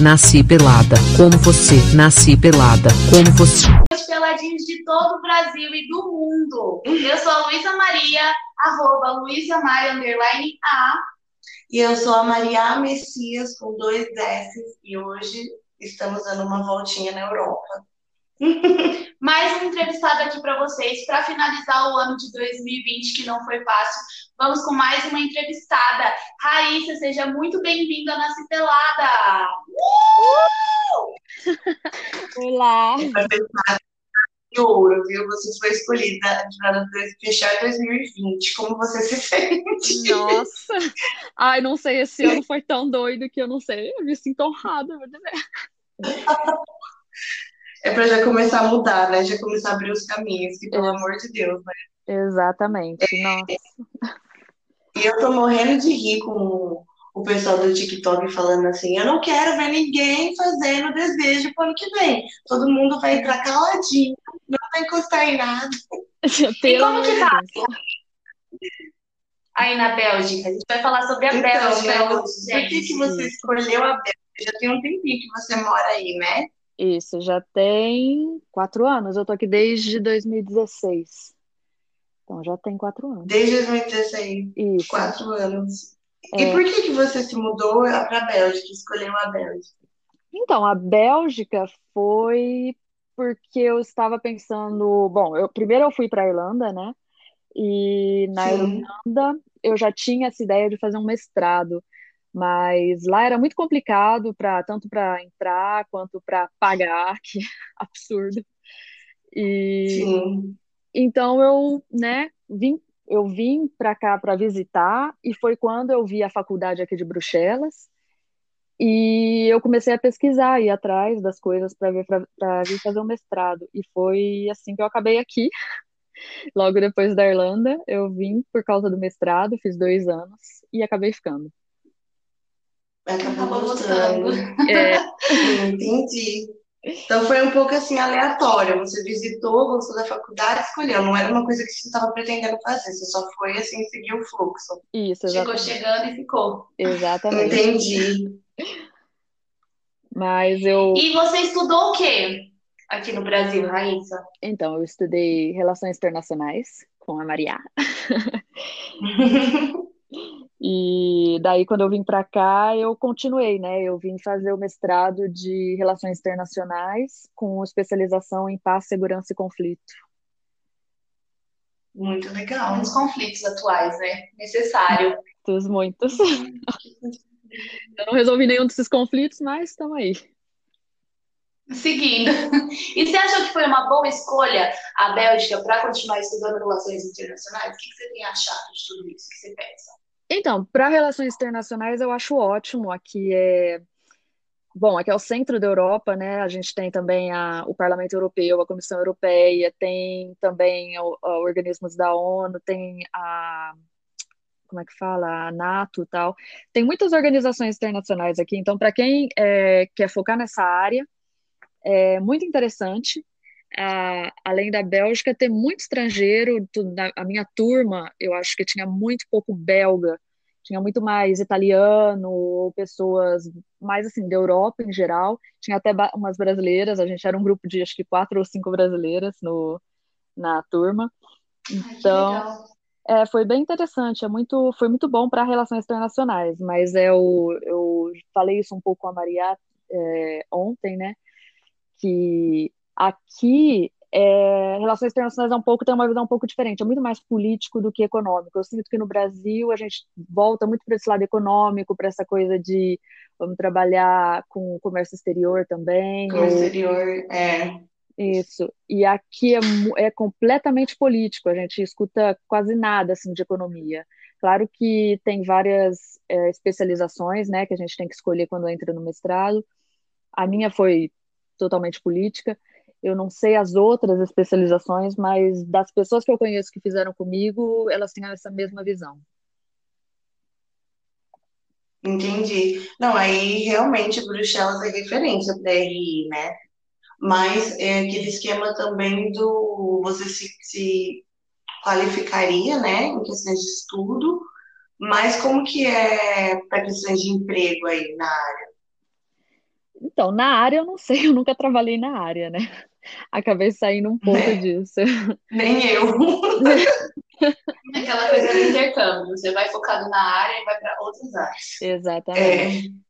nasci pelada, como você, nasci pelada, como você. Os peladinhos de todo o Brasil e do mundo. Eu sou a Luísa Maria, arroba Luísa Maria, underline A. E eu sou a Maria Messias, com dois S, e hoje estamos dando uma voltinha na Europa. Mais um entrevistado aqui para vocês, para finalizar o ano de 2020, que não foi fácil. Vamos com mais uma entrevistada. Raíssa, seja muito bem-vinda na Cipelada! Uh! Olá! De ouro, viu? Você foi escolhida para fechar 2020. Como você se sente? Nossa! Ai, não sei, esse ano foi tão doido que eu não sei. Eu me sinto honrada, é para já começar a mudar, né? Já começar a abrir os caminhos, que pelo amor de Deus, né? Exatamente, nossa. E eu tô morrendo de rir com o pessoal do TikTok falando assim: eu não quero ver ninguém fazendo desejo pro ano que vem. Todo mundo vai entrar caladinho, não vai encostar em nada. e como que tá? Aí na Bélgica, a gente vai falar sobre a então, Bélgica. Né? Por que, que você escolheu a Bélgica? Já tem um tempinho que você mora aí, né? Isso, já tem quatro anos. Eu tô aqui desde 2016. Então já tem quatro anos. Desde 2016. Isso. Quatro anos. É... E por que, que você se mudou para a Bélgica, escolheu a Bélgica? Então, a Bélgica foi porque eu estava pensando. Bom, eu, primeiro eu fui para a Irlanda, né? E na Sim. Irlanda eu já tinha essa ideia de fazer um mestrado mas lá era muito complicado para tanto para entrar quanto para pagar, que absurdo. E Sim. Então eu, né, vim eu vim para cá para visitar e foi quando eu vi a faculdade aqui de Bruxelas e eu comecei a pesquisar e atrás das coisas para vir para vir fazer um mestrado e foi assim que eu acabei aqui. Logo depois da Irlanda, eu vim por causa do mestrado, fiz dois anos e acabei ficando. Acabou gostando. É. Entendi. Então foi um pouco assim aleatório. Você visitou, gostou da faculdade, escolheu. Não era uma coisa que você estava pretendendo fazer. Você só foi assim seguir o fluxo. Isso, exatamente. Chegou chegando e ficou. Exatamente. Entendi. Mas eu. E você estudou o quê aqui no Brasil, Raíssa? Então, eu estudei Relações Internacionais com a Maria. E daí, quando eu vim para cá, eu continuei, né? Eu vim fazer o mestrado de Relações Internacionais com especialização em paz, segurança e conflito. Muito legal. Muitos conflitos atuais, né? Necessário. Muitos, muitos. eu não resolvi nenhum desses conflitos, mas estamos aí. Seguindo. E você achou que foi uma boa escolha a Bélgica para continuar estudando relações internacionais? O que você tem achado de tudo isso? O que você pensa? Então, para relações internacionais, eu acho ótimo. Aqui é. Bom, aqui é o centro da Europa, né? A gente tem também a, o Parlamento Europeu, a Comissão Europeia, tem também o, organismos da ONU, tem a. Como é que fala? A NATO e tal. Tem muitas organizações internacionais aqui, então, para quem é, quer focar nessa área, é muito interessante a, além da Bélgica, ter muito estrangeiro. a minha turma, eu acho que tinha muito pouco belga, tinha muito mais italiano, ou pessoas mais assim, da Europa em geral. Tinha até umas brasileiras, a gente era um grupo de acho que quatro ou cinco brasileiras no, na turma. Então, Ai, é, foi bem interessante, é muito, foi muito bom para relações internacionais, mas é eu, eu falei isso um pouco com a Maria é, ontem, né? Que Aqui, é, relações internacionais é um pouco, tem uma visão um pouco diferente, é muito mais político do que econômico. Eu sinto que no Brasil a gente volta muito para esse lado econômico, para essa coisa de vamos trabalhar com o comércio exterior também. Comércio exterior, é. Isso. E aqui é, é, completamente político, a gente escuta quase nada assim, de economia. Claro que tem várias é, especializações né, que a gente tem que escolher quando entra no mestrado. A minha foi totalmente política. Eu não sei as outras especializações, mas das pessoas que eu conheço que fizeram comigo, elas têm essa mesma visão. Entendi. Não, aí realmente Bruxelas é referência para RI, né? Mas é aquele esquema também do você se, se qualificaria, né, em questões de estudo, mas como que é para questões de emprego aí na área? Então, na área eu não sei, eu nunca trabalhei na área, né? Acabei saindo um pouco né? disso. Nem eu. Aquela coisa do intercâmbio. Você vai focado na área e vai para outras áreas. Exatamente. É.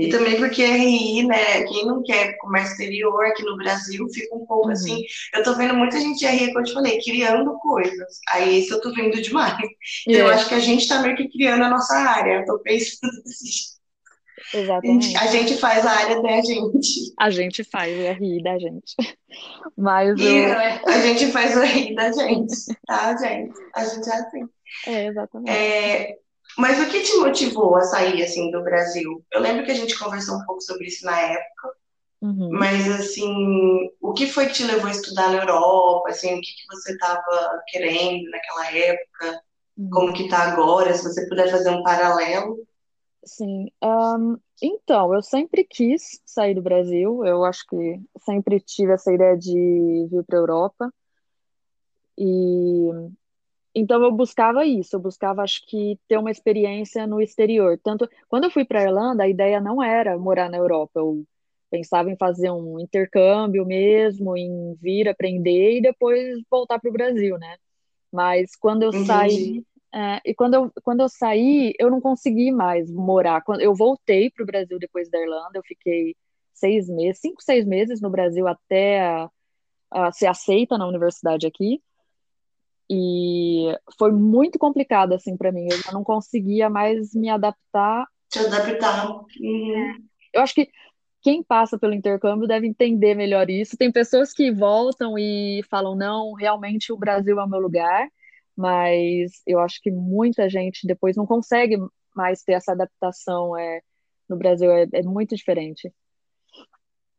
E Mas. também porque RI, né? Quem não quer comércio exterior aqui no Brasil fica um pouco Uhum. assim. Eu tô vendo muita gente RI, como eu te falei, criando coisas. Aí isso eu tô vendo demais. Eu É, acho que a gente tá meio que criando a nossa área. Eu tô pensando assim. Exatamente. a gente faz a área da gente. A gente faz o RI da gente. Mas E eu. É. a gente faz o RI da gente, tá, gente? A gente é assim. É, exatamente. É, mas o que te motivou a sair assim do Brasil? Eu lembro que a gente conversou um pouco sobre isso na época, Uhum. mas assim, o que foi que te levou a estudar na Europa? Assim, o que que você estava querendo naquela época? Uhum. Como que tá agora? Se você puder fazer um paralelo. Sim. Ahn, então, eu sempre quis sair do Brasil. Eu acho que sempre tive essa ideia de vir para a Europa. E então eu buscava isso. Eu buscava, acho que, ter uma experiência no exterior. Tanto quando eu fui para a Irlanda, a ideia não era morar na Europa. Eu pensava em fazer um intercâmbio mesmo, em vir aprender e depois voltar para o Brasil, né? Mas quando eu Entendi. saí, é, e quando eu, quando eu saí, eu não consegui mais morar. Quando eu voltei para o Brasil depois da Irlanda, eu fiquei seis meses, cinco, seis meses no Brasil até a, a ser aceita na universidade aqui. E foi muito complicado assim para mim. Eu não conseguia mais me adaptar. Te adaptar. Uhum. Eu acho que quem passa pelo intercâmbio deve entender melhor isso. Tem pessoas que voltam e falam, não, realmente o Brasil é o meu lugar, mas eu acho que muita gente depois não consegue mais ter essa adaptação é, no Brasil, é, é muito diferente.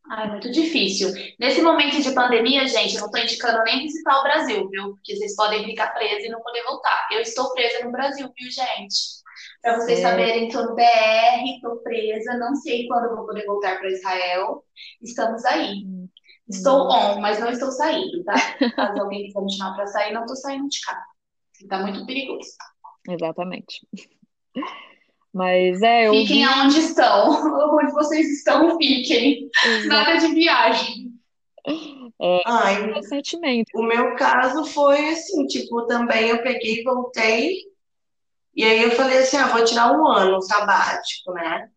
Ah, é muito difícil. Nesse momento de pandemia, gente, eu não estou indicando nem visitar o Brasil, viu? Porque vocês podem ficar presos e não poder voltar. Eu estou presa no Brasil, viu, gente? Para vocês É. saberem, estou no BR, estou presa, não sei quando vou poder voltar para Israel. Estamos aí. Hum, Estou hum. on, mas não estou saindo, tá? Caso alguém quiser me chamar para sair, não estou saindo de casa. Está muito perigoso. Exatamente. Mas é, eu Fiquem vi aonde estão. Onde vocês estão, fiquem. exa- Nada de viagem. Ai, recentemente. o meu caso foi assim, tipo, também eu peguei, voltei, e aí eu falei assim, ah, vou tirar um ano sabático, né?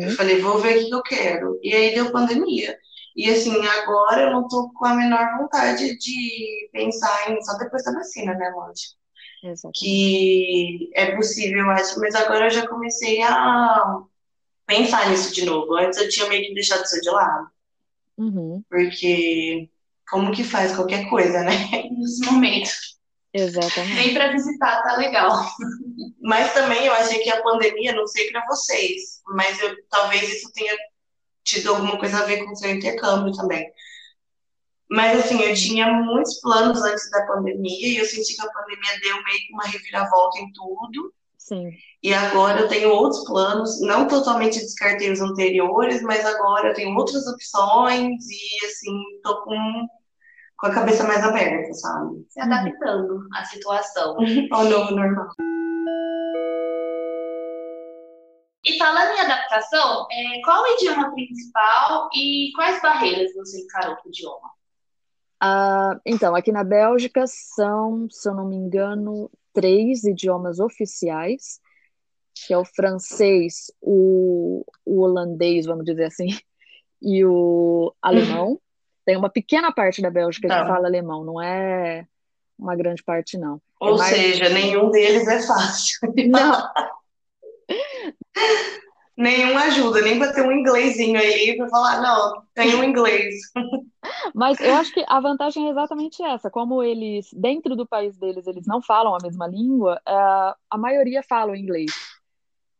Eu Uhum, falei, vou ver o que eu quero. E aí deu pandemia. E assim, agora eu não tô com a menor vontade de pensar em, só depois da vacina, né, lógico, exatamente. que é possível, acho, mas agora eu já comecei a pensar nisso de novo. Antes eu tinha meio que deixado isso de lado, Uhum, porque como que faz qualquer coisa, né? Nesse momento. exatamente. Nem para visitar, tá legal. Mas também eu achei que a pandemia, não sei pra vocês, mas eu, talvez isso tenha tido alguma coisa a ver com o seu intercâmbio também. Mas assim, eu tinha muitos planos antes da pandemia e eu senti que a pandemia deu meio que uma reviravolta em tudo. Sim. E agora eu tenho outros planos, não totalmente descartei os anteriores, mas agora eu tenho outras opções e assim, tô com, com a cabeça mais aberta, sabe? Se adaptando à situação. Ao novo normal. E falando em adaptação, é, qual o idioma principal e quais barreiras você encarou para o idioma? Ah, então, aqui na Bélgica são, se eu não me engano, três idiomas oficiais, que é o francês, o, o holandês, vamos dizer assim, e o alemão. Tem uma pequena parte da Bélgica Tá. que fala alemão, não é uma grande parte, não. É Ou mais- seja, nenhum deles é fácil. Não, Nenhum ajuda, nem pra ter um inglesinho aí pra falar, não, tem um inglês. mas eu acho que a vantagem é exatamente essa. Como eles, dentro do país deles, eles não falam a mesma língua, ah, a maioria fala o inglês.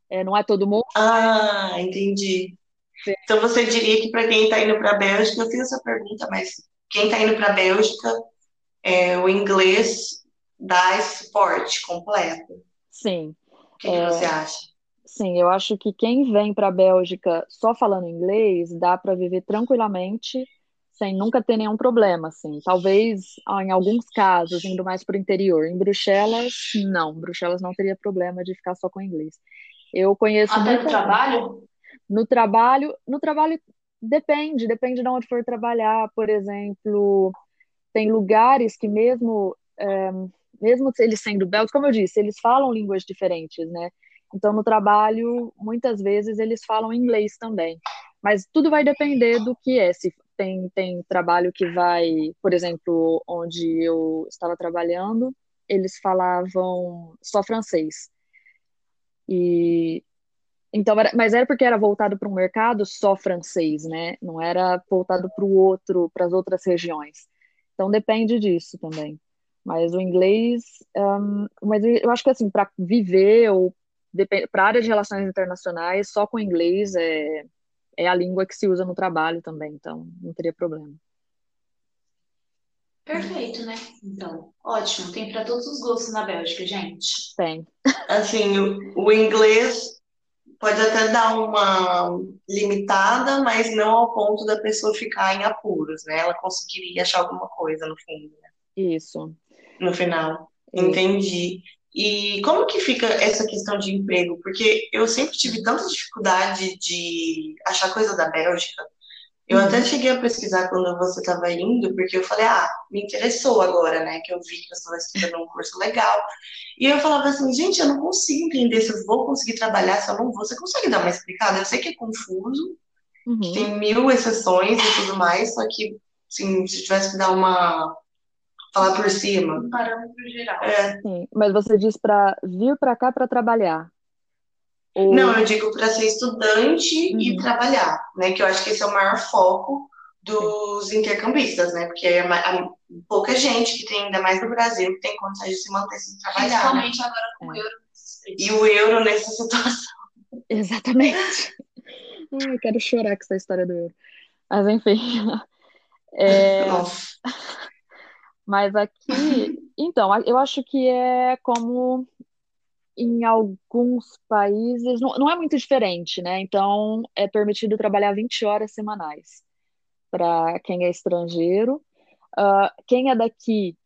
É, não é todo mundo, Ah, entendi. Então você diria que para quem está indo para a Bélgica, eu fiz essa pergunta, mas quem está indo para a Bélgica, é, o inglês dá esse suporte completo. sim. O que, que você acha? Sim, eu acho que quem vem para a Bélgica só falando inglês dá para viver tranquilamente, sem nunca ter nenhum problema, assim. Talvez em alguns casos, indo mais para o interior. Em Bruxelas, não. Bruxelas não teria problema de ficar só com inglês. Eu conheço Até no trabalho? No trabalho, no trabalho depende, depende de onde for trabalhar. Por exemplo, tem lugares que mesmo é, mesmo eles sendo belgas, como eu disse, eles falam línguas diferentes, né? Então, no trabalho, muitas vezes eles falam inglês também. Mas tudo vai depender do que é. Se tem, tem trabalho que vai, por exemplo, onde eu estava trabalhando, eles falavam só francês. E então, mas era porque era voltado para um mercado só francês, né? Não era voltado para o outro, para as outras regiões. Então depende disso também. Mas o inglês, um, mas eu acho que assim, para viver ou para a área de relações internacionais, só com inglês é, é a língua que se usa no trabalho também, então não teria problema. Perfeito, né? Então, ótimo. Tem para todos os gostos na Bélgica, gente. Tem. Assim, o, o inglês pode até dar uma limitada, mas não ao ponto da pessoa ficar em apuros, né? Ela conseguiria achar alguma coisa no fundo. Né? Isso. No final. Entendi. E como que fica essa questão de emprego? Porque eu sempre tive tanta dificuldade de achar coisa da Bélgica. Eu até cheguei a pesquisar quando você estava indo, porque eu falei, ah, me interessou agora, né? Que eu vi que você estava estudando um curso legal. E eu falava assim, gente, eu não consigo entender se eu vou conseguir trabalhar, se eu não vou. Você consegue dar uma explicada? Eu sei que é confuso, Uhum. que tem mil exceções e tudo mais, só que, assim, se tivesse que dar uma. Falar por cima. Um parâmetro geral. É, Sim, mas você diz para vir para cá para trabalhar. Ou... Não, eu digo para ser estudante e Uhum. trabalhar, né? Que eu acho que esse é o maior foco dos intercambistas, né? Porque é a- pouca gente que tem, ainda mais no Brasil, que tem condições de se manter sem trabalhar, né? Principalmente agora com o É. euro. E o euro nessa situação. Exatamente. Ai, quero chorar com essa história do euro. Mas enfim. É, Nossa. Mas aqui, então, eu acho que é como em alguns países, não, não é muito diferente, né? Então, é permitido trabalhar 20 horas semanais para quem é estrangeiro. Ah, quem é daqui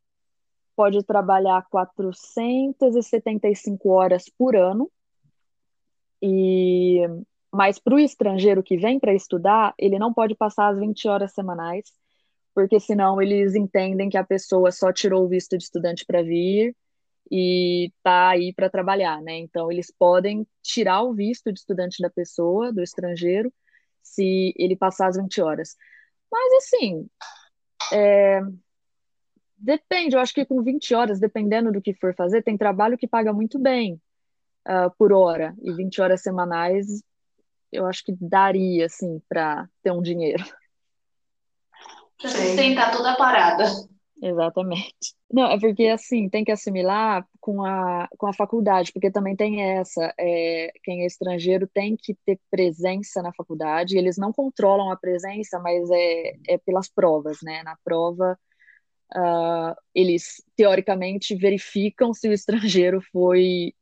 pode trabalhar 475 horas por ano. E mas para o estrangeiro que vem para estudar, ele não pode passar as 20 horas semanais, porque senão eles entendem que a pessoa só tirou o visto de estudante para vir e tá aí para trabalhar, né? Então eles podem tirar o visto de estudante da pessoa, do estrangeiro, se ele passar as 20 horas. Mas assim, é, depende, eu acho que com 20 horas, dependendo do que for fazer, tem trabalho que paga muito bem uh, por hora, e 20 horas semanais eu acho que daria, assim, para ter um dinheiro. Pra sustentar toda a parada. Exatamente. Não, é porque, assim, tem que assimilar com a, com a faculdade, porque também tem essa, é, quem é estrangeiro tem que ter presença na faculdade, eles não controlam a presença, mas é, é pelas provas, né? Na prova, uh, eles, teoricamente, verificam se o estrangeiro foi,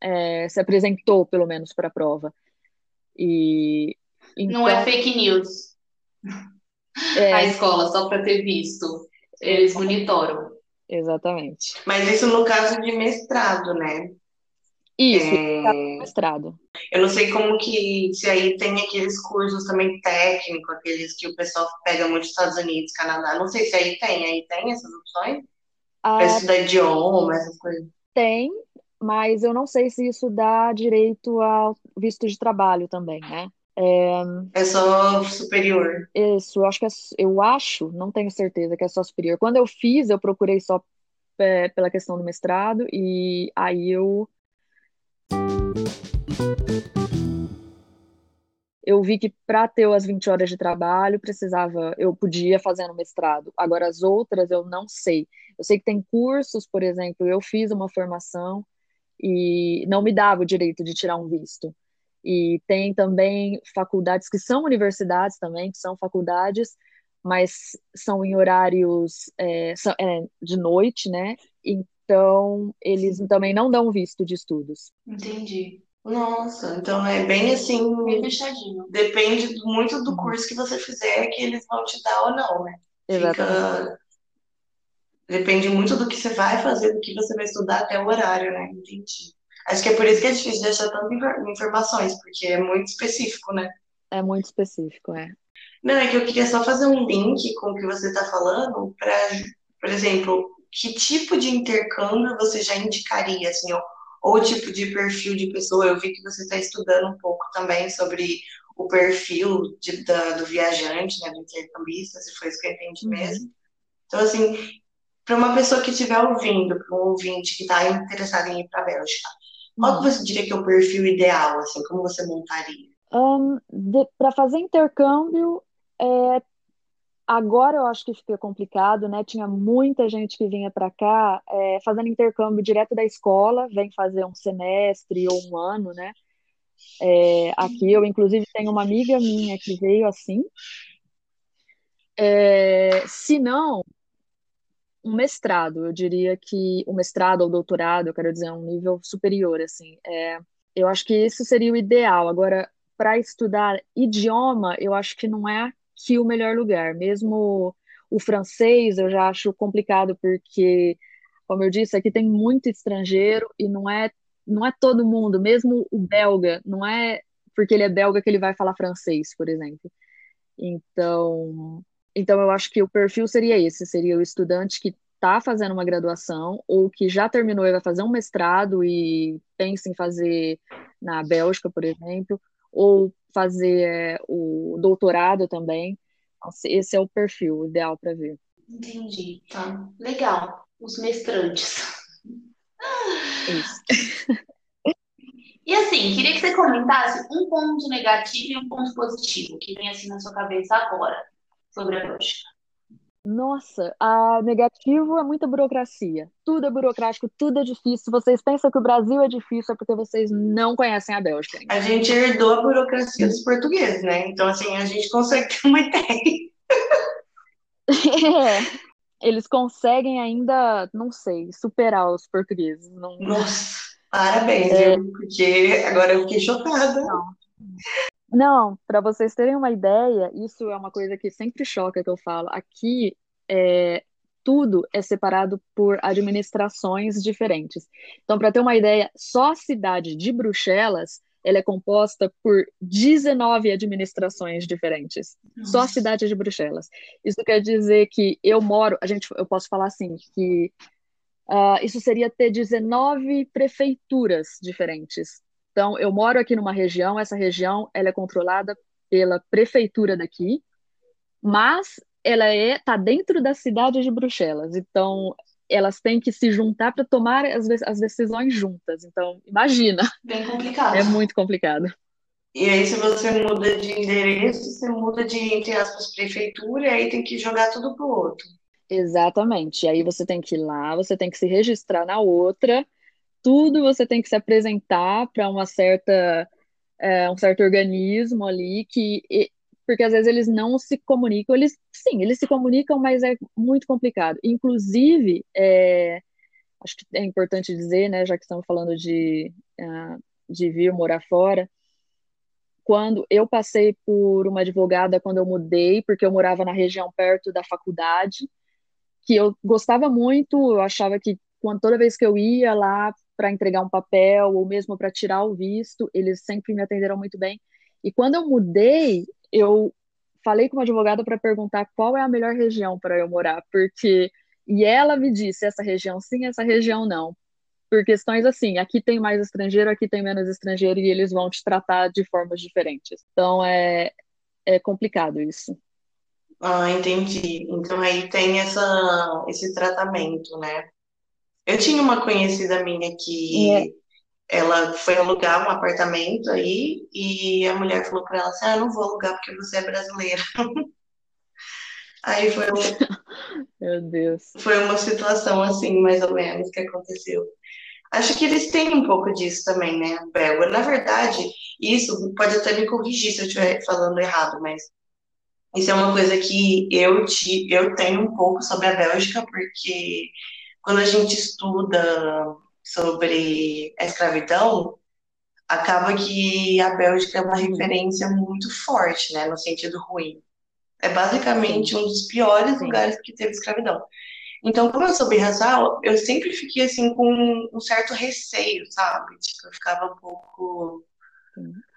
é, se apresentou, pelo menos, para a prova. E Não é então, fake news. É, A escola, só para ter visto. Eles monitoram. exatamente. Mas isso no caso de mestrado, né? Isso, É, mestrado. eu não sei como que, se aí tem aqueles cursos também técnicos, aqueles que o pessoal pega muito dos Estados Unidos, Canadá. Não sei se aí tem, aí tem essas opções? Para Ah, estudar idioma, essas coisas. tem, mas eu não sei se isso dá direito ao visto de trabalho também, né? É, só superior. isso, eu acho que é, eu acho, não tenho certeza que é só superior. Quando eu fiz, eu procurei só é, pela questão do mestrado e aí eu eu vi que para ter as 20 horas de trabalho precisava, eu podia fazer no mestrado. Agora as outras eu não sei. Eu sei que tem cursos, por exemplo, eu fiz uma formação e não me dava o direito de tirar um visto. E tem também faculdades que são universidades também, que são faculdades, mas são em horários é, são, é, de noite, né? Então, eles também não dão visto de estudos. Entendi. Nossa, então é bem assim, Bem fechadinho. depende muito do Uhum. curso que você fizer que eles vão te dar ou não, né? Exatamente. Fica... Depende muito do que você vai fazer, do que você vai estudar até o horário, né? Entendi. Acho que é por isso que é difícil de achar tantas infor- informações, porque é muito específico, né? É muito específico, é. Não, é que eu queria só fazer um link com o que você está falando para, por exemplo, que tipo de intercâmbio você já indicaria, assim, ó, ou tipo de perfil de pessoa. Eu vi que você está estudando um pouco também sobre o perfil de, da, do viajante, né, do intercambista, se foi isso que eu entendi uhum. mesmo. Então, assim, para uma pessoa que estiver ouvindo, para um ouvinte que está interessado em ir para a Bélgica, qual uhum. você diria que é o perfil ideal, assim, como você montaria? Um, para fazer intercâmbio, é, agora eu acho que fica complicado, né? Tinha muita gente que vinha para cá é, fazendo intercâmbio direto da escola, vem fazer um semestre ou um ano, né? É, aqui eu, inclusive, tenho uma amiga minha que veio assim. É, se não, um mestrado, eu diria que o mestrado ou doutorado, eu quero dizer, um nível superior, assim. É, eu acho que isso seria o ideal. Agora, para estudar idioma, eu acho que não é aqui o melhor lugar. Mesmo o francês, eu já acho complicado, porque, como eu disse, aqui tem muito estrangeiro e não é não é todo mundo, mesmo o belga, não é porque ele é belga que ele vai falar francês, por exemplo. Então, então eu acho que o perfil seria esse, seria o estudante que está fazendo uma graduação ou que já terminou e vai fazer um mestrado e pensa em fazer na Bélgica, por exemplo, ou fazer é, o doutorado também. Esse é o perfil ideal para ver. Entendi, tá. Legal. Os mestrantes. Isso. E assim, queria que você comentasse um ponto negativo e um ponto positivo que vem assim na sua cabeça agora sobre a Bélgica. Nossa, a negativo é muita burocracia. Tudo é burocrático, tudo é difícil. Vocês pensam que o Brasil é difícil é porque vocês não conhecem a Bélgica. A gente herdou a burocracia dos portugueses, né? Então, assim, a gente consegue ter uma ideia. é eles conseguem ainda, não sei, superar os portugueses. Não... Nossa, parabéns, é... viu? Porque agora eu fiquei chocada. Não, não para vocês terem uma ideia, isso é uma coisa que sempre choca que eu falo. Aqui, é, tudo é separado por administrações diferentes. Então, para ter uma ideia, só a cidade de Bruxelas ela é composta por 19 administrações diferentes. Nossa. Só a cidade de Bruxelas. Isso quer dizer que eu moro, a gente, eu posso falar assim, que uh, isso seria ter 19 prefeituras diferentes. Então, eu moro aqui numa região, essa região ela é controlada pela prefeitura daqui, mas ela é tá dentro da cidade de Bruxelas. Então, elas têm que se juntar para tomar as, as decisões juntas. Então, imagina. Bem complicado. É muito complicado. E aí, se você muda de endereço, você muda de, entre aspas, prefeitura, e aí tem que jogar tudo pro outro. Exatamente. Aí você tem que ir lá, você tem que se registrar na outra, tudo você tem que se apresentar para uma certa é, um certo organismo ali que porque às vezes eles não se comunicam, eles sim, eles se comunicam, mas é muito complicado. Inclusive, é, acho que é importante dizer, né, já que estamos falando de, uh, de vir morar fora, quando eu passei por uma advogada quando eu mudei, porque eu morava na região perto da faculdade, que eu gostava muito, eu achava que quando, toda vez que eu ia lá para entregar um papel ou mesmo para tirar o visto, eles sempre me atenderam muito bem. E quando eu mudei, eu falei com uma advogada para perguntar qual é a melhor região para eu morar, porque e ela me disse essa região sim, essa região não. Por questões assim, aqui tem mais estrangeiro, aqui tem menos estrangeiro e eles vão te tratar de formas diferentes. Então é é complicado isso. Ah, entendi. Então aí tem essa esse tratamento, né? Eu tinha uma conhecida minha que é ela foi alugar um apartamento aí e a mulher falou para ela assim: Ah, eu não vou alugar porque você é brasileira. aí foi um... Meu Deus. Foi uma situação assim, mais ou menos, que aconteceu. Acho que eles têm um pouco disso também, né, belga. Na verdade, isso pode até me corrigir se eu estiver falando errado, mas isso é uma coisa que eu, te, eu tenho um pouco sobre a Bélgica, porque quando a gente estuda sobre a escravidão, acaba que a Bélgica é uma referência muito forte, né, no sentido ruim. É basicamente um dos piores Sim. lugares que teve escravidão. Então, como eu sou birraçal, eu sempre fiquei assim com um certo receio, sabe? Tipo, eu ficava um pouco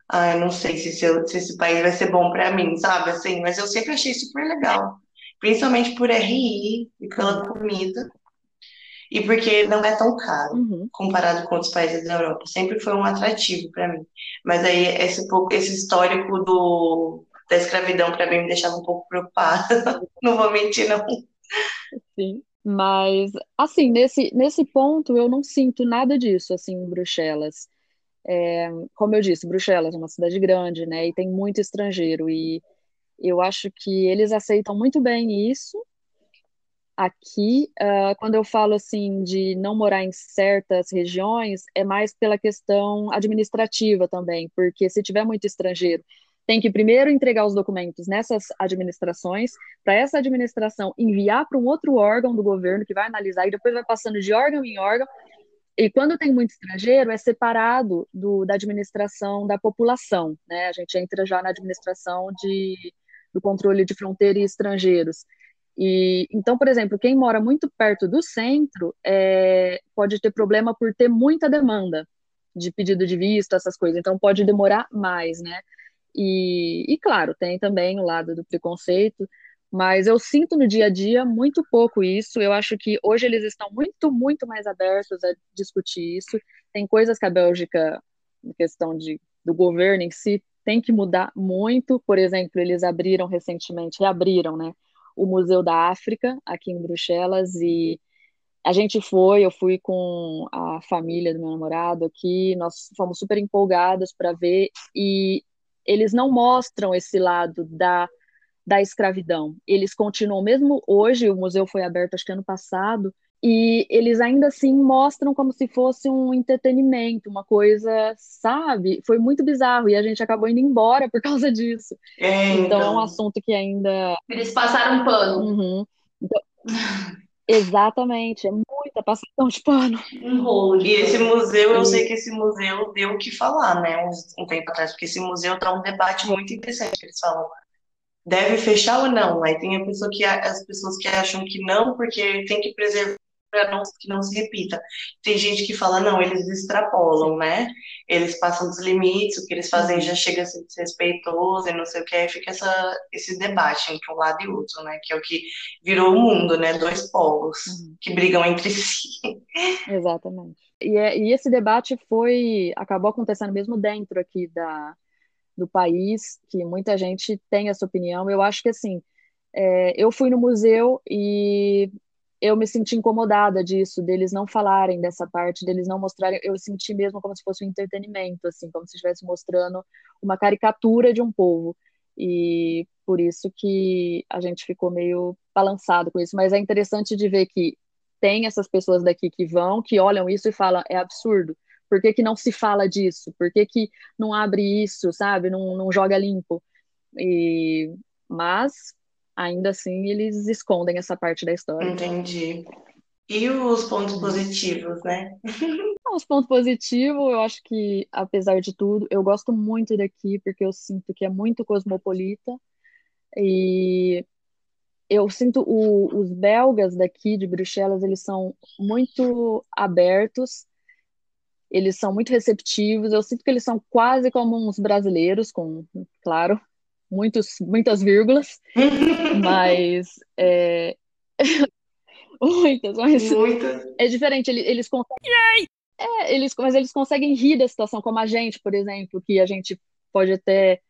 ah, eu não sei se, se, se esse país vai ser bom para mim, sabe? Assim, mas eu sempre achei super legal, principalmente por RI e pela comida. E porque não é tão caro Uhum. comparado com outros países da Europa. Sempre foi um atrativo para mim. Mas aí esse, pouco, esse histórico do, da escravidão para mim me deixava um pouco preocupada. Não vou mentir, não. Sim. Mas, assim, nesse, nesse ponto eu não sinto nada disso, assim, em Bruxelas. É, como eu disse, Bruxelas é uma cidade grande, né, e tem muito estrangeiro, e eu acho que eles aceitam muito bem isso. Aqui, uh, quando eu falo, assim, de não morar em certas regiões, é mais pela questão administrativa também, porque se tiver muito estrangeiro tem que primeiro entregar os documentos nessas administrações, para essa administração enviar para um outro órgão do governo que vai analisar e depois vai passando de órgão em órgão. E quando tem muito estrangeiro, é separado do, da administração da população, né? A gente entra já na administração de, do controle de fronteira e estrangeiros. E então, por exemplo, quem mora muito perto do centro é, pode ter problema por ter muita demanda de pedido de visto, essas coisas. Então, pode demorar mais, né? E, e, claro, tem também o lado do preconceito, mas eu sinto no dia a dia muito pouco isso. Eu acho que hoje eles estão muito, muito mais abertos a discutir isso. Tem coisas que a Bélgica, em questão de, do governo em si, tem que mudar muito. Por exemplo, eles abriram recentemente, reabriram, né, o Museu da África aqui em Bruxelas e a gente foi, eu fui com a família do meu namorado aqui, nós fomos super empolgados para ver e eles não mostram esse lado da, da escravidão. Eles continuam, mesmo hoje, o museu foi aberto acho que ano passado, e eles ainda assim mostram como se fosse um entretenimento, uma coisa, sabe? Foi muito bizarro e a gente acabou indo embora por causa disso. É, então, então, é um assunto que ainda. Eles passaram um pano. Uhum. Então, exatamente, é muita passação de pano. Um rolo. E esse museu, eu E- sei que esse museu deu o que falar, né, uns- um tempo atrás, porque esse museu dá um debate muito interessante. Eles falam, deve fechar ou não? Aí tem a pessoa que, as pessoas que acham que não, porque tem que preservar para não, que não se repita. Tem gente que fala, não, eles extrapolam, né? Eles passam dos limites, o que eles fazem já chega a ser desrespeitoso e não sei o que, aí fica essa, esse debate entre um lado e outro, né? Que é o que virou o mundo, né? Dois polos Uhum. que brigam entre si. Exatamente. E, é- e esse debate foi acabou acontecendo mesmo dentro aqui da, do país, que muita gente tem essa opinião. Eu acho que assim, é, eu fui no museu e eu me senti incomodada disso, deles não falarem dessa parte, deles não mostrarem. Eu senti mesmo como se fosse um entretenimento, assim, como se estivesse mostrando uma caricatura de um povo. E por isso que a gente ficou meio balançado com isso. Mas é interessante de ver que tem essas pessoas daqui que vão, que olham isso e falam, é absurdo. Por que, que não se fala disso? Por que, que não abre isso, sabe? Não, não joga limpo. E, mas, ainda assim, eles escondem essa parte da história. Entendi. E os pontos positivos, né? Os pontos positivos, eu acho que, apesar de tudo, eu gosto muito daqui, porque eu sinto que é muito cosmopolita. E eu sinto o, os belgas daqui de Bruxelas, eles são muito abertos, eles são muito receptivos. Eu sinto que eles são quase como uns brasileiros, com, claro, muitos, muitas vírgulas, mas é, muitas, mas é diferente. Eles, eles conseguem, é, eles, mas eles conseguem rir da situação, como a gente, por exemplo, que a gente pode até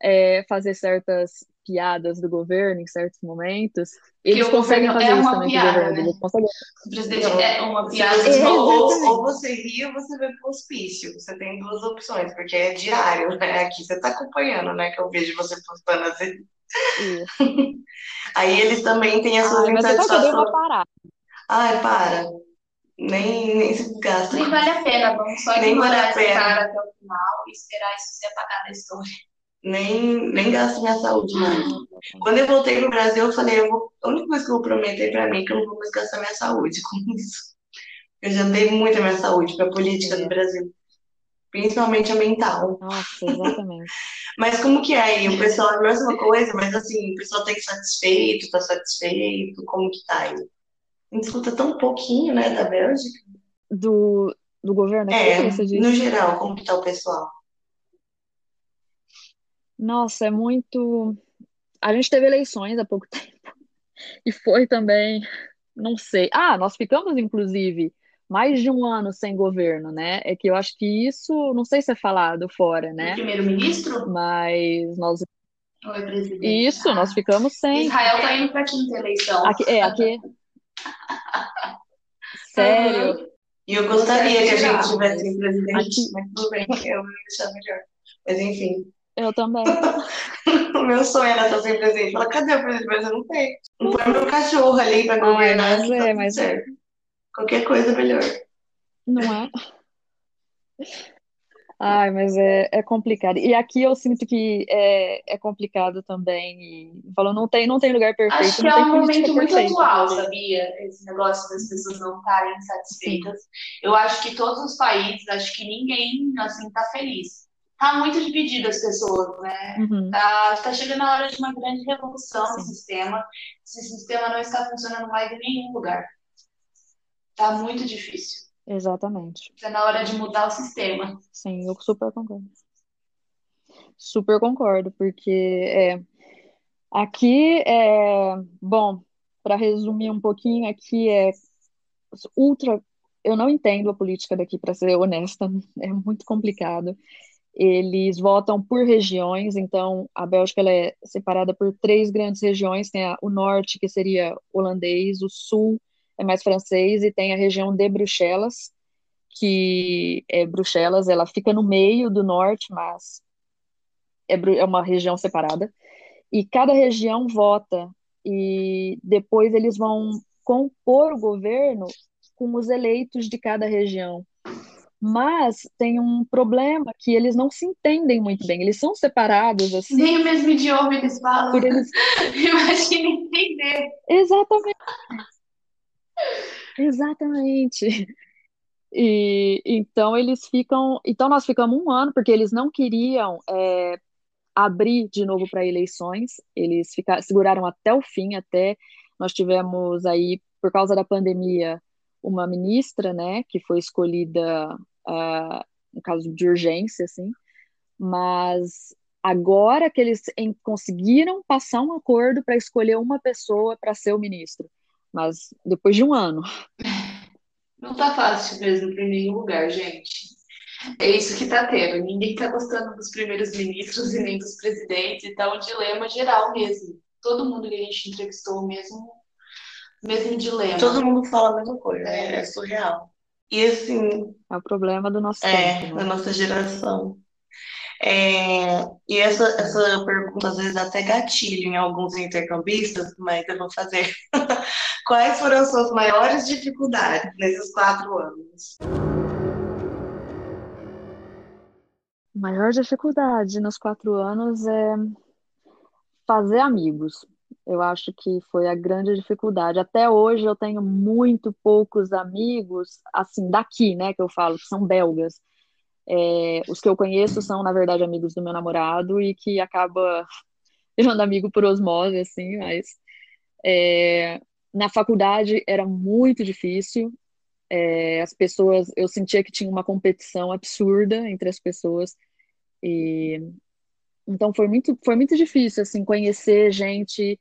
é, fazer certas piadas do governo em certos momentos. Eles o conseguem governo fazer é isso também piada, governo. né? Eles conseguem O presidente Então, é uma piada. É, ou, ou você ri ou você vai pro hospício. Você tem duas opções, porque é diário, né? Aqui você tá acompanhando, né? Que eu vejo você postando assim. isso. Aí eles também têm as suas mas eu insatisfações. parada. Ai, para. Nem, nem se gasta. Nem vale a pena, vamos só Nem vale ignorar a esse pena. cara até o final e esperar isso ser apagado da história. Nem, nem gasto minha saúde mais. Quando eu voltei pro Brasil, eu falei, eu vou, a única coisa que eu prometer pra mim é que eu não vou mais gastar minha saúde com isso. Eu já dei muita minha saúde pra política do. Brasil, principalmente a mental. Nossa, exatamente. Mas como que é aí? O pessoal é a mesma coisa, mas assim, o pessoal tá insatisfeito, tá satisfeito, como que tá aí? A gente escuta tão pouquinho, né, da Bélgica. Do, do governo É, no geral, como que tá o pessoal? Nossa, é muito. A gente teve eleições há pouco tempo e foi também, não sei. Ah, nós ficamos, inclusive, mais de um ano sem governo, né? É que eu acho que isso, não sei se é falado fora, né? primeiro-ministro? Mas nós. É presidente? Isso, nós Ah, ficamos sem. Israel tá indo pra quinta eleição. Aqui, é, aqui. Sério. E eu gostaria que a gente tivesse um presidente, Aqui, mas tudo bem, eu deixar melhor. Mas enfim, eu também. o meu sonho era estar sem presidente. Fala, cadê o presidente? Mas eu não tenho. Não põe meu cachorro ali pra governar, mas que tá é, mas certo. Qualquer coisa é melhor. não é? Ai, mas é, é complicado. E aqui eu sinto que é, é complicado também. E falou, não tem, não tem lugar Acho perfeito, que não é um momento muito perfeita. atual, sabia? Esse negócio das pessoas não estarem Sim. satisfeitas. Eu acho que todos os países, acho que ninguém, assim, tá feliz. Tá muito dividido as pessoas, né? Uhum, Tá, tá chegando a hora de uma grande revolução no sistema. Esse sistema não está funcionando mais em nenhum lugar. Tá muito difícil. exatamente. Tá na hora de mudar o sistema. Sim, eu super concordo. Super concordo, porque é, aqui é, bom, para resumir um pouquinho, aqui é ultra. Eu não entendo a política daqui, para ser honesta, é muito complicado. Eles votam por regiões, então a Bélgica ela é separada por três grandes regiões: tem a- o norte, que seria holandês, o sul é mais francês, e tem a região de Bruxelas, que é Bruxelas, ela fica no meio do norte, mas é, é uma região separada. E cada região vota, e depois eles vão compor o governo com os eleitos de cada região. Mas tem um problema que eles não se entendem muito bem. Eles são separados assim, Nem o mesmo idioma eles falam. por eles. Imagina entender. Exatamente, exatamente. E então eles ficam. Então nós ficamos um ano, porque eles não queriam é, abrir de novo para eleições. Eles ficaram, seguraram até o fim, até nós tivemos aí, por causa da pandemia, uma ministra, né, que foi escolhida, ah, em caso de urgência, assim, mas agora que eles em- conseguiram passar um acordo para escolher uma pessoa para ser o ministro, mas depois de um ano. Não tá fácil mesmo para nenhum lugar, gente. É isso que tá tendo. Ninguém tá gostando dos primeiros ministros e nem dos presidentes. Tá um dilema geral mesmo. Todo mundo que a gente entrevistou, mesmo, mesmo dilema. Todo mundo fala a mesma coisa, é, É. surreal. E assim, É o problema do nosso é, tempo, da né? nossa geração. É, e essa, essa pergunta às vezes até gatilho em alguns intercambistas, mas eu vou fazer. Quais foram as suas maiores dificuldades nesses quatro anos? A maior dificuldade nos quatro anos é fazer amigos. Eu acho que foi a grande dificuldade. Até hoje eu tenho muito poucos amigos, assim, daqui, né, que eu falo, que são belgas. É, os que eu conheço são, na verdade, amigos do meu namorado e que acaba virando amigo por osmose, assim, mas é, na faculdade era muito difícil. É, as pessoas, eu sentia que tinha uma competição absurda entre as pessoas e então foi muito, foi muito difícil assim conhecer gente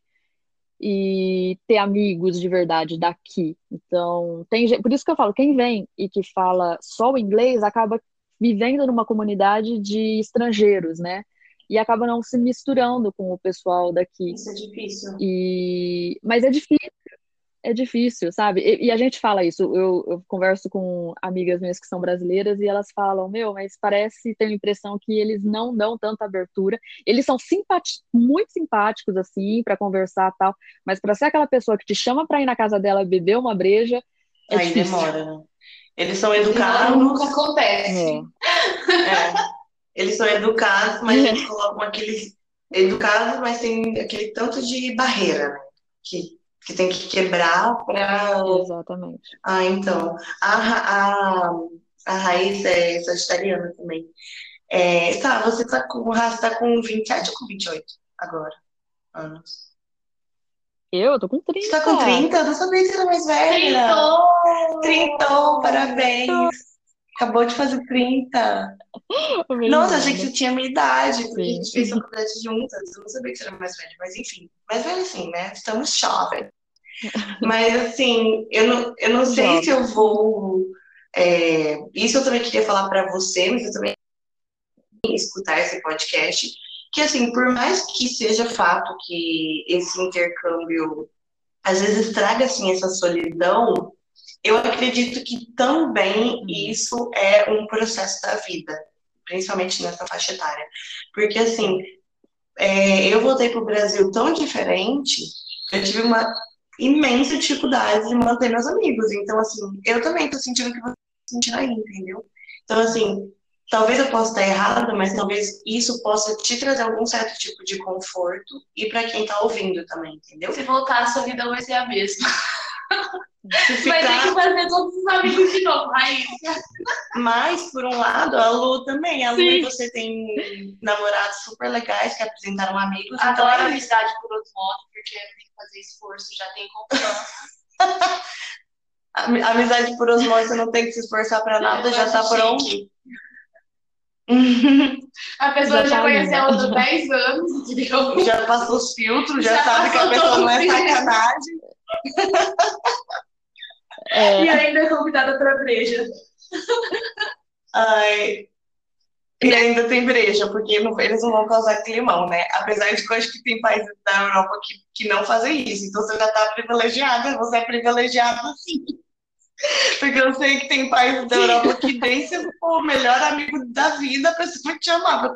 e ter amigos de verdade daqui. Então, tem, por isso que eu falo, quem vem e que fala só o inglês acaba vivendo numa comunidade de estrangeiros, né? E acaba não se misturando com o pessoal daqui. Isso é difícil. E mas é difícil, é difícil, sabe? E, e a gente fala isso. Eu, eu converso com amigas minhas que são brasileiras e elas falam, meu, mas parece ter a impressão que eles não dão tanta abertura. Eles são simpati muito simpáticos assim para conversar e tal, mas para ser aquela pessoa que te chama para ir na casa dela beber uma breja, é Aí difícil. demora, né? Eles são Não, educados, nunca acontece. É. é, eles são educados, mas eles colocam aquele educados, mas tem aquele tanto de barreira, né? Que, que tem que quebrar para. Exatamente. Ah, então. A, a, a Raíssa é sagitariana também. É, tá, você tá com, tá com 27 ou com 28 agora? Anos. Eu, eu tô com Você tá com 30. 30? Eu não sabia que você era mais velha. Trintou! Trintou, parabéns. Acabou de fazer 30. Nossa, achei que você tinha minha idade, porque Sim. a gente fez faculdade juntas. Eu não sabia que você era mais velha, mas enfim. Mais velha sim, né? Estamos jovens. Mas assim, eu não, eu não sei Jovem. se eu vou. é, isso eu também queria falar para você, mas eu também escutar esse podcast. Que assim, por mais que seja fato que esse intercâmbio às vezes traga assim essa solidão, eu acredito que também Hum. isso é um processo da vida, principalmente nessa faixa etária. Porque assim, é, eu voltei para o Brasil tão diferente, eu tive uma imensa dificuldade de manter meus amigos. Então, assim, eu também tô sentindo o que você tá sentindo aí, entendeu? Então, assim, talvez eu possa estar errada, mas talvez isso possa te trazer algum certo tipo de conforto e para quem tá ouvindo também, entendeu? Se voltar, a sua vida vai ser a mesma. Se Vai ter que ficar... fazer todos os amigos de novo, Raíssa. Mas, por um lado, a Lu também. A Lu Sim. e você tem namorados super legais que apresentaram amigos. Então, Adoro é isso. amizade por outro modo, porque tem que fazer esforço, já tem confiança. Ami- Amizade por osmose, você não tem que se esforçar pra nada, já tá pronto. A pessoa Já já, conhece linda. ela há 10 anos, entendeu? Já passou os filtros, já, Já sabe que a pessoa não é sacanagem. É, E ainda é convidada pra breja. Ai. E ainda tem breja, porque não- eles não vão causar climão, né? Apesar de que eu acho que tem países da Europa que, que não fazem isso. Então você já tá privilegiada, você é privilegiado sim. Porque eu sei que tem países da Europa que nem se for o melhor amigo da vida, a pessoa vai te amar.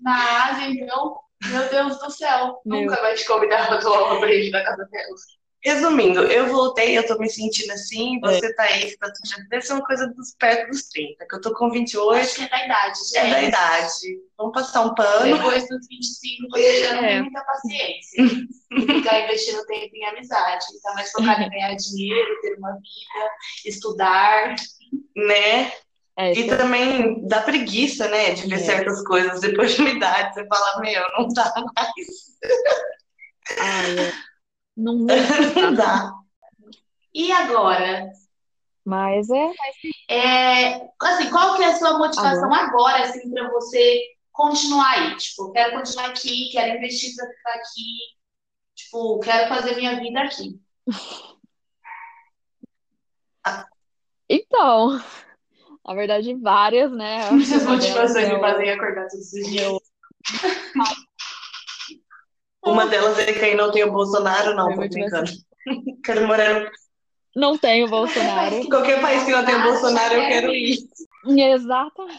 Na Ásia, então, meu Deus do céu. Meu. Nunca vai te convidar pra tomar uma breja na casa dela. Resumindo, eu voltei, eu tô me sentindo assim, você tá aí, você tá tudo Deve ser uma coisa dos perto dos 30, que eu tô com 28, Acho que é da idade, gente. é da idade. Vamos passar um pano. Depois dos 25, você já não É. tem muita paciência. Ficar investindo tempo em amizade. Tá mais focado em ganhar dinheiro, ter uma vida, estudar. né? é, E também dá preguiça, né, de ver É. certas coisas depois de uma idade. Você fala, meu, não dá mais. ai, é. Não, dá. E agora? mas é, É, assim, qual que é a sua motivação agora, assim, para você continuar aí? Tipo, quero continuar aqui, quero investir para ficar aqui. Tipo, quero fazer minha vida aqui. então, na verdade, várias, né? Eu acho que As uma delas motivações me fazem acordar todos os dias. Uma delas é que aí não tem o Bolsonaro, não, Foi tô brincando. Quero morar no... Não tem o Bolsonaro. Qualquer país que não tem o Bolsonaro, eu quero ir. Exatamente.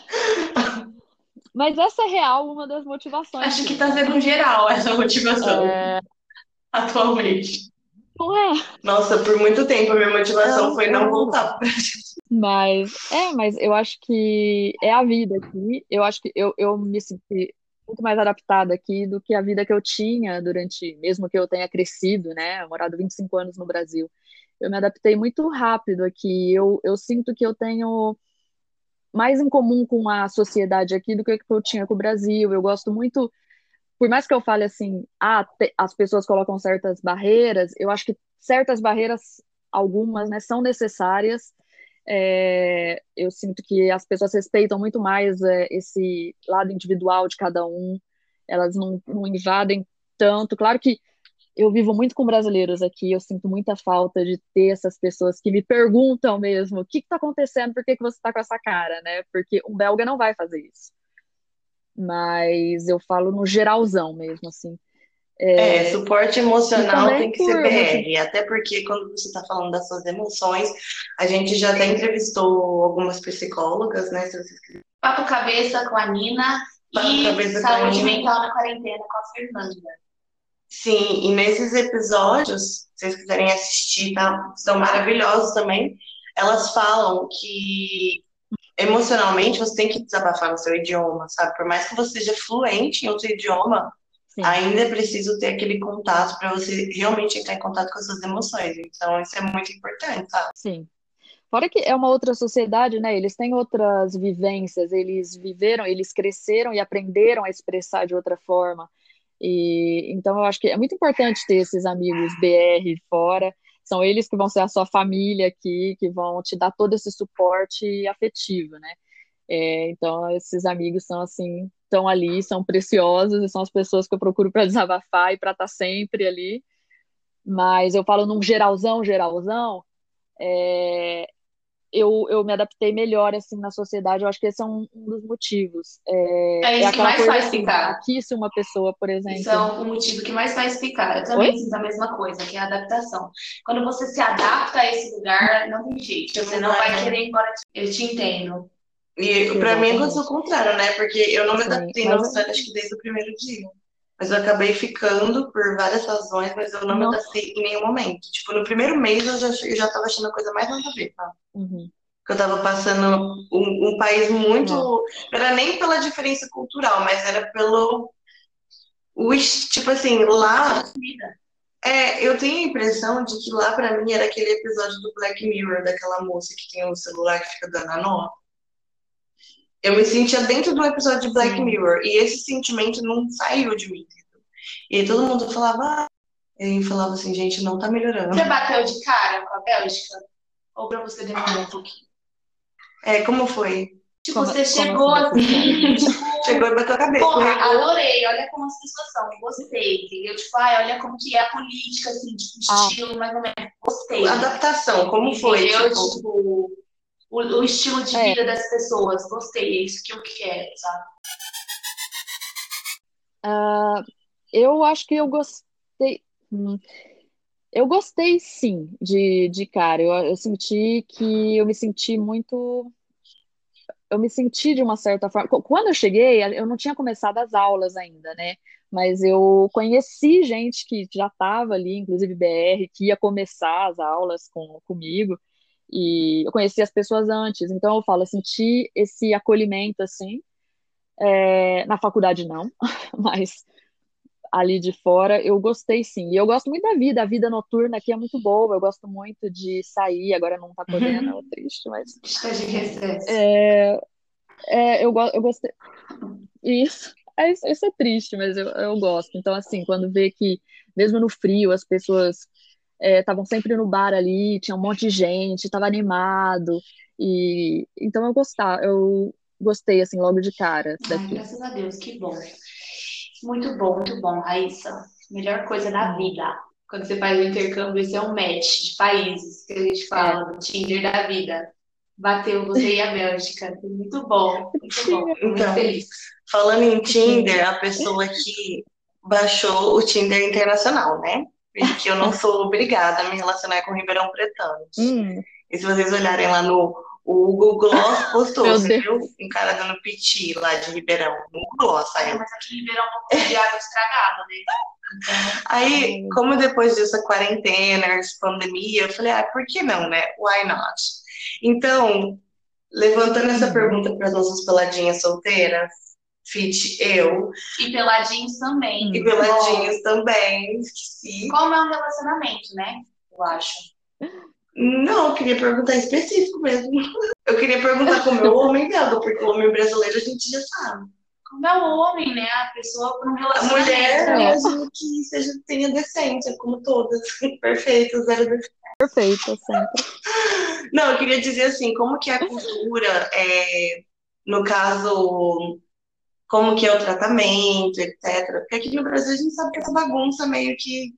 Mas essa é real uma das motivações. Acho que tá sendo geral essa motivação É, atualmente. não é, Nossa, por muito tempo a minha motivação Eu- foi não voltar. mas é, mas eu acho que é a vida aqui. Eu acho que eu, eu me senti muito mais adaptada aqui do que a vida que eu tinha durante, mesmo que eu tenha crescido, né? Morado 25 anos no Brasil. Eu me adaptei muito rápido aqui. Eu, eu sinto que eu tenho mais em comum com a sociedade aqui do que eu tinha com o Brasil. Eu gosto muito, por mais que eu fale assim, ah, te- as pessoas colocam certas barreiras, eu acho que certas barreiras, algumas, né, são necessárias. É, eu sinto que as pessoas respeitam muito mais é, esse lado individual de cada um, elas não, não invadem tanto. Claro que eu vivo muito com brasileiros aqui, eu sinto muita falta de ter essas pessoas que me perguntam mesmo o que está acontecendo, por que, que você está com essa cara, né? Porque um belga não vai fazer isso. Mas eu falo no geralzão mesmo, assim. É, suporte emocional também tem que ser BR, até porque quando você está falando das suas emoções, a gente já até entrevistou algumas psicólogas, né? Se vocês quiserem. Papo cabeça com a Nina Papo e cabeça com a saúde mental na quarentena com a Fernanda. Sim, e nesses episódios, se vocês quiserem assistir, tá? São maravilhosos também. Elas falam que emocionalmente você tem que desabafar no seu idioma, sabe? Por mais que você seja fluente em outro idioma, Sim. ainda é preciso ter aquele contato para você realmente entrar em contato com as suas emoções. Então, isso é muito importante, sabe? Sim. Fora que é uma outra sociedade, né? Eles têm outras vivências, eles viveram, eles cresceram e aprenderam a expressar de outra forma. E então eu acho que é muito importante ter esses amigos BR fora. são eles que vão ser a sua família aqui, que vão te dar todo esse suporte afetivo, né? É, então, esses amigos são assim, estão ali, são preciosos e são as pessoas que eu procuro para desabafar e para estar tá sempre ali. Mas eu falo num geralzão, geralzão, é, eu, eu me adaptei melhor assim na sociedade. Eu acho que esse é um, um dos motivos. É, é isso é que mais faz assim, ficar. Aqui, se uma pessoa, por exemplo. Isso é o motivo que mais faz ficar. Eu também Oi? sinto a mesma coisa, que é a adaptação. Quando você se adapta a esse lugar, não tem jeito. Você não vai querer ir embora. Eu te entendo. E para mim aconteceu o contrário, né? Porque eu não me adaptei na Austrália, acho que desde o primeiro dia. Mas eu acabei ficando por várias razões, mas eu não Nossa. me adaptei em nenhum momento. Tipo, no primeiro mês eu já, eu já tava achando a coisa mais nada a ver, tá? Uhum. Porque eu tava passando um, um país muito. Não era nem pela diferença cultural, mas era pelo. O, tipo assim, lá. É, eu tenho a impressão de que lá pra mim era aquele episódio do Black Mirror, daquela moça que tem o um celular que fica dando a nota. Eu me sentia dentro do episódio de Black. Mirror. E esse sentimento não saiu de mim. E aí todo mundo falava. Ah, e falava assim, gente, não tá melhorando. Você bateu de cara com a Bélgica? Ou pra você demorar um pouquinho? É, como foi? Tipo, como, você chegou assim. tipo, chegou e bateu a cabeça. Porra, adorei, olha como as pessoas são, gostei, entendeu? Tipo, ai, olha como que é a política, assim, tipo, ah. estilo, mais ou menos. Gostei. Adaptação, como foi? Eu, tipo, tipo o, o estilo de é. vida das pessoas. Gostei, é isso que eu quero, sabe? Uh, eu acho que eu gostei. Hum, eu gostei sim de, de cara. Eu, eu senti que eu me senti muito. Eu me senti de uma certa forma. Quando eu cheguei, eu não tinha começado as aulas ainda, né? Mas eu conheci gente que já estava ali, inclusive BR, que ia começar as aulas com, comigo e eu conheci as pessoas antes, então eu falo, eu senti esse acolhimento assim, é, na faculdade não, mas ali de fora eu gostei sim, e eu gosto muito da vida, a vida noturna aqui é muito boa, eu gosto muito de sair, agora não tá podendo, é triste, mas... É, é, eu, eu gostei... Isso, é, isso é triste, mas eu, eu gosto, então assim, quando vê que mesmo no frio as pessoas estavam é, sempre no bar ali, tinha um monte de gente, estava animado. E então eu gostava, eu gostei assim logo de cara daqui. Ai, graças a Deus, que bom. Muito bom, muito bom, Raíssa. Melhor coisa da vida. Quando você faz o intercâmbio, esse é um match de países que a gente fala, é. Tinder da vida. Bateu você e a Bélgica. Muito bom, muito bom. Muito então, feliz. Falando em Tinder, a pessoa que baixou o Tinder internacional, né? Que eu não sou obrigada a me relacionar com Ribeirão Pretano. Hum. E se vocês olharem lá no o Google Gloss postou, você viu? Um cara dando piti lá de Ribeirão. No Google Gloss saiu. É, mas aqui em Ribeirão não tem água estragada, né? Então, Aí, como depois dessa quarentena, pandemia, eu falei, ah, por que não, né? Why not? Então, levantando essa uhum. pergunta para as nossas peladinhas solteiras, Fit eu. E peladinhos também. E peladinhos Bom. também. Esqueci. Como é um relacionamento, né? Eu acho. Não, eu queria perguntar específico mesmo. Eu queria perguntar como é o homem dela, porque o homem brasileiro a gente já sabe. Como é o homem, né? A pessoa para um relacionamento. A mulher, é. mesmo que seja, tenha decência, como todas. Perfeito, zero defeito. Perfeito, sempre. Não, eu queria dizer assim, como que a cultura, é, no caso como que é o tratamento, etc. Porque aqui no Brasil a gente sabe que essa bagunça meio que.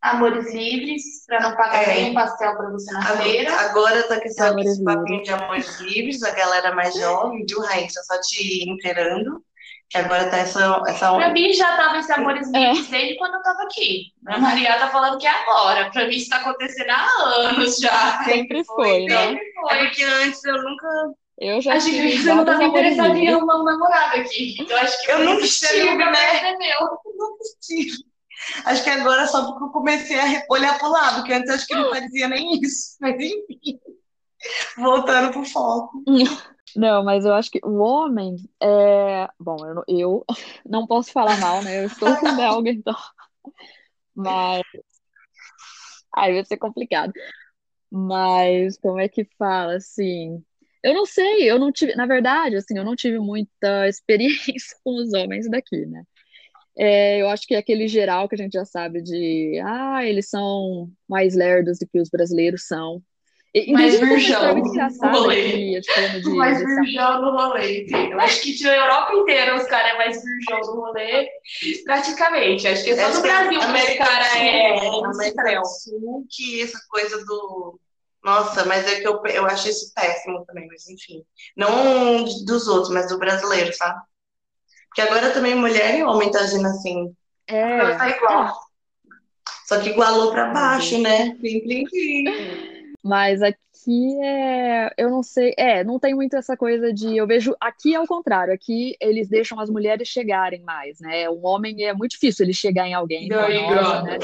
Amores livres, para não pagar é. nem pastel para você na agora, feira. Agora tá com esse, papinho de amores livres, a galera mais jovem, viu, Raíssa? Só te inteirando. Que agora tá essa. essa... Pra mim já tava esse amores é. livres desde quando eu tava aqui. A Maria tá falando que é agora. Pra mim isso tá acontecendo há anos já. Sempre foi, né? Sempre foi. É porque antes eu nunca eu já acho que você não estava interessado em arrumar um namorado aqui. Então acho que eu nunca estive, né? Eu nunca estive. Acho que agora só porque eu comecei a olhar para o lado, porque antes acho que não parecia nem isso. Mas enfim, voltando pro foco. Não, mas eu acho que o homem é. Bom, eu, eu não posso falar mal, né? Eu estou com belga, então. Mas. Aí vai ser complicado. Mas como é que fala, assim? Eu não sei, eu não tive, na verdade, assim, eu não tive muita experiência com os homens daqui, né? É, eu acho que é aquele geral que a gente já sabe de, ah, eles são mais lerdos do que os brasileiros são. E, Mais virgão no rolê. eu de, Mais de virgão no rolê, entendeu? Acho que de Europa inteira os caras é mais virgão no rolê, praticamente. Acho que é só Acho no que Brasil que os América caras do Sul, é? América extremo. do Sul, que essa coisa do. Nossa, mas é que eu, eu acho isso péssimo também, mas enfim. Não dos outros, mas do brasileiro, sabe? Porque agora também mulher e homem tá agindo assim. Agora É, tá igual. Só que igualou pra baixo, né? Plim, plim, plim. Mas aqui é, eu não sei, é, não tem muito essa coisa de, eu vejo, aqui é o contrário, aqui eles deixam as mulheres chegarem mais, né? Um homem é muito difícil ele chegar em alguém, falar, Daí, nossa, né?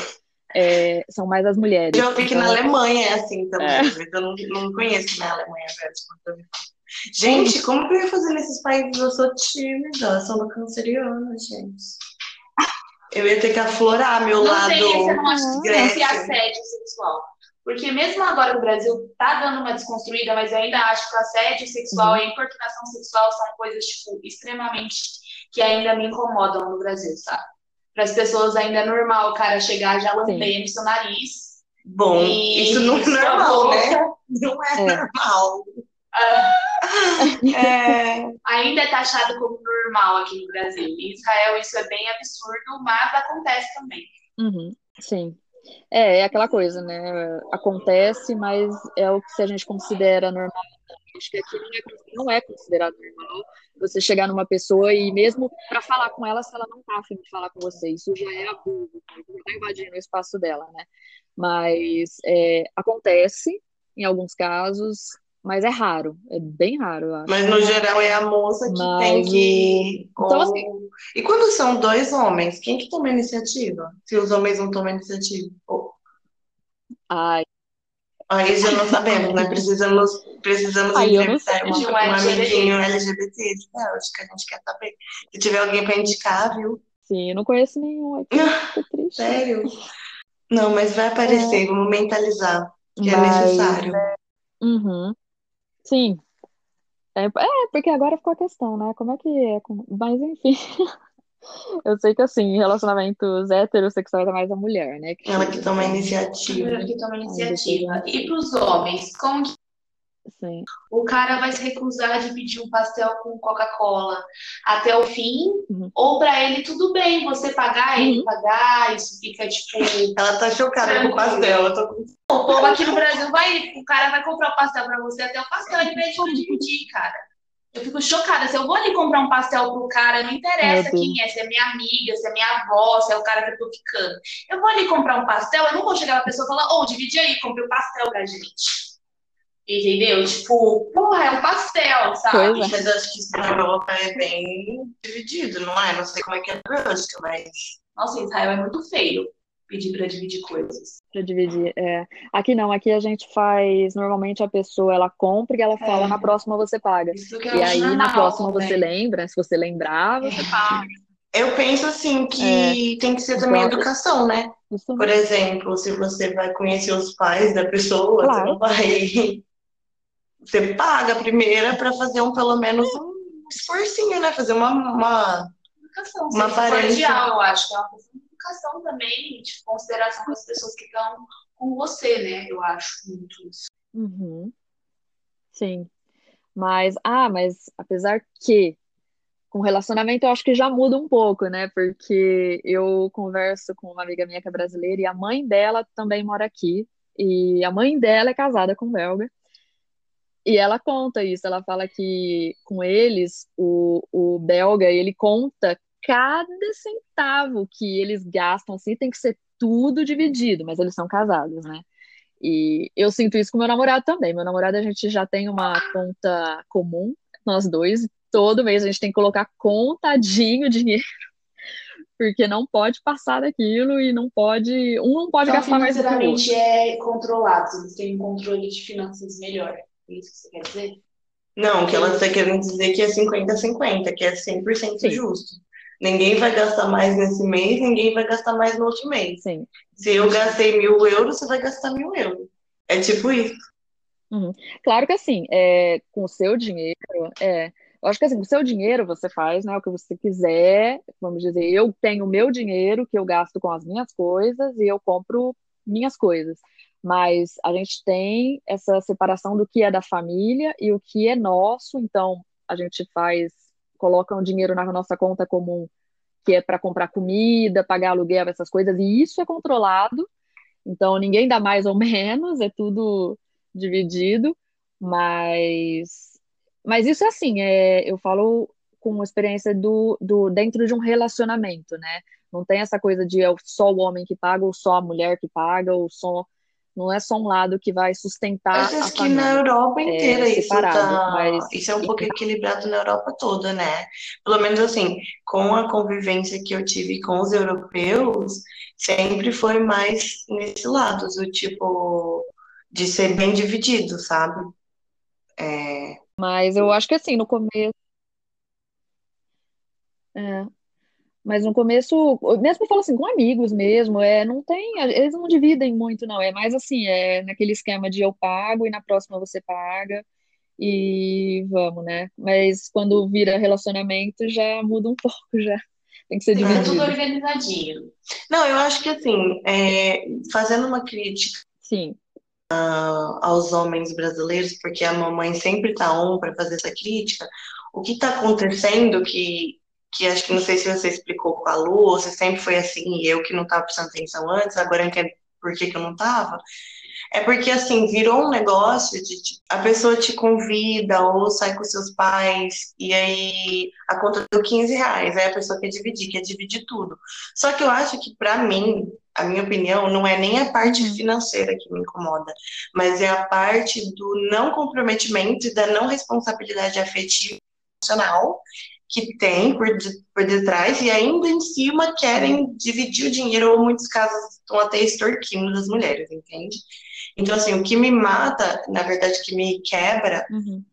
É, são mais as mulheres. Já ouvi que na Então, Alemanha é assim também, É. mas eu não, não conheço na Alemanha, eu me falar. Gente, como que eu ia fazer nesses países? Eu sou tímida, eu sou uma canceriana, gente. Eu ia ter que aflorar meu Não lado sei se eu não acho que Grécia. esse assédio sexual. Porque mesmo agora o Brasil tá dando uma desconstruída, mas eu ainda acho que o assédio sexual Uhum. e a importunação sexual são coisas, tipo, extremamente que ainda me incomodam no Brasil, sabe? Para as pessoas ainda é normal o cara chegar já lambendo seu nariz. Bom, E isso não é normal, né? Não é, É. normal. ah, É, ainda é taxado como normal aqui no Brasil. Em Israel isso é bem absurdo, mas acontece também. uhum, sim. É, é aquela coisa, né? Acontece, mas é o que se a gente considera normal. Acho que aqui não é, não é considerado normal você chegar numa pessoa e mesmo para falar com ela, se ela não tá afim de falar com você, isso já é abuso, já tá invadindo o espaço dela, né? Mas é, acontece em alguns casos, mas é raro, é bem raro, eu acho. mas no geral é a moça que Mas tem que. Então, assim- E quando são dois homens, quem que toma a iniciativa? Se os homens não tomam a iniciativa? Ou- Ai, Aí já não sabemos, né? Precisamos, precisamos não entrevistar uma- um um LGBT. amiguinho LGBT de Bélgica, a gente quer saber. Se tiver alguém pra indicar, viu? sim, eu não conheço nenhum aqui. Sério? Não, mas vai aparecer, vamos mentalizar, que é Mas, necessário. Uhum. Sim. É, é, porque agora ficou a questão, né? Como é que é? Mas enfim. Eu sei que assim, em relacionamentos heterossexuais é mais a mulher, né? que Ela chega, que toma a iniciativa. Primeiro que toma iniciativa. E para os homens, como que Sim. o cara vai se recusar de pedir um pastel com Coca-Cola até o fim? Uhum. Ou para ele tudo bem você pagar, ele Uhum. pagar, isso fica tipo. Ela tá chocada com o pastel. Eu tô com... O povo aqui no Brasil vai, o cara vai comprar o pastel para você até o pastel, ele pede para dividir, cara. Eu fico chocada. Se eu vou ali comprar um pastel pro cara, não interessa Deus. quem é, se é minha amiga, se é minha avó, se é o cara que eu tô ficando. Eu vou ali comprar um pastel, eu não vou chegar pra pessoa e falar, ô, divide aí, compre um pastel pra gente. Entendeu? Tipo, porra, é um pastel, sabe? Pois é. Mas acho que isso na Europa é bem dividido, não é? Não sei como é que é na Bélgica, mas. Nossa, Israel é muito feio pedir pra dividir coisas. Pra dividir. É. Aqui não, aqui a gente faz. Normalmente a pessoa ela compra e ela fala, É. na próxima você paga. Isso que eu E aí na normal próxima você lembra, se você lembrar, você paga. Eu penso assim que tem que ser também educação, né? Isso Por exemplo, se você vai conhecer os pais da pessoa, você Claro. não vai. Você paga a primeira para fazer um, pelo menos, um esforcinho, né? Fazer uma, uma... Educação, Uma aparência. cordial, eu acho que é uma de educação também, de consideração com as pessoas que estão com você, né? Eu acho muito isso. Uhum. Sim. Mas, ah, mas apesar que com relacionamento eu acho que já muda um pouco, né? Porque eu converso com uma amiga minha que é brasileira e a mãe dela também mora aqui. E a mãe dela é casada com um belga. E ela conta isso, ela fala que com eles, o, o belga, ele conta cada centavo que eles gastam, assim, tem que ser tudo dividido, mas eles são casados, né? E eu sinto isso com meu namorado também. Meu namorado, a gente já tem uma conta comum, nós dois. Todo mês a gente tem que colocar contadinho dinheiro, porque não pode passar daquilo e não pode. Um não pode Então, gastar mais o financeiramente é controlados, eles têm um controle de finanças melhor. É isso que você quer dizer? Não, que ela está querendo dizer que é 50-50, que é 100% Sim. justo. Ninguém vai gastar mais nesse mês, ninguém vai gastar mais no outro mês. Sim. Se eu gastei mil euros, você vai gastar mil euros. É tipo isso. Claro que assim, é, com o seu dinheiro, é, Eu acho que assim, o seu dinheiro você faz, né, o que você quiser. Vamos dizer, eu tenho o meu dinheiro que eu gasto com as minhas coisas e eu compro minhas coisas. Mas a gente tem essa separação do que é da família e o que é nosso, então a gente faz, coloca um dinheiro na nossa conta comum, que é para comprar comida, pagar aluguel, essas coisas, e isso é controlado. Então ninguém dá mais ou menos, é tudo dividido, mas mas isso é assim, é, eu falo com experiência do, do dentro de um relacionamento, né? Não tem essa coisa de é só o homem que paga ou só a mulher que paga ou só não é só um lado que vai sustentar Mas a acho que na Europa inteira é isso tá, mas isso é um pouco equilibrado na Europa toda, né? Pelo menos assim, com a convivência que eu tive com os europeus, sempre foi mais nesse lado, do tipo, de ser bem dividido, sabe? É, mas eu acho que assim, no começo, é, mas no começo, mesmo eu falo assim, com amigos mesmo, é, não tem, eles não dividem muito, não, é mais assim, é naquele esquema de eu pago e na próxima você paga e vamos, né? Mas quando vira relacionamento já muda um pouco, já tem que ser sim. É tudo dividido. organizadinho. Não, eu acho que assim, é, fazendo uma crítica Sim, aos homens brasileiros, porque a mamãe sempre tá on para fazer essa crítica, o que está acontecendo que que acho que não sei se você explicou com a Lu, ou se sempre foi assim, e eu que não estava prestando atenção antes, agora eu entendo por que, que eu não estava. É porque, assim, virou um negócio de, de, a pessoa te convida ou sai com seus pais, e aí a conta deu 15 reais, aí a pessoa quer dividir, quer dividir tudo. Só que eu acho que, para mim, a minha opinião, não é nem a parte Uhum. financeira que me incomoda, mas é a parte do não comprometimento e da não responsabilidade afetiva emocional que tem por, por detrás e ainda em cima querem dividir o dinheiro, ou muitos casos estão até extorquindo das mulheres, entende? Então, assim, o que me mata, na verdade, que me quebra, Uhum.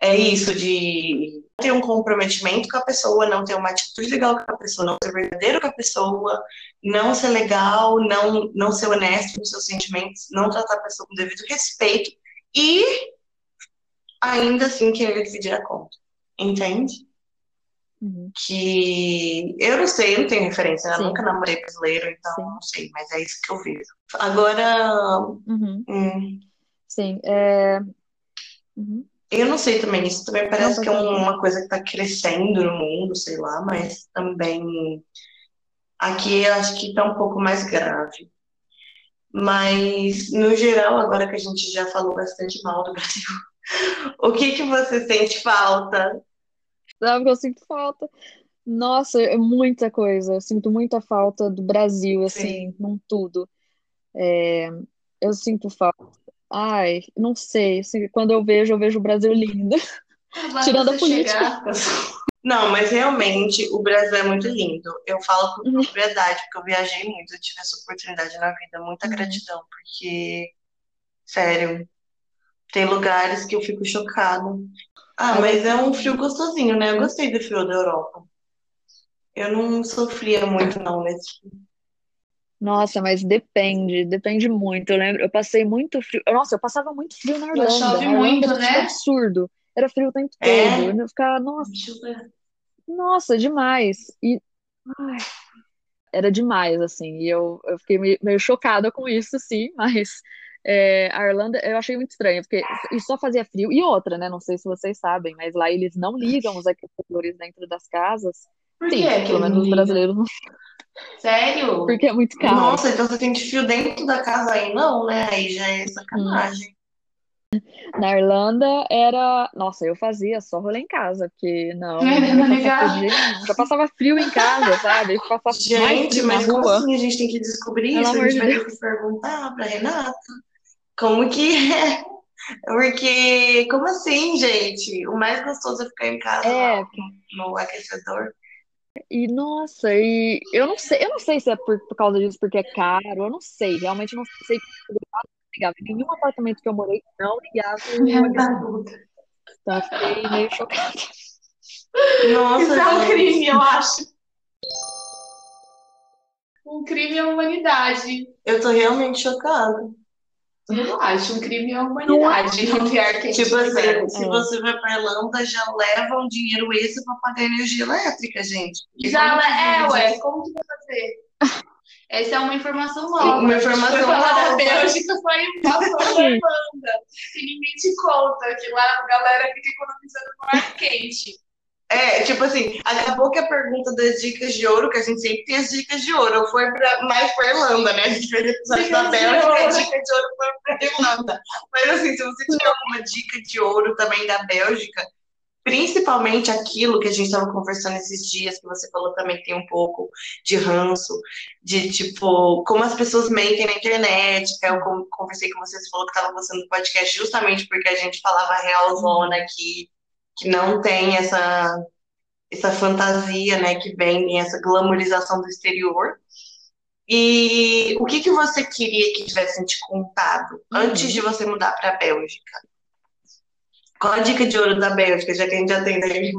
é isso de ter um comprometimento com a pessoa, não ter uma atitude legal com a pessoa, não ser verdadeiro com a pessoa, não ser legal, não, não ser honesto com seus sentimentos, não tratar a pessoa com devido respeito e ainda assim querer dividir a conta, entende? Uhum. que eu não sei, eu não tenho referência, né? eu nunca namorei brasileiro, então Sim. não sei, mas é isso que eu vejo. Agora, Uhum. hum, Sim, é... Uhum. eu não sei também, isso também parece Não, que é uma coisa que está crescendo no mundo, sei lá, mas também aqui eu acho que está um pouco mais grave. Mas, no geral, agora que a gente já falou bastante mal do Brasil, o que que você sente falta? Sabe que eu sinto falta? Nossa, é muita coisa. Eu sinto muita falta do Brasil, assim, Sim. num tudo. É, eu sinto falta. Ai, não sei. assim, quando eu vejo, eu vejo o Brasil lindo. Tirando a política. chegar. Não, mas realmente o Brasil é muito lindo. Eu falo com Uhum. propriedade, porque eu viajei muito, eu tive essa oportunidade na vida. Muita Uhum. gratidão, porque, sério, tem lugares que eu fico chocada. Ah, Mas é um frio gostosinho, né? Eu gostei do frio da Europa. Eu não sofria muito, não, nesse frio. nossa, mas depende, depende muito. Eu lembro, eu passei muito frio. Nossa, eu passava muito frio na Irlanda. chove Na Irlanda muito, era né? absurdo. Era frio o tempo todo. É? Eu ficava, nossa, nossa, demais. E ai, era demais, assim. E eu, eu fiquei meio, meio chocada com isso, sim, mas é, a Irlanda eu achei muito estranho, porque e só fazia frio. E outra, né? Não sei se vocês sabem, mas lá eles não ligam os aquecedores dentro das casas. Por que Sim, é que pelo menos os brasileiros não, Sério? porque é muito caro. Nossa, então você tem fio dentro da casa aí, não, né? Aí já é Hum. sacanagem. Na Irlanda era. Nossa, eu fazia só rolê em casa, porque não, Não não de. Já passava frio em casa, sabe? E passava mais Gente, frio na mas como rua, assim a gente tem que descobrir pelo isso? A gente de vai ter que perguntar pra Renata como que é. Porque, como assim, gente? O mais gostoso é ficar em casa É, no, no aquecedor. e nossa, e eu não sei, eu não sei se é por, por causa disso, porque é caro, eu não sei, realmente não sei que ligava. Em nenhum apartamento que eu morei não ligava. Então eu fiquei meio chocada. Isso Nossa, é um crime, eu acho. Um crime à humanidade. Eu tô realmente chocada. Eu acho um crime à humanidade, não ter ar quente Tipo assim, inverno. se É. você vai pra Irlanda, já leva um dinheiro extra pra pagar energia elétrica, gente. Já, que é, você- ué, como que vai fazer? Essa é uma informação nova. Uma informação falar da nova. Bélgica, foi da Sim. Irlanda. Que ninguém te conta, que lá a galera fica economizando no ar quente. É, tipo assim, acabou que a pergunta das dicas de ouro, que a gente sempre tem as dicas de ouro, foi pra, mais pra Irlanda, né? A gente fez episódio da Bélgica, a ouro. dica de ouro foi pra Irlanda. Mas assim, se você tiver alguma dica de ouro também da Bélgica, principalmente aquilo que a gente estava conversando esses dias, que você falou também que tem um pouco de ranço, de tipo, como as pessoas mentem na internet, que eu con- conversei com você, você falou que estava gostando do podcast justamente porque a gente falava realzona aqui, que não tem essa essa fantasia, né, que vem essa glamorização do exterior. E o que que você queria que tivessem te contado antes de você mudar para a Bélgica? Qual a dica de ouro da Bélgica, já que a gente já tem daí?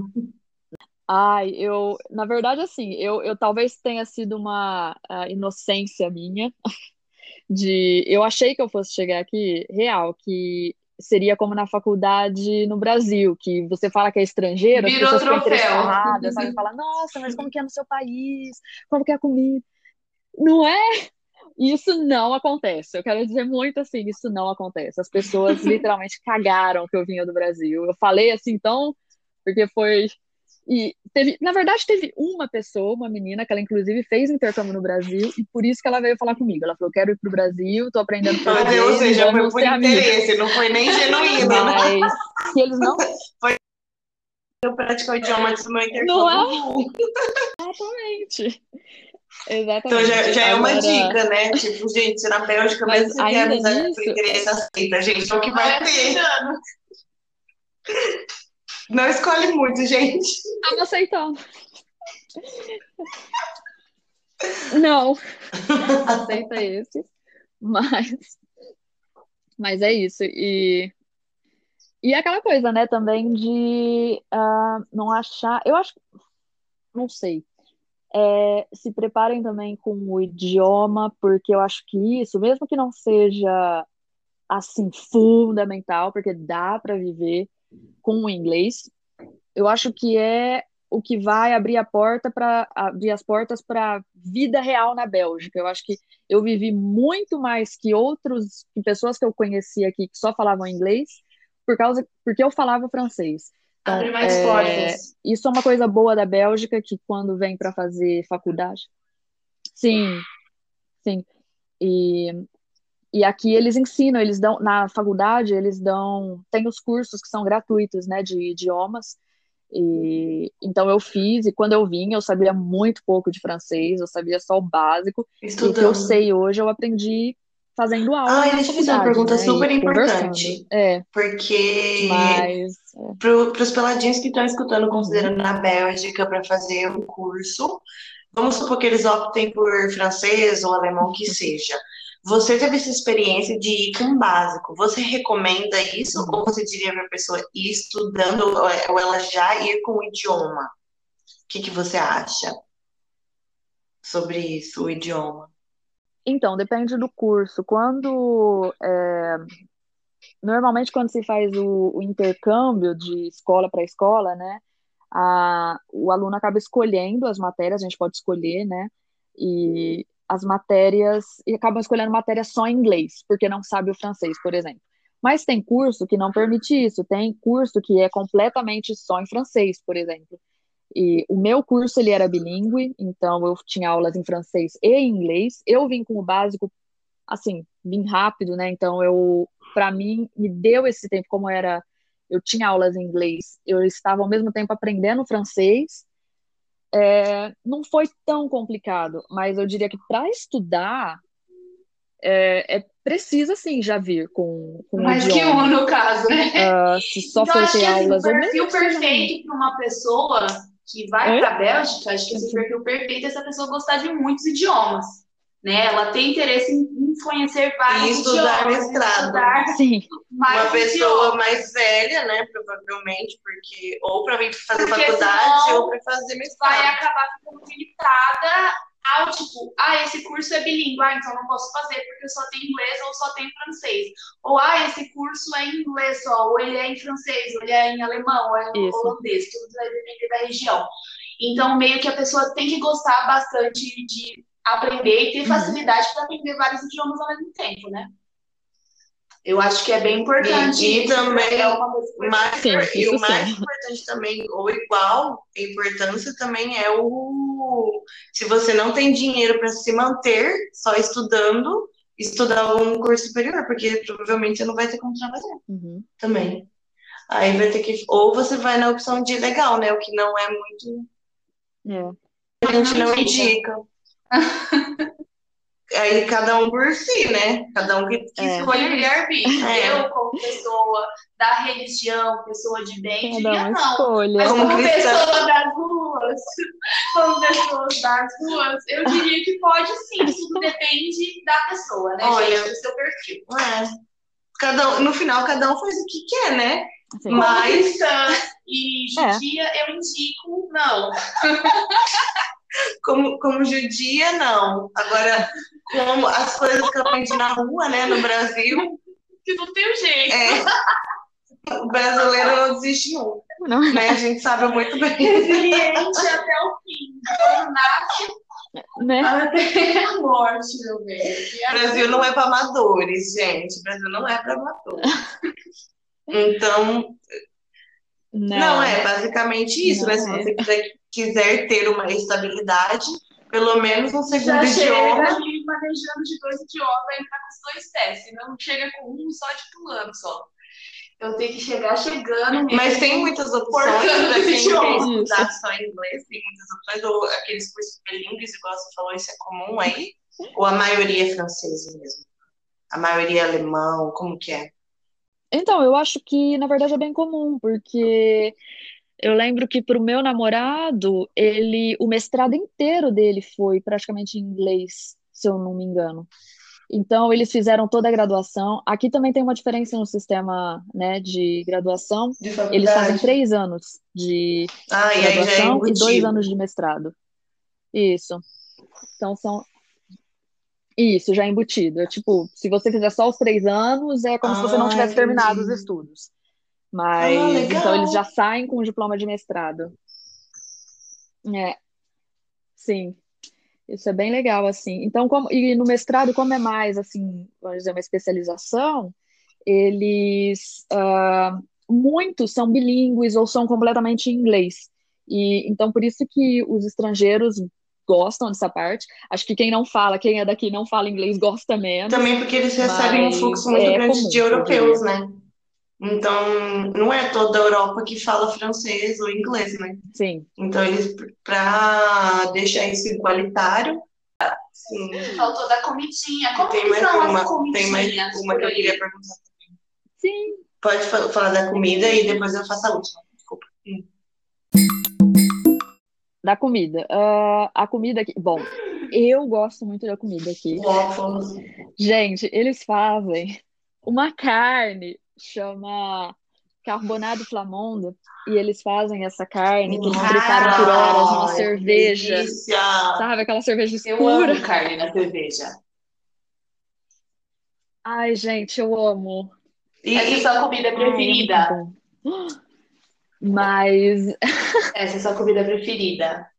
Ai, eu, na verdade, assim, eu, eu talvez tenha sido uma inocência minha de, eu achei que eu fosse chegar aqui real, que seria como na faculdade no Brasil, que você fala que é estrangeiro, as Virou pessoas ficam troféu. interessadas, sabe? Fala, nossa, mas como que é no seu país? Como que é a comida? Não é? Isso não acontece. Eu quero dizer muito assim, isso não acontece. As pessoas literalmente cagaram que eu vinha do Brasil. Eu falei assim, então, porque foi e teve, na verdade, teve uma pessoa, uma menina, que ela inclusive fez intercâmbio no Brasil, e por isso que ela veio falar comigo. Ela falou: quero ir pro Brasil, tô aprendendo Mas, português, ou seja, foi por interesse, não foi nem genuíno, né? Mas que eles não. Eu pratico o idioma do meu intercâmbio. Não Exatamente. Exatamente. Então já, já é uma Agora, dica, né? Tipo, gente, na Bélgica, Mas mesmo se ainda amizade nisso- por interesse, aceita, gente. É o que vai ter. Não escolhe muito, gente. Estamos aceitando. Não, aceita esse, mas, mas é isso. E, e aquela coisa, né, também de ah, não achar. Eu acho. Não sei. É, se preparem também com o idioma, porque eu acho que isso, mesmo que não seja assim fundamental, porque dá para viver com o inglês, eu acho que é o que vai abrir a porta para abrir as portas para vida real na Bélgica. Eu acho que eu vivi muito mais que outros, que pessoas que eu conheci aqui que só falavam inglês, por causa porque eu falava francês. Então, Abre mais é, portas. isso é uma coisa boa da Bélgica, que quando vem para fazer faculdade. Sim, sim. E, e aqui eles ensinam, eles dão, na faculdade, eles dão, tem os cursos que são gratuitos, né, de idiomas. E então eu fiz, e quando eu vim, eu sabia muito pouco de francês, eu sabia só o básico. E o que eu Estudando. sei hoje, eu aprendi fazendo aula Ah, deixa eu fazer uma pergunta né, super importante. É, Porque mas para os peladinhos que estão escutando, considerando na Bélgica para fazer um curso, vamos supor que eles optem por francês ou alemão, que seja. Você teve essa experiência de ir com básico. Você recomenda isso? Uhum. Ou você diria para a pessoa ir estudando ou ela já ir com o idioma? O que que você acha sobre isso, o idioma? Então, depende do curso. Quando é, normalmente quando se faz o, o intercâmbio de escola para escola, né, a, o aluno acaba escolhendo as matérias, a gente pode escolher, né, e as matérias e acabam escolhendo matérias só em inglês, porque não sabe o francês, por exemplo. Mas tem curso que não permite isso, tem curso que é completamente só em francês, por exemplo. E o meu curso ele era bilíngue, então eu tinha aulas em francês e em inglês. Eu vim com o básico, assim, vim rápido, né? Então eu, para mim, me deu esse tempo como era, eu tinha aulas em inglês, eu estava ao mesmo tempo aprendendo francês. É, não foi tão complicado, mas eu diria que para estudar é, é precisa sim já vir com, com o Mais que idioma. um, no caso, né? Ah, se só Então, for ter que assim, o aulas ou mesmo perfil que um- perfeito para uma pessoa que vai para a Bélgica, acho que esse perfil perfeito é essa pessoa gostar de muitos idiomas. Né? Ela tem interesse em conhecer vários E estudar idiomas, mestrado. estudar Sim, mais Uma pessoa idiomas. mais velha, né? Provavelmente, porque ou para vir fazer Porque faculdade ou para fazer vai mestrado. acabar ficando limitada ao tipo, ah, esse curso é bilíngue, ah, então não posso fazer porque eu só tenho inglês ou só tenho francês. Ou, ah, esse curso é em inglês só, ou ele é em francês, ou ele é em alemão, ou é em Isso. holandês, tudo vai depender da região. Então, meio que a pessoa tem que gostar bastante de aprender e ter Uhum. facilidade para aprender vários idiomas ao mesmo tempo, né? Eu acho que é bem importante. E- e isso, também é uma coisa importante. Mais, Sim, e o mais sim. importante também, ou igual importância também é o se você não tem dinheiro para se manter só estudando, estudar algum curso superior, porque provavelmente você não vai ter como trabalhar Uhum. também. Aí vai ter que. Ou você vai na opção de legal, né? O que não é muito. É. A gente não Não indica. Aí cada um por si, né? Cada um que, que É. escolhe Escolhe livre-arbítrio. É. Eu, como pessoa da religião, pessoa de bem, Cada diria não. escolha. Mas Como como pessoa das ruas, como pessoas das ruas, eu diria que pode sim. Tudo depende da pessoa, né, Olha, gente? Do seu perfil. É. Cada um, no final, cada um faz o que quer, né? Como Mas- e É. judia, eu indico não. Como, como judia, não. Agora, como as coisas que eu aprendi na rua, né, no Brasil, Que não tem jeito. é, o brasileiro não desiste nunca, não, né? A gente sabe muito bem. Resiliente até o fim. Quando nasce né? até a morte, meu bem. O Brasil não é para amadores, gente. O Brasil não é para amadores. Então, não, é basicamente isso, Não né? Se é. você quiser, quiser ter uma estabilidade, pelo menos um segundo Já chega idioma. ali manejando de dois idiomas, vai entrar com os dois testes. Não chega com um só de pulando só. Eu tenho que chegar chegando. mesmo. Mas tem muitas opções para quem quer estudar só inglês, tem muitas opções, ou aqueles cursos bilíngues, igual você falou, isso é comum aí? Ou a maioria é francesa mesmo? A maioria é alemão, como que é? Então, eu acho que na verdade é bem comum, porque eu lembro que para o meu namorado, ele, o mestrado inteiro dele foi praticamente em inglês, se eu não me engano. Então, eles fizeram toda a graduação. Aqui também tem uma diferença no sistema, né, de graduação. De Eles fazem três anos de Ah, e é graduação e dois anos de mestrado. Isso. Então são. Isso, já embutido. É tipo, se você fizer só os três anos, é como se você não Ah, tivesse terminado os entendi. estudos. Mas Ah, então eles já saem com o diploma de mestrado. É, sim. Isso é bem legal, assim. Então, como, e no mestrado, como é mais, assim, vamos dizer, uma especialização, eles, ah, muitos são bilíngues ou são completamente em inglês. E, então, por isso que os estrangeiros gostam dessa parte. Acho que quem não fala, quem é daqui não fala inglês, gosta menos. Também porque eles recebem um fluxo muito é grande comum, de eu europeus, né? Então, não é toda a Europa que fala francês ou inglês, né? Sim. Então, eles, para deixar isso igualitário, sim. Faltou da comidinha. Como Tem que mais são uma, as tem mais uma que eu queria perguntar. Sim. Pode fa- falar da comida e depois eu faço a última. Desculpa. Hum. Da comida. Ah, a comida aqui. Bom, eu gosto muito da comida aqui. Gente, eles fazem uma carne, chama carbonado flamonda, e eles fazem essa carne que eles preparam por horas numa cerveja. delícia. Sabe, aquela cerveja Eu escura. amo carne na cerveja. Ai, gente, eu amo. E, Essa é a e- sua comida Ai, é preferida. bom. Mas Essa é sua comida preferida.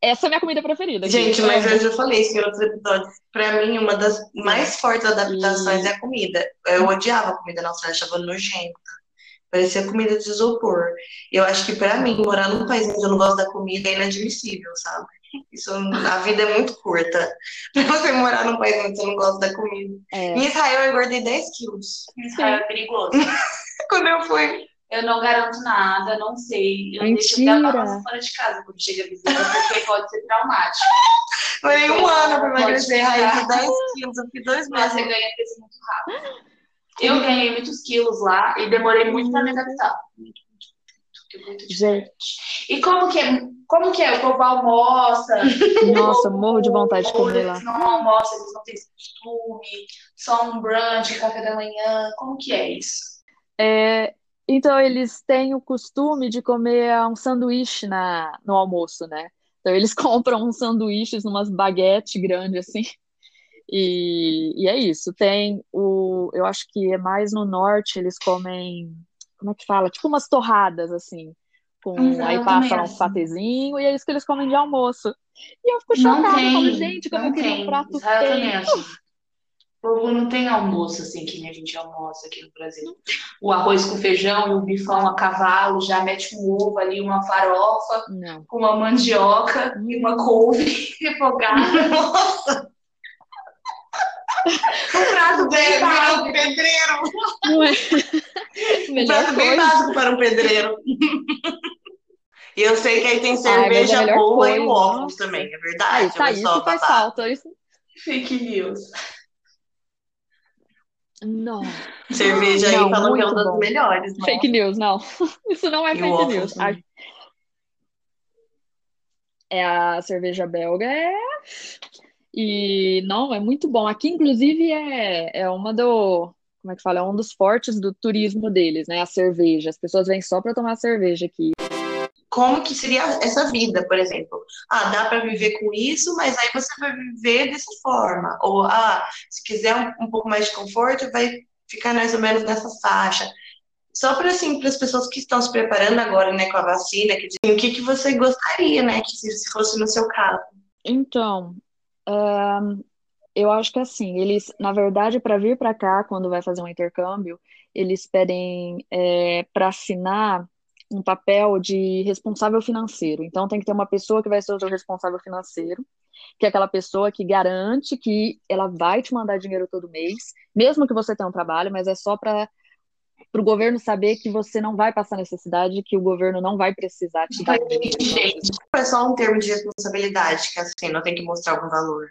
Essa é a minha comida preferida. gente, mas Amo. eu já falei isso em outros episódios. Pra mim, uma das mais fortes adaptações é a comida. Eu odiava a comida na Austrália, achava nojenta. Parecia comida de isopor. E eu acho que pra mim, morar num país onde eu não gosto da comida é inadmissível, sabe? Isso, a vida é muito curta. Pra você morar num país onde você não gosta da comida. É. Em Israel, eu engordei 10 quilos. Israel é perigoso. Quando eu fui. Eu não garanto nada, não sei. Eu deixo até Mentira. a fora de casa quando chega a visita, porque pode ser traumático. Foi um ano pra emagrecer. De 10 quilos, eu fiquei dois Mas você meses. ganha peso muito rápido. Eu ganhei muitos quilos lá e demorei muito pra me adaptar. Muito, muito, muito, Gente. E como que é? Como que é? O povo almoça? Nossa, morro de vontade de comer eles lá. não almoçam, eles não têm esse costume, só um brunch, um café da manhã. Como que é isso? É, então, eles têm o costume de comer um sanduíche na, no almoço, né? Então eles compram uns sanduíches, umas baguetes grandes assim. E, e é isso. Tem o, eu acho que é mais no norte, eles comem, como é que fala? Tipo umas torradas assim, com aí passa um patezinho e é isso que eles comem de almoço. E eu fico chocada, tem, falo, gente, como eu queria um prato exatamente. O povo não tem almoço assim que nem a gente almoça aqui no Brasil. O arroz com feijão e o bifão a cavalo, já mete um ovo ali, uma farofa, Não. com uma mandioca e uma couve refogada. Nossa! Um prato bem Virar um pedreiro. Não é? Um prato bem básico para um pedreiro. E eu sei que aí tem Ai, mas é cerveja melhor boa e coisa, o óculos também, é verdade. tá, ou é isso faz falta. Isso... Fake news. Não. Cerveja aí falam que é uma das melhores. né? Fake news, não. Isso não é E fake news. A-. É a cerveja belga, é. E não, é muito bom. Aqui, inclusive, é, é uma do. Como é que fala? É um dos fortes do turismo deles, né? A cerveja. As pessoas vêm só para tomar cerveja aqui. Como que seria essa vida, por exemplo? Ah, dá para viver com isso, mas aí você vai viver dessa forma. Ou, ah, se quiser um, um pouco mais de conforto, vai ficar mais ou menos nessa faixa. Só para assim, as pessoas que estão se preparando agora, né, com a vacina, que o que que você gostaria, né, que se, se fosse no seu caso? Então, ahn, eu acho que assim, eles, na verdade, para vir para cá, quando vai fazer um intercâmbio, eles pedem para assinar um papel de responsável financeiro. Então, tem que ter uma pessoa que vai ser o seu responsável financeiro, que é aquela pessoa que garante que ela vai te mandar dinheiro todo mês, mesmo que você tenha um trabalho, mas é só para o governo saber que você não vai passar necessidade, que o governo não vai precisar te dar dinheiro. É só um termo de responsabilidade, que assim, não tem que mostrar algum valor.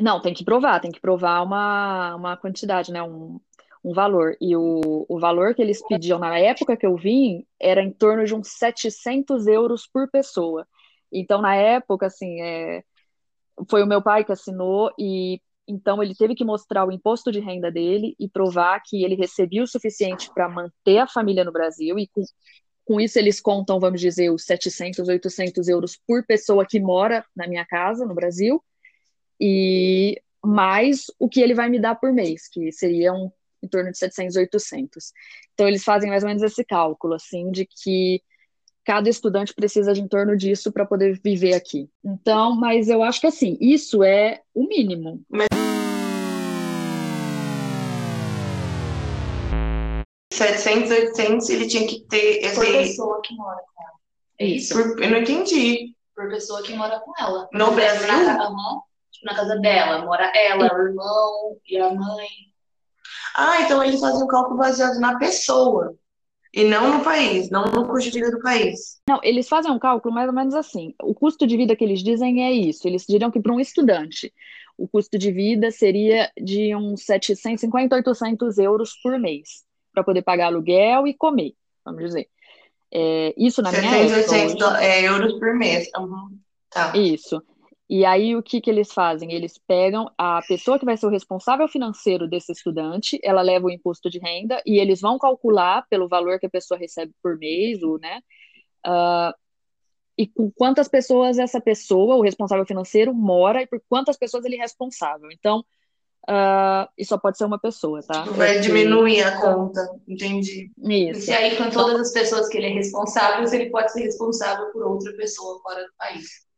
Não, tem que provar, tem que provar uma, uma quantidade, né? Um, um valor. E o, o valor que eles pediam na época que eu vim era em torno de uns 700 euros por pessoa. Então, na época, assim, é, foi o meu pai que assinou e então ele teve que mostrar o imposto de renda dele e provar que ele recebia o suficiente para manter a família no Brasil e com, com isso eles contam, vamos dizer, os 700, 800 euros por pessoa que mora na minha casa no Brasil e mais o que ele vai me dar por mês, que seria um, em torno de 700, 800. Então eles fazem mais ou menos esse cálculo, assim, de que cada estudante precisa de em torno disso para poder viver aqui. Então, mas eu acho que assim, isso é o mínimo. Mas 700, 800, ele tinha que ter Por esse. pessoa que mora com ela. É isso? Por- Eu não entendi. Por pessoa que mora com ela. No Por Brasil? Na, ca- aham. Tipo, na casa dela, mora ela, o irmão e a mãe. Ah, então eles fazem o cálculo baseado na pessoa. E não no país, não no custo de vida do país. Não, eles fazem um cálculo mais ou menos assim. O custo de vida que eles dizem é isso. Eles diriam que para um estudante, o custo de vida seria de uns 750, 800 euros por mês, para poder pagar aluguel e comer, vamos dizer. É, isso na minha 700, época. 800 hoje- euros por mês. Uhum. Tá. Isso. E aí, o que que eles fazem? Eles pegam a pessoa que vai ser o responsável financeiro desse estudante, ela leva o imposto de renda e eles vão calcular pelo valor que a pessoa recebe por mês, ou, né? ah, e com quantas pessoas essa pessoa, o responsável financeiro, mora e por quantas pessoas ele é responsável. Então, ah, e só pode ser uma pessoa, tá? Tipo, vai Porque- diminuir a conta. Entendi. Isso. E aí, com todas as pessoas que ele é responsável, ele pode ser responsável por outra pessoa fora do país.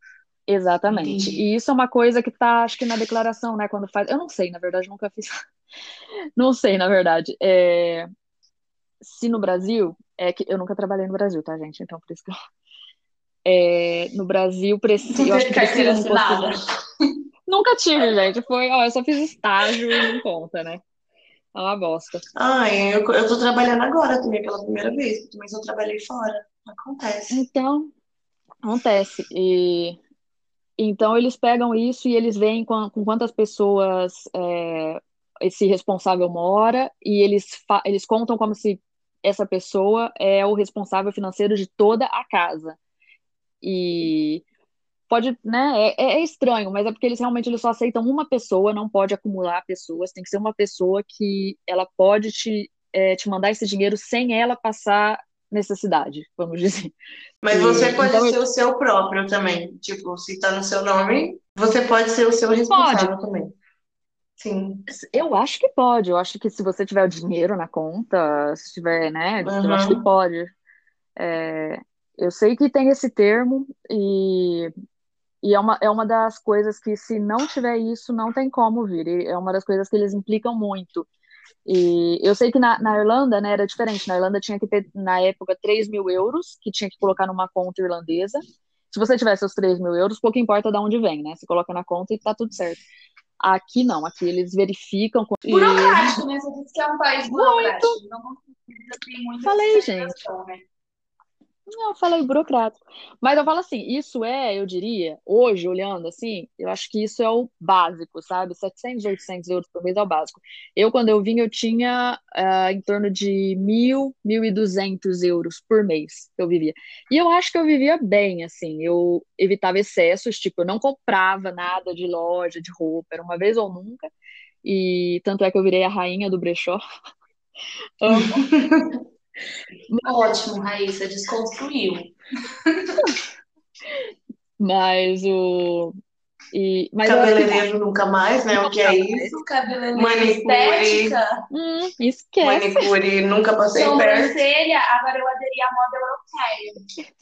Exatamente. Entendi. E isso é uma coisa que tá, acho que na declaração, né, quando faz. Eu não sei, na verdade, nunca fiz. Não sei, na verdade. É, Se no Brasil, é que eu nunca trabalhei no Brasil, tá, gente? Então, por isso que eu. É, no Brasil, precisa. Eu acho que precisa assinada. de- Nunca tive, gente. Foi, ó, eu só fiz estágio e não conta, né? É uma bosta. Ah, eu, eu tô trabalhando agora também pela primeira vez. Também só trabalhei fora. Acontece. Então, acontece. E então eles pegam isso e eles veem com, com quantas pessoas é, esse responsável mora e eles, eles contam como se essa pessoa é o responsável financeiro de toda a casa. E pode, né? É, é estranho, mas é porque eles realmente eles só aceitam uma pessoa, não pode acumular pessoas, tem que ser uma pessoa que ela pode te, é, te mandar esse dinheiro sem ela passar necessidade, vamos dizer. Mas E, você pode então, eu- ser o seu próprio também. Tipo, se tá no seu nome, você pode ser o seu responsável também. Sim. Eu acho que pode. Eu acho que se você tiver o dinheiro na conta, se tiver, né? Eu acho que Uhum. pode. É, eu sei que tem esse termo e, e é uma, é uma das coisas que, se não tiver isso, não tem como vir. E é uma das coisas que eles implicam muito. E eu sei que na, na Irlanda, né, era diferente. Na Irlanda tinha que ter, na época, 3 mil euros, que tinha que colocar numa conta irlandesa. Se você tiver seus 3 mil euros, pouco importa de onde vem, né? Você coloca na conta e tá tudo certo. Aqui não, aqui eles verificam. com- Burocrático, né? Você disse que é um país burocrático. Não ter muita Falei, fiscalização, né? Não, eu falei burocrático. Mas eu falo assim, isso é, eu diria, hoje, olhando assim, eu acho que isso é o básico, sabe? 700, 800 euros por mês é o básico. Eu, quando eu vim, eu tinha ah, em torno de 1.000, 1.200 euros por mês que eu vivia. E eu acho que eu vivia bem, assim, eu evitava excessos, tipo, eu não comprava nada de loja, de roupa, era uma vez ou nunca. E tanto é que eu virei a rainha do brechó. Amo. Ótimo, Raíssa, desconstruiu. Mas o. E, mas acho Cabeleireiro nunca mais, né? O que é isso? Cabeleireiro Manicure. estética, Hum, esquece. Manicure, nunca passei perto. sobrancelha, agora eu aderi à moda europeia.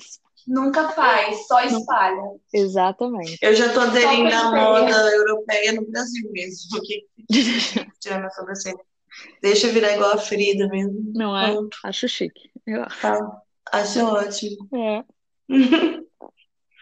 Nunca faz, só espalha. Exatamente. Eu já tô aderindo à moda europeia no Brasil mesmo. Porque tirar minha sobrancelha. Deixa eu virar igual a Frida mesmo. Não é? Pronto, Acho chique. Eu- tá. Acho ótimo. é.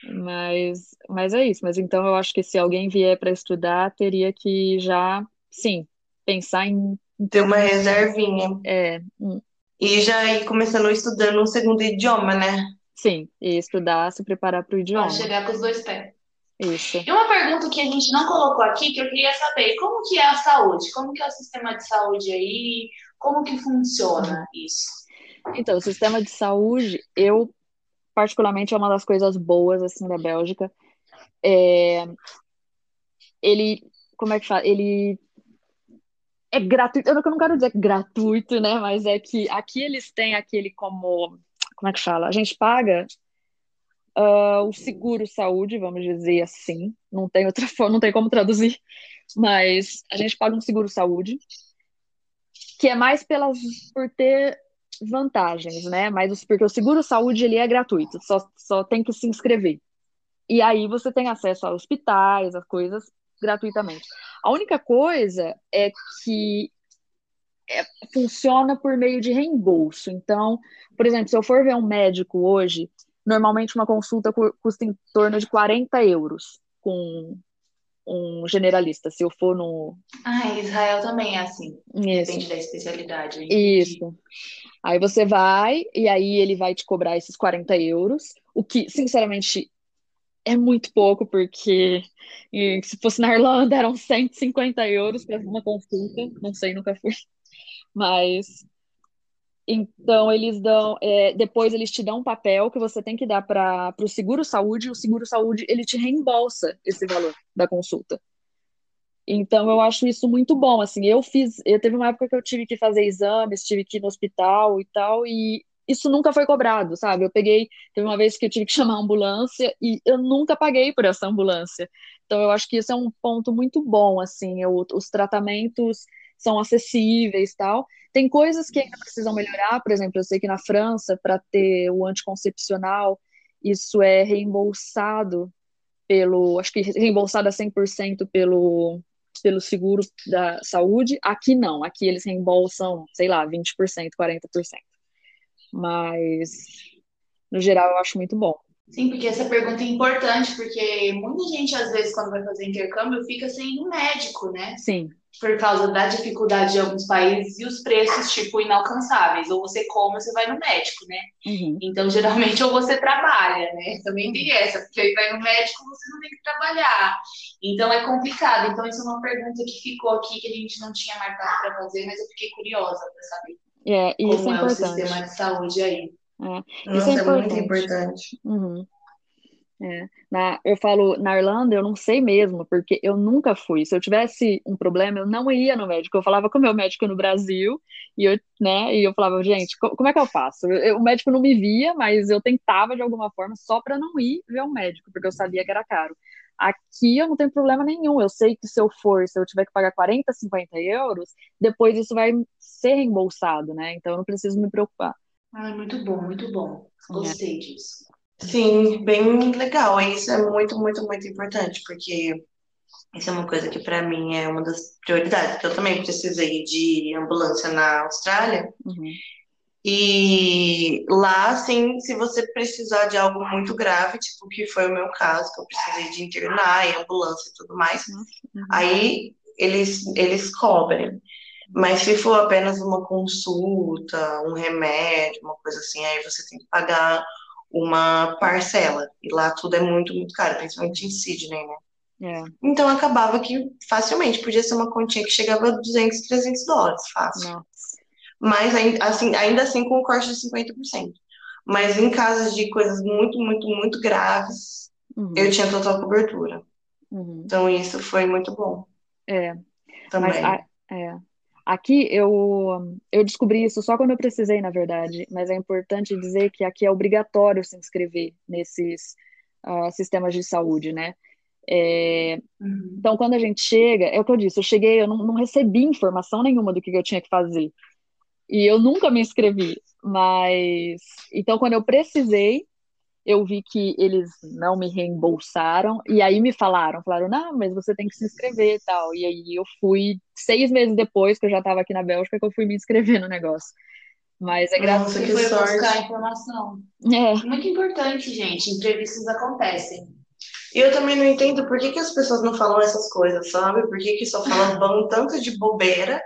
Mas, mas é isso. Mas então eu acho que se alguém vier para estudar, teria que já, sim, pensar em. Ter uma reservinha. É, hum, E já ir começando estudando um segundo idioma, né? sim, e estudar, se preparar para o Pra idioma. chegar com os dois pés. Isso. E uma pergunta que a gente não colocou aqui, que eu queria saber, como que é a saúde? Como que é o sistema de saúde aí? Como que funciona isso? Então, o sistema de saúde, eu particularmente é uma das coisas boas assim da Bélgica. É, ele, como é que fala? Ele é gratuito. Eu não quero dizer gratuito, né? Mas é que aqui eles têm aquele como, como é que fala? A gente paga ah, o seguro saúde, vamos dizer assim. Não tem outra forma, não tem como traduzir. Mas a gente paga um seguro saúde, que é mais pelas, por ter vantagens, né? Mas porque o seguro saúde ele é gratuito, só, só tem que se inscrever. E aí você tem acesso a hospitais, a coisas gratuitamente. A única coisa é que é, funciona por meio de reembolso. Então, por exemplo, se eu for ver um médico hoje, normalmente uma consulta cu- custa em torno de 40 euros com um generalista. Se eu for no. Ah, Israel também é assim. Isso. Depende da especialidade. Isso. Aí você vai, e aí ele vai te cobrar esses 40 euros, o que, sinceramente, é muito pouco, porque se fosse na Irlanda eram 150 euros para uma consulta, não sei, nunca fui. Mas então eles dão, é, depois eles te dão um papel que você tem que dar para o seguro saúde, e o seguro saúde ele te reembolsa esse valor da consulta. Então eu acho isso muito bom, assim, eu fiz, eu teve uma época que eu tive que fazer exames, tive que ir no hospital e tal, e isso nunca foi cobrado, sabe? Eu peguei, teve uma vez que eu tive que chamar a ambulância e eu nunca paguei por essa ambulância. Então eu acho que isso é um ponto muito bom, assim, eu- os tratamentos são acessíveis, tal. Tem coisas que ainda precisam melhorar, por exemplo, eu sei que na França, para ter o anticoncepcional, isso é reembolsado pelo, acho que reembolsado a 100% pelo pelo seguro da saúde. Aqui não, aqui eles reembolsam, sei lá, 20%, 40%. Mas no geral eu acho muito bom. Sim, porque essa pergunta é importante, porque muita gente, às vezes, quando vai fazer intercâmbio, fica sem no médico, né? Sim, Por causa da dificuldade de alguns países e os preços, tipo, inalcançáveis. Ou você come ou você vai no médico, né? uhum, Então, geralmente, ou você trabalha, né? Também tem essa, porque aí vai no médico, você não tem que trabalhar. Então, é complicado. Então, isso é uma pergunta que ficou aqui, que a gente não tinha marcado para fazer, mas eu fiquei curiosa para saber é, isso como é é o sistema de saúde aí. É, isso Nossa, é é muito importante. importante. Uhum. É. Na, eu falo, na Irlanda eu não sei mesmo, porque eu nunca fui. Se eu tivesse um problema, eu não ia no médico. Eu falava com o meu médico no Brasil e eu, né, e eu falava, gente, como é que eu faço? Eu, o médico não me via, mas eu tentava de alguma forma só para não ir ver um médico, porque eu sabia que era caro. Aqui eu não tenho problema nenhum. Eu sei que se eu for, se eu tiver que pagar 40, 50 euros, depois isso vai ser reembolsado, né? Então eu não preciso me preocupar. Ai, muito bom, muito bom. Gostei é. disso. Sim, bem legal. Isso é muito, muito, muito importante, porque isso é uma coisa que para mim é uma das prioridades, eu também precisei de ambulância na Austrália. Uhum. E lá, assim, se você precisar de algo muito grave, tipo que foi o meu caso, que eu precisei de internar e ambulância e tudo mais, uhum. aí eles, eles cobrem. Mas se for apenas uma consulta, um remédio, uma coisa assim, aí você tem que pagar uma parcela. E lá tudo é muito, muito caro, principalmente em Sydney, né? É. Então acabava que facilmente podia ser uma continha que chegava a 200, 300 dólares, fácil. Nossa. Mas assim, ainda assim com um corte de 50%. Mas em casos de coisas muito, muito, muito graves, uhum. eu tinha total cobertura. Uhum. Então isso foi muito bom. É. Também. Mas, a, é. Aqui eu, eu descobri isso só quando eu precisei, na verdade, mas é importante dizer que aqui é obrigatório se inscrever nesses uh, sistemas de saúde, né? É, uhum. Então, quando a gente chega, é o que eu disse, eu cheguei, eu não, não recebi informação nenhuma do que eu tinha que fazer. E eu nunca me inscrevi, mas. Então, quando eu precisei, eu vi que eles não me reembolsaram, e aí me falaram, falaram, não, mas você tem que se inscrever e tal. E aí eu fui, seis meses depois que eu já estava aqui na Bélgica, que eu fui me inscrever no negócio. Mas é graças a que foi sorte. buscar informação. É. Muito importante, gente. Entrevistas acontecem. E eu também não entendo por que, que as pessoas não falam essas coisas, sabe? Por que, que só falam tanto de bobeira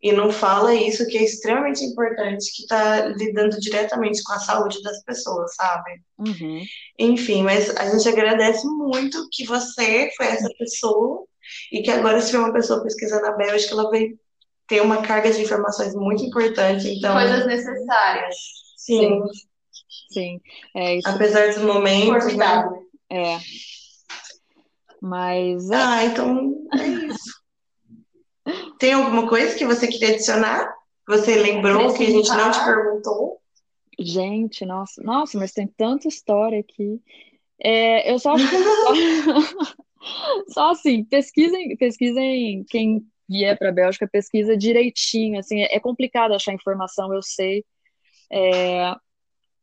e não fala isso que é extremamente importante, que está lidando diretamente com a saúde das pessoas, sabe? Uhum. Enfim, mas a gente agradece muito que você foi essa pessoa e que agora se for uma pessoa pesquisando a Bélgica, ela vai ter uma carga de informações muito importante, então... Coisas necessárias. Sim. Sim, é isso. Apesar dos momentos, né? É. Mas... É... Ah, então é isso. Tem alguma coisa que você queria adicionar? Você lembrou que a gente não te perguntou? Gente, nossa, nossa, mas tem tanta história aqui. É, eu só que só, assim, pesquisem, pesquisem quem vier para a Bélgica, pesquisa direitinho. Assim, é complicado achar informação, eu sei. É,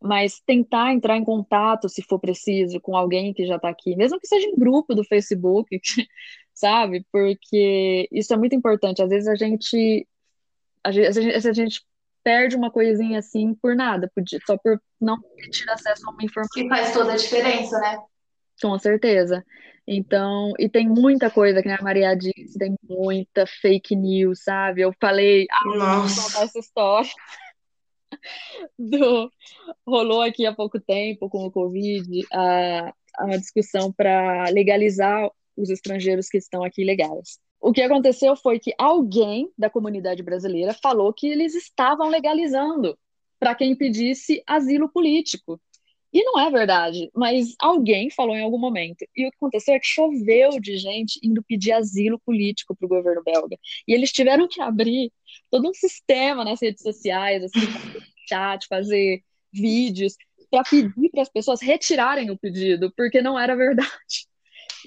mas tentar entrar em contato, se for preciso, com alguém que já está aqui, mesmo que seja em grupo do Facebook, sabe? Porque isso é muito importante. Às vezes a gente, às vezes a gente perde uma coisinha assim por nada, só por não ter acesso a uma informação. Que faz toda a diferença, né? Com certeza. Então, e tem muita coisa que a Maria disse, tem muita fake news, sabe? Eu falei, ah, Nossa. essa história. Do, rolou aqui há pouco tempo com o Covid a, a discussão para legalizar os estrangeiros que estão aqui legais. O que aconteceu foi que alguém da comunidade brasileira falou que eles estavam legalizando para quem pedisse asilo político. E não é verdade, mas alguém falou em algum momento. E o que aconteceu é que choveu de gente indo pedir asilo político para o governo belga. E eles tiveram que abrir todo um sistema nas redes sociais, assim, chat, fazer vídeos, para pedir para as pessoas retirarem o pedido, porque não era verdade.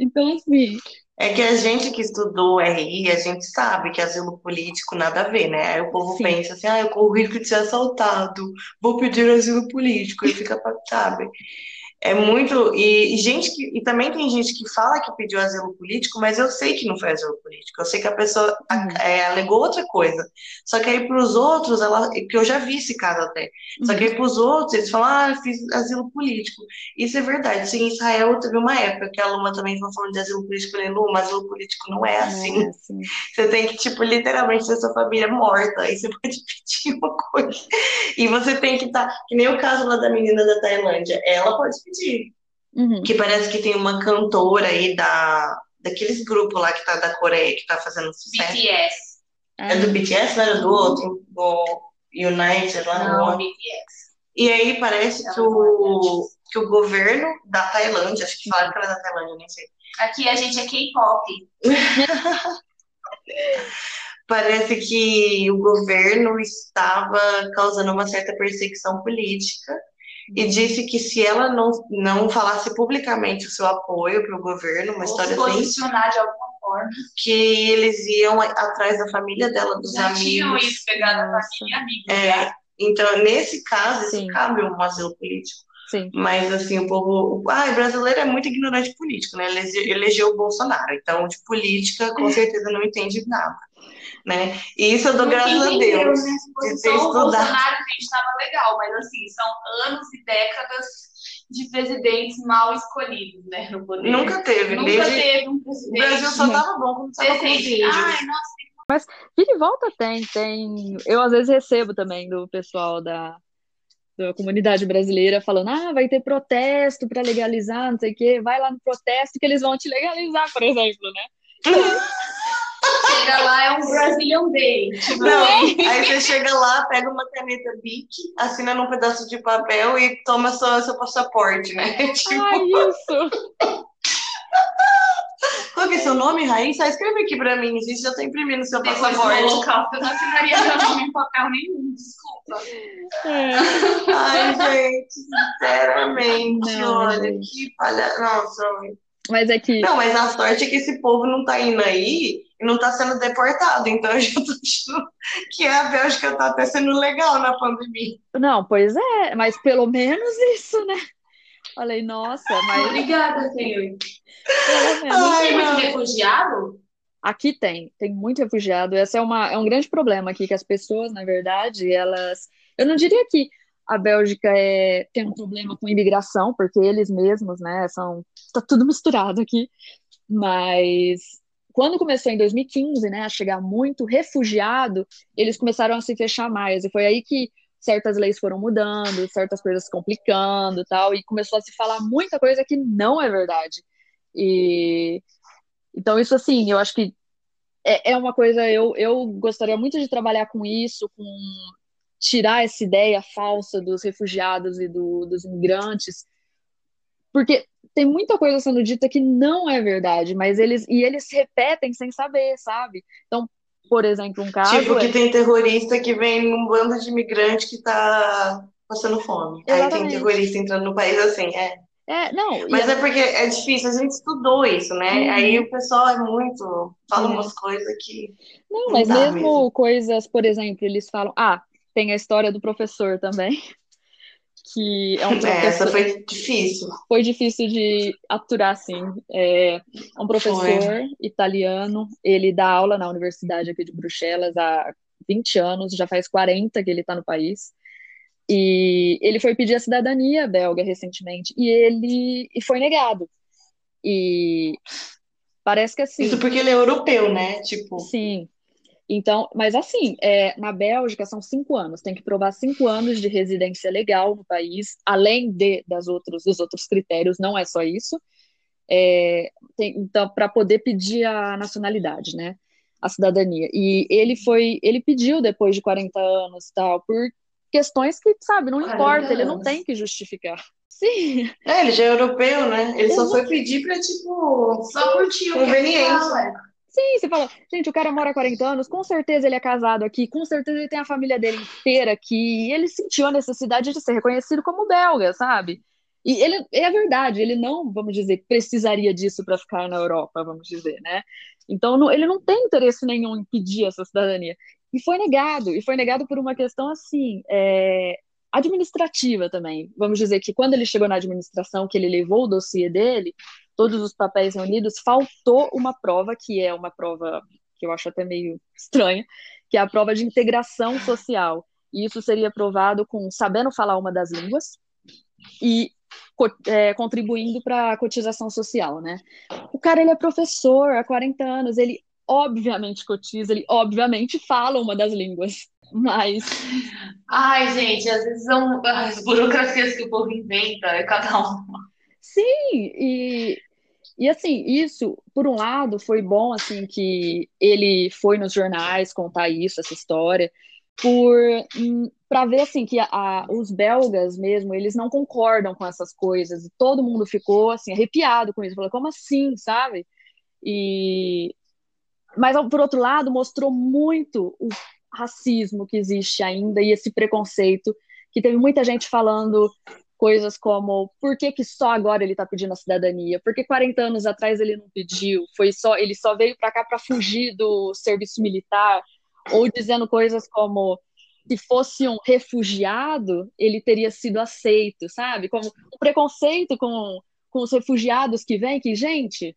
Então, assim. É que a gente que estudou RI, a gente sabe que asilo político nada a ver, né? Aí o povo Sim. pensa assim, ah, eu corro risco de ser assaltado, vou pedir asilo político, e fica, sabe? É muito. E, e, gente que. E também tem gente que fala que pediu asilo político, mas eu sei que não foi asilo político. Eu sei que a pessoa uhum. é, alegou outra coisa. Só que aí para os outros, ela. Que eu já vi esse caso até. Só que aí para os outros, eles falam, ah, eu fiz asilo político. Isso é verdade. Sim, em Israel teve uma época que a Luma também estava falando de asilo político. Eu falei, Luma, asilo político não é assim. É assim. Você tem que, tipo, literalmente ter sua família morta. Aí você pode pedir uma coisa. E você tem que estar. Tá, que nem o caso lá da menina da Tailândia. Ela pode pedir. Uhum. Que parece que tem uma cantora aí da, daqueles grupos lá que tá da Coreia, que tá fazendo sucesso. BTS. É do BTS, não era do outro? Do United lá não, no BTS. E aí parece que o, que o governo da Tailândia, acho que falaram que ela é da Tailândia, nem sei. Aqui a gente é K-pop. Parece que o governo estava causando uma certa perseguição política e disse que se ela não, não falasse publicamente o seu apoio para o governo, uma Ou história se assim, posicionar de alguma forma. que eles iam atrás da família dela, dos Já tinham amigos. isso pegado a Nossa. família e amigos. É, então, nesse caso, isso cabe um asilo político. Sim. Mas, assim, o povo. o- Ai, brasileiro é muito ignorante político, né? Ele elege- elegeu o Bolsonaro. Então, de política, com certeza não entende nada. Né? E isso eu dou graças a entendeu, Deus. né? de ter o estudado. Bolsonaro, gente, estava legal, mas assim, são anos e décadas de presidentes mal escolhidos, né, no poder. Nunca teve. Nunca desde... teve um O presidente Brasil só tava bom quando tava com. Ai, nossa, Vira e volta tem, tem. Eu às vezes recebo também do pessoal da, da comunidade brasileira falando: ah, vai ter protesto para legalizar, não sei o quê, vai lá no protesto que eles vão te legalizar, por exemplo, né? chega lá, é um Brazilian Day. Tipo, Não, assim, aí você chega lá, pega uma caneta Bic, assina num pedaço de papel e toma seu, seu passaporte, né? Tipo, Ah, isso! qual que é seu nome, Raíssa? Ah, Escreve aqui pra mim, a gente já tá imprimindo seu depois passaporte. holocausto, eu não assinaria meu nome em papel nenhum, desculpa. É. Ai, gente, sinceramente, Não, olha, gente. que palha... Nossa, Mas é que. Não, mas a sorte é que esse povo não tá indo aí e não tá sendo deportado. Então eu já tô achando que a Bélgica tá até sendo legal na pandemia. Não, pois é, mas pelo menos isso, né? Falei, nossa, mas Obrigada, senhor. pelo menos. Ai, Tem muito refugiado? Aqui tem, tem muito refugiado. Esse é, uma, é um grande problema aqui, que as pessoas, na verdade, elas. Eu não diria que a Bélgica é, tem um problema com imigração, porque eles mesmos, né, são. Está tudo misturado aqui. Mas quando começou em 2015, né, a chegar muito refugiado, eles começaram a se fechar mais. E foi aí que certas leis foram mudando, certas coisas se complicando tal, e começou a se falar muita coisa que não é verdade. E então, isso assim, eu acho que é, é uma coisa, eu, eu gostaria muito de trabalhar com isso, com tirar essa ideia falsa dos refugiados e do, dos imigrantes, porque tem muita coisa sendo dita que não é verdade, mas eles e eles repetem sem saber, sabe? Então, por exemplo, um caso Tipo, que é- tem terrorista que vem num bando de imigrante que tá passando fome. Aí tem Exatamente. terrorista entrando no país assim, é. é, não, Mas é porque é difícil, a gente estudou isso, né? Uhum. Aí o pessoal é muito. Fala É. umas coisas que. Não, Não mas mesmo mesmo. coisas, por exemplo, eles falam, ah, tem a história do professor também, que é um Essa professor, foi difícil. foi difícil de aturar, assim. É um professor Foi. italiano, ele dá aula na universidade aqui de Bruxelas há 20 anos, já faz 40 que ele está no país. E ele foi pedir a cidadania belga recentemente, e ele e foi negado. E parece que assim. Isso porque ele é europeu, né? Tipo, Sim. Então, mas assim, é, na Bélgica são cinco anos, tem que provar cinco anos de residência legal no país, além de, das outros, dos outros critérios, não é só isso. É, tem- então, para poder pedir a nacionalidade, né? A cidadania. E ele foi, ele pediu depois de 40 anos, tal, por questões que, sabe, não 40 importa, ele não tem que justificar. Sim, é, ele já é europeu, né? Ele só Exato. foi pedir pra, tipo. Só curtiu o que Conveniente. fala. Sim, você fala, gente, o cara mora há 40 anos, com certeza ele é casado aqui, com certeza ele tem a família dele inteira aqui, e ele sentiu a necessidade de ser reconhecido como belga, sabe? E ele, é verdade, ele não, vamos dizer, precisaria disso para ficar na Europa, vamos dizer, né? Então, não- ele não tem interesse nenhum em pedir essa cidadania. E foi negado, e foi negado por uma questão, assim, é, administrativa também. Vamos dizer que quando ele chegou na administração, que ele levou o dossiê dele, todos os papéis reunidos, faltou uma prova, que é uma prova que eu acho até meio estranha, que é a prova de integração social. E isso seria provado com sabendo falar uma das línguas e é, contribuindo para a cotização social, né? O cara, ele é professor há 40 anos, ele obviamente cotiza, ele obviamente fala uma das línguas, mas Ai, gente, às vezes são as burocracias que o povo inventa, é cada um. Sim, e, e assim, isso, por um lado, foi bom, assim, que ele foi nos jornais contar isso, essa história, por para ver assim que a, a, os belgas mesmo eles não concordam com essas coisas e todo mundo ficou assim arrepiado com isso falou como assim? sabe? E mas por outro lado mostrou muito o racismo que existe ainda e esse preconceito que teve muita gente falando coisas como por que, que só agora ele está pedindo a cidadania? Por que 40 anos atrás ele não pediu? Foi só ele só veio para cá para fugir do serviço militar? Ou dizendo coisas como se fosse um refugiado, ele teria sido aceito, sabe? Como o preconceito com, com os refugiados que vêm, que, gente,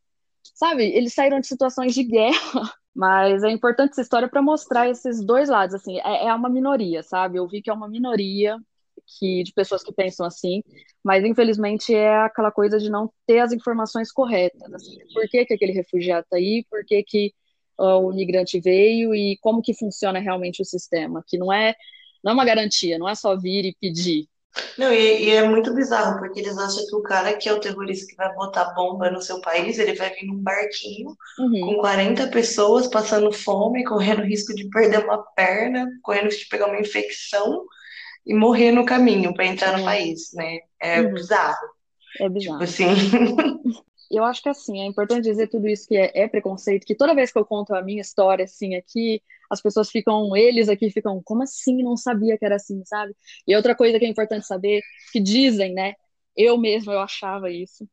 sabe, eles saíram de situações de guerra. Mas é importante essa história para mostrar esses dois lados, assim, é, é uma minoria, sabe? Eu vi que é uma minoria que de pessoas que pensam assim, mas infelizmente é aquela coisa de não ter as informações corretas. Assim, por que, que aquele refugiado está aí? Por que, que uh, o migrante veio e como que funciona realmente o sistema? Que não é não é uma garantia, não é só vir e pedir. Não, e, e, é muito bizarro, porque eles acham que o cara que é o terrorista que vai botar bomba no seu país, ele vai vir num barquinho uhum. com 40 pessoas passando fome, correndo risco de perder uma perna, correndo risco de pegar uma infecção e morrer no caminho para entrar no país, né? É uhum. bizarro. É bizarro. Tipo assim. Eu acho que assim, é importante dizer tudo isso que é, é, preconceito, que toda vez que eu conto a minha história assim aqui, as pessoas ficam, eles aqui ficam, como assim? Não sabia que era assim, sabe? E outra coisa que é importante saber, que dizem, né? Eu mesma eu achava isso,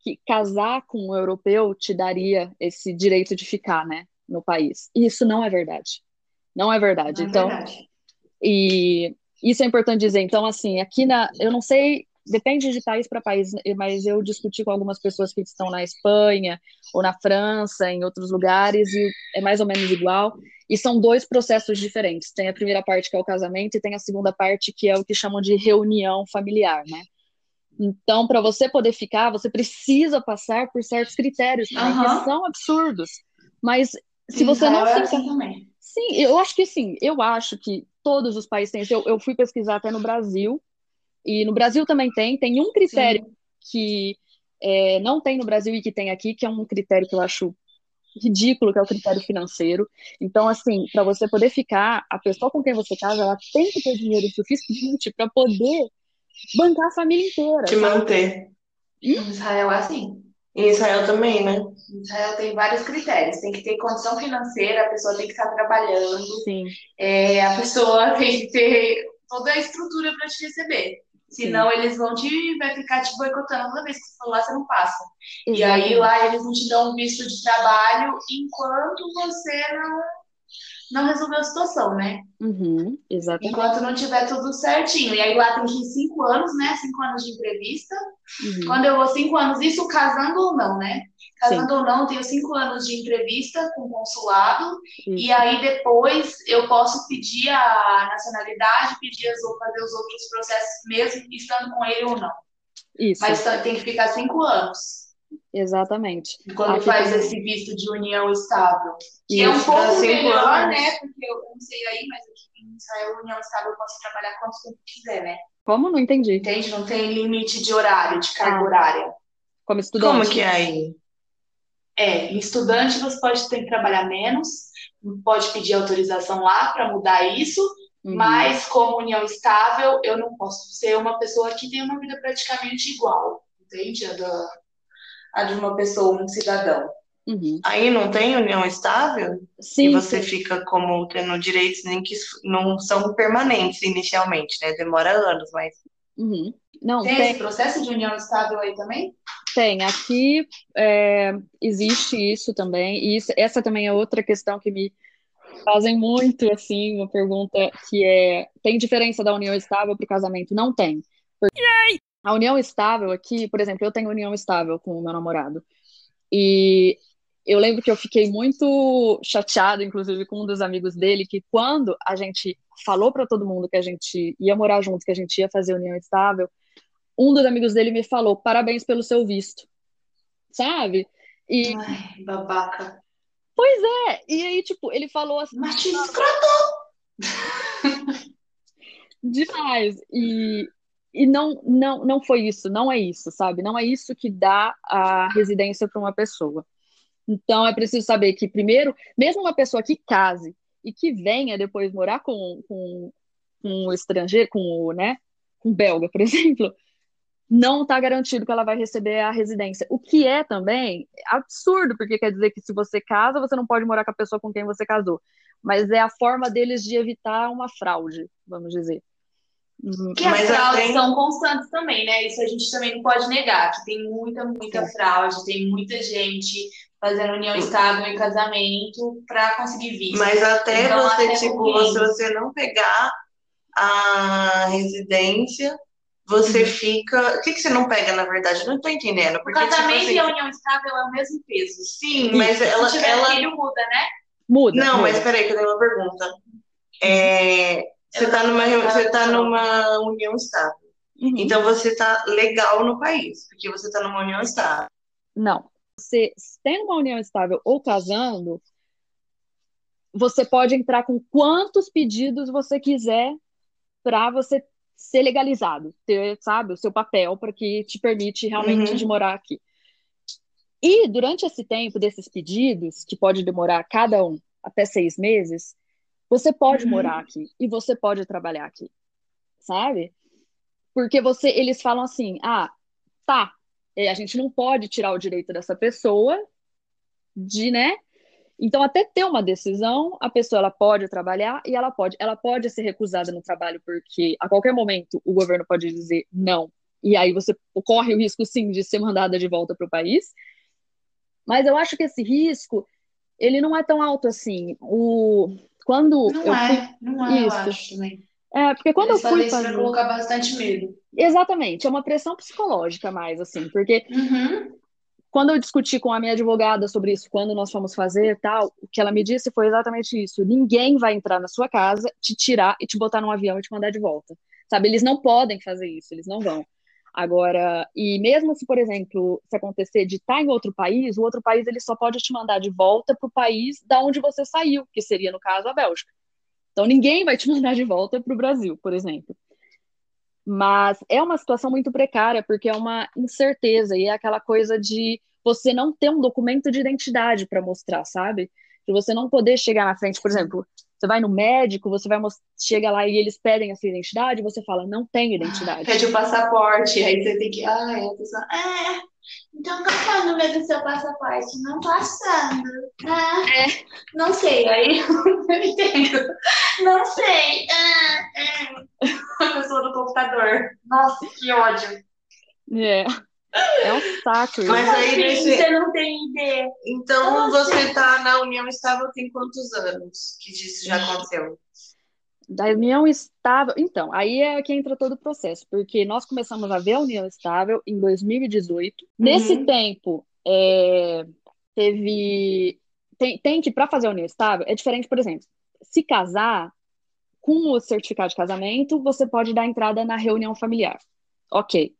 que casar com um europeu te daria esse direito de ficar, né, no país. E isso não é verdade. Não é verdade. Não é então, verdade. e isso é importante dizer. Então, assim, aqui na. Eu não sei, depende de país para país, mas eu discuti com algumas pessoas que estão na Espanha ou na França, em outros lugares, e é mais ou menos igual. E são dois processos diferentes. Tem a primeira parte, que é o casamento, e tem a segunda parte, que é o que chamam de reunião familiar, né? Então, para você poder ficar, você precisa passar por certos critérios também, uhum. que são absurdos. Mas se você não é fica... Assim Sim, eu acho que sim. Eu acho que todos os países têm. Eu, eu fui pesquisar até no Brasil, e no Brasil também tem. Tem um critério Sim. que é, não tem no Brasil e que tem aqui, que é um critério que eu acho ridículo, que é o critério financeiro. Então, assim, para você poder ficar, a pessoa com quem você casa, ela tem que ter dinheiro suficiente para poder bancar a família inteira. Te manter. Em Israel é assim. Em Israel também, né? Em Israel tem vários critérios. Tem que ter condição financeira, a pessoa tem que estar trabalhando. Sim. É, a pessoa tem que ter toda a estrutura para te receber. Senão Sim. eles vão te vai ficar te boicotando toda vez que você for lá, você não passa. Exatamente. E aí lá eles não te dão um visto de trabalho enquanto você não não resolveu a situação, né? Uhum, exatamente. Enquanto não tiver tudo certinho. E aí lá tem que ir cinco anos, né? Cinco anos de entrevista. Uhum. Quando eu vou cinco anos, isso casando ou não, né? Casando Sim. ou não, tenho cinco anos de entrevista com o consulado. E aí depois eu posso pedir a nacionalidade, pedir as, ou fazer os outros processos mesmo estando com ele ou não. Isso. Mas tem que ficar cinco anos. Exatamente. Quando Aqui faz esse visto de união estável. Que é um pouco melhor, anos. né? Porque eu não sei aí, mas aqui em Israel, união estável, eu posso trabalhar quanto tempo quiser, né? Como? Não entendi. Entende? Não tem limite de horário, de carga ah. horária. Como estudante. Como que é aí? É, estudante você pode ter que trabalhar menos, pode pedir autorização lá para mudar isso, uhum. mas como união estável, eu não posso ser uma pessoa que tem uma vida praticamente igual, entende? A da, a de uma pessoa, um cidadão. Uhum. Aí não tem união estável? Sim. E você sim. fica como tendo direitos nem que não são permanentes inicialmente, né? Demora anos, mas. Uhum. Não, tem, tem, esse processo de união estável aí também? Tem. Aqui é, existe isso também. E isso, essa também é outra questão que me fazem muito, assim, uma pergunta que é: tem diferença da união estável para o casamento? Não tem. Porque a união estável aqui, por exemplo, eu tenho união estável com o meu namorado. E eu lembro que eu fiquei muito chateada, inclusive, com um dos amigos dele, que quando a gente falou para todo mundo que a gente ia morar junto, que a gente ia fazer união estável, um dos amigos dele me falou: parabéns pelo seu visto. Sabe? E... Ai, babaca. Pois é. E aí, tipo, ele falou assim. Machista escroto! Demais. E e não, não, não foi isso, não é isso, sabe? Não é isso que dá a residência para uma pessoa. Então é preciso saber que, primeiro, mesmo uma pessoa que case e que venha depois morar com, com, com o estrangeiro, com o, né, com o belga, por exemplo, não está garantido que ela vai receber a residência. O que é também absurdo, porque quer dizer que se você casa, você não pode morar com a pessoa com quem você casou. Mas é a forma deles de evitar uma fraude, vamos dizer. Que as fraudes tem... são constantes também, né? Isso a gente também não pode negar, que tem muita, muita fraude, tem muita gente fazendo união estável em casamento para conseguir visto. Mas até então, você, até tipo, se você não pegar a residência, você uhum. fica. O que, que você não pega, na verdade? Não estou entendendo. Porque, o tipo casamento tipo, assim... e a união estável é o mesmo peso. Sim, mas ela. Se tiver ela... filho, muda, né? Muda. Não, muda. mas peraí, que eu tenho uma pergunta. É, você está numa, você tá numa união estável. Uhum. Então você está legal no país, porque você está numa união estável. Não. Você tendo uma união estável ou casando, você pode entrar com quantos pedidos você quiser para você ser legalizado, ter, sabe, o seu papel para que te permite realmente uhum. de morar aqui. E durante esse tempo desses pedidos, que pode demorar cada um até seis meses, você pode uhum. morar aqui e você pode trabalhar aqui, sabe? Porque você, eles falam assim, ah, tá, é, a gente não pode tirar o direito dessa pessoa de, né? Então, até ter uma decisão, a pessoa ela pode trabalhar e ela pode, ela pode ser recusada no trabalho porque a qualquer momento o governo pode dizer não e aí você corre o risco sim de ser mandada de volta para o país. Mas eu acho que esse risco ele não é tão alto assim. O quando não eu é, fui... não é, isso. eu acho também. É, porque quando Eles eu fui fazer... colocar bastante medo. Exatamente, é uma pressão psicológica mais, assim, porque uhum. quando eu discuti com a minha advogada sobre isso, quando nós fomos fazer tal, o que ela me disse foi exatamente isso. Ninguém vai entrar na sua casa, te tirar e te botar num avião e te mandar de volta. Sabe, eles não podem fazer isso, eles não vão. Agora, e mesmo se, por exemplo, se acontecer de estar em outro país, o outro país ele só pode te mandar de volta para o país da onde você saiu, que seria, no caso, a Bélgica. Então, ninguém vai te mandar de volta para o Brasil, por exemplo. Mas é uma situação muito precária, porque é uma incerteza e é aquela coisa de você não ter um documento de identidade para mostrar, sabe? De você não poder chegar na frente, por exemplo, você vai no médico, você vai chega lá e eles pedem a sua identidade, você fala, não tenho identidade. Pede o passaporte, aí você tem que. Ah, a pessoa. É, então qual é o número do seu passaporte? Não passando. Ah, é. Não sei, aí eu entendo. Não sei. Ah, ah. A pessoa do computador. Nossa, que ódio. É. É um saco. Mas aí nesse... você não tem ideia. Então você está na união estável tem quantos anos que isso já aconteceu? Da união estável. Então, aí é que entra todo o processo, porque nós começamos a ver a união estável em 2018. Uhum. Nesse tempo, é, teve. Tem, tem que, para fazer a união estável, é diferente, por exemplo, se casar com o certificado de casamento, você pode dar entrada na reunião familiar. Ok.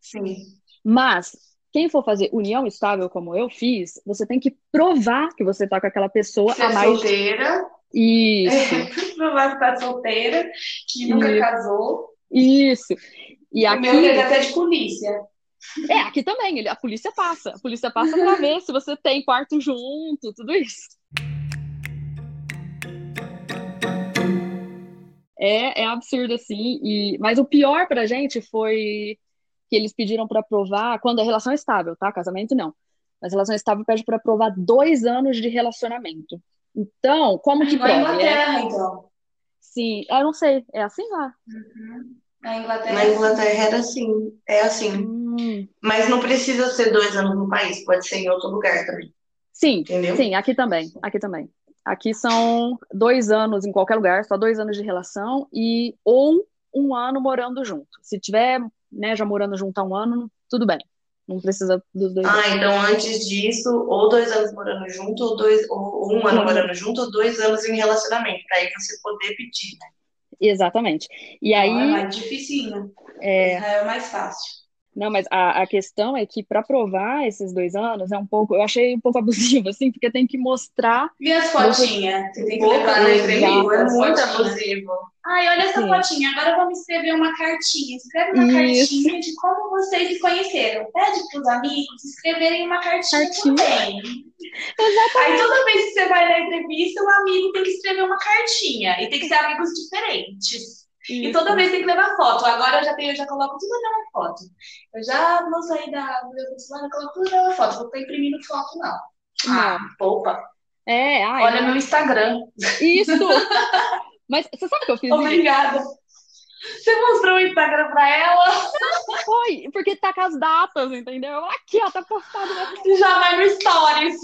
Sim. Mas quem for fazer união estável como eu fiz, você tem que provar que você tá com aquela pessoa você a é mais. solteira. Isso. É, provar que tá solteira, que nunca Isso. casou. Isso. E o aqui. meu teve até de polícia. É, aqui também, a polícia passa. A polícia passa para ver se você tem quarto junto, tudo isso. É, é absurdo, assim. E... Mas o pior pra gente foi que eles pediram para provar quando a relação é estável, tá? Casamento não. Mas relação estável pede para provar dois anos de relacionamento. Então, como que prova? Na Inglaterra, é... então. Sim, eu não sei. É assim lá. Uhum. Na Inglaterra, Na Inglaterra era assim. É assim. Hum. Mas não precisa ser dois anos no país, pode ser em outro lugar também. Sim, Entendeu? sim, aqui também. Aqui também. Aqui são dois anos em qualquer lugar, só dois anos de relação e ou um ano morando junto. Se tiver né, já morando junto há um ano, tudo bem. Não precisa dos dois. Ah, então antes disso, ou dois anos morando junto, ou, dois, ou um ano morando junto, ou dois anos em relacionamento, para aí você poder pedir, né? Exatamente. E aí. Não, é mais dificinho. É... é mais fácil. Não, mas a, a questão é que para provar esses dois anos é um pouco, eu achei um pouco abusivo, assim, porque tem que mostrar. E as fotinhas? Você tem que levar na entrevista. é muito abusivo. Ai, olha essa Sim. fotinha. Agora vamos escrever uma cartinha. Escreve uma Isso. cartinha de como vocês se conheceram. Pede para os amigos escreverem uma cartinha, Cartinha. também. Aí toda vez que você vai na entrevista, o amigo tem que escrever uma cartinha. E tem que ser amigos diferentes. E Isso. toda vez tem que levar foto. Agora eu já tenho, eu já coloco tudo na mesma foto. Eu já vou sair da do meu celular, eu coloco tudo na mesma foto. Vou estar imprimindo foto, não. Ah, poupa. É, ai, Olha meu Instagram. isso. Mas você sabe que eu fiz isso? Obrigada. Você mostrou o Instagram pra ela? Foi, porque tá com as datas, entendeu? Aqui, ó, tá postado. né? Já vai no Stories.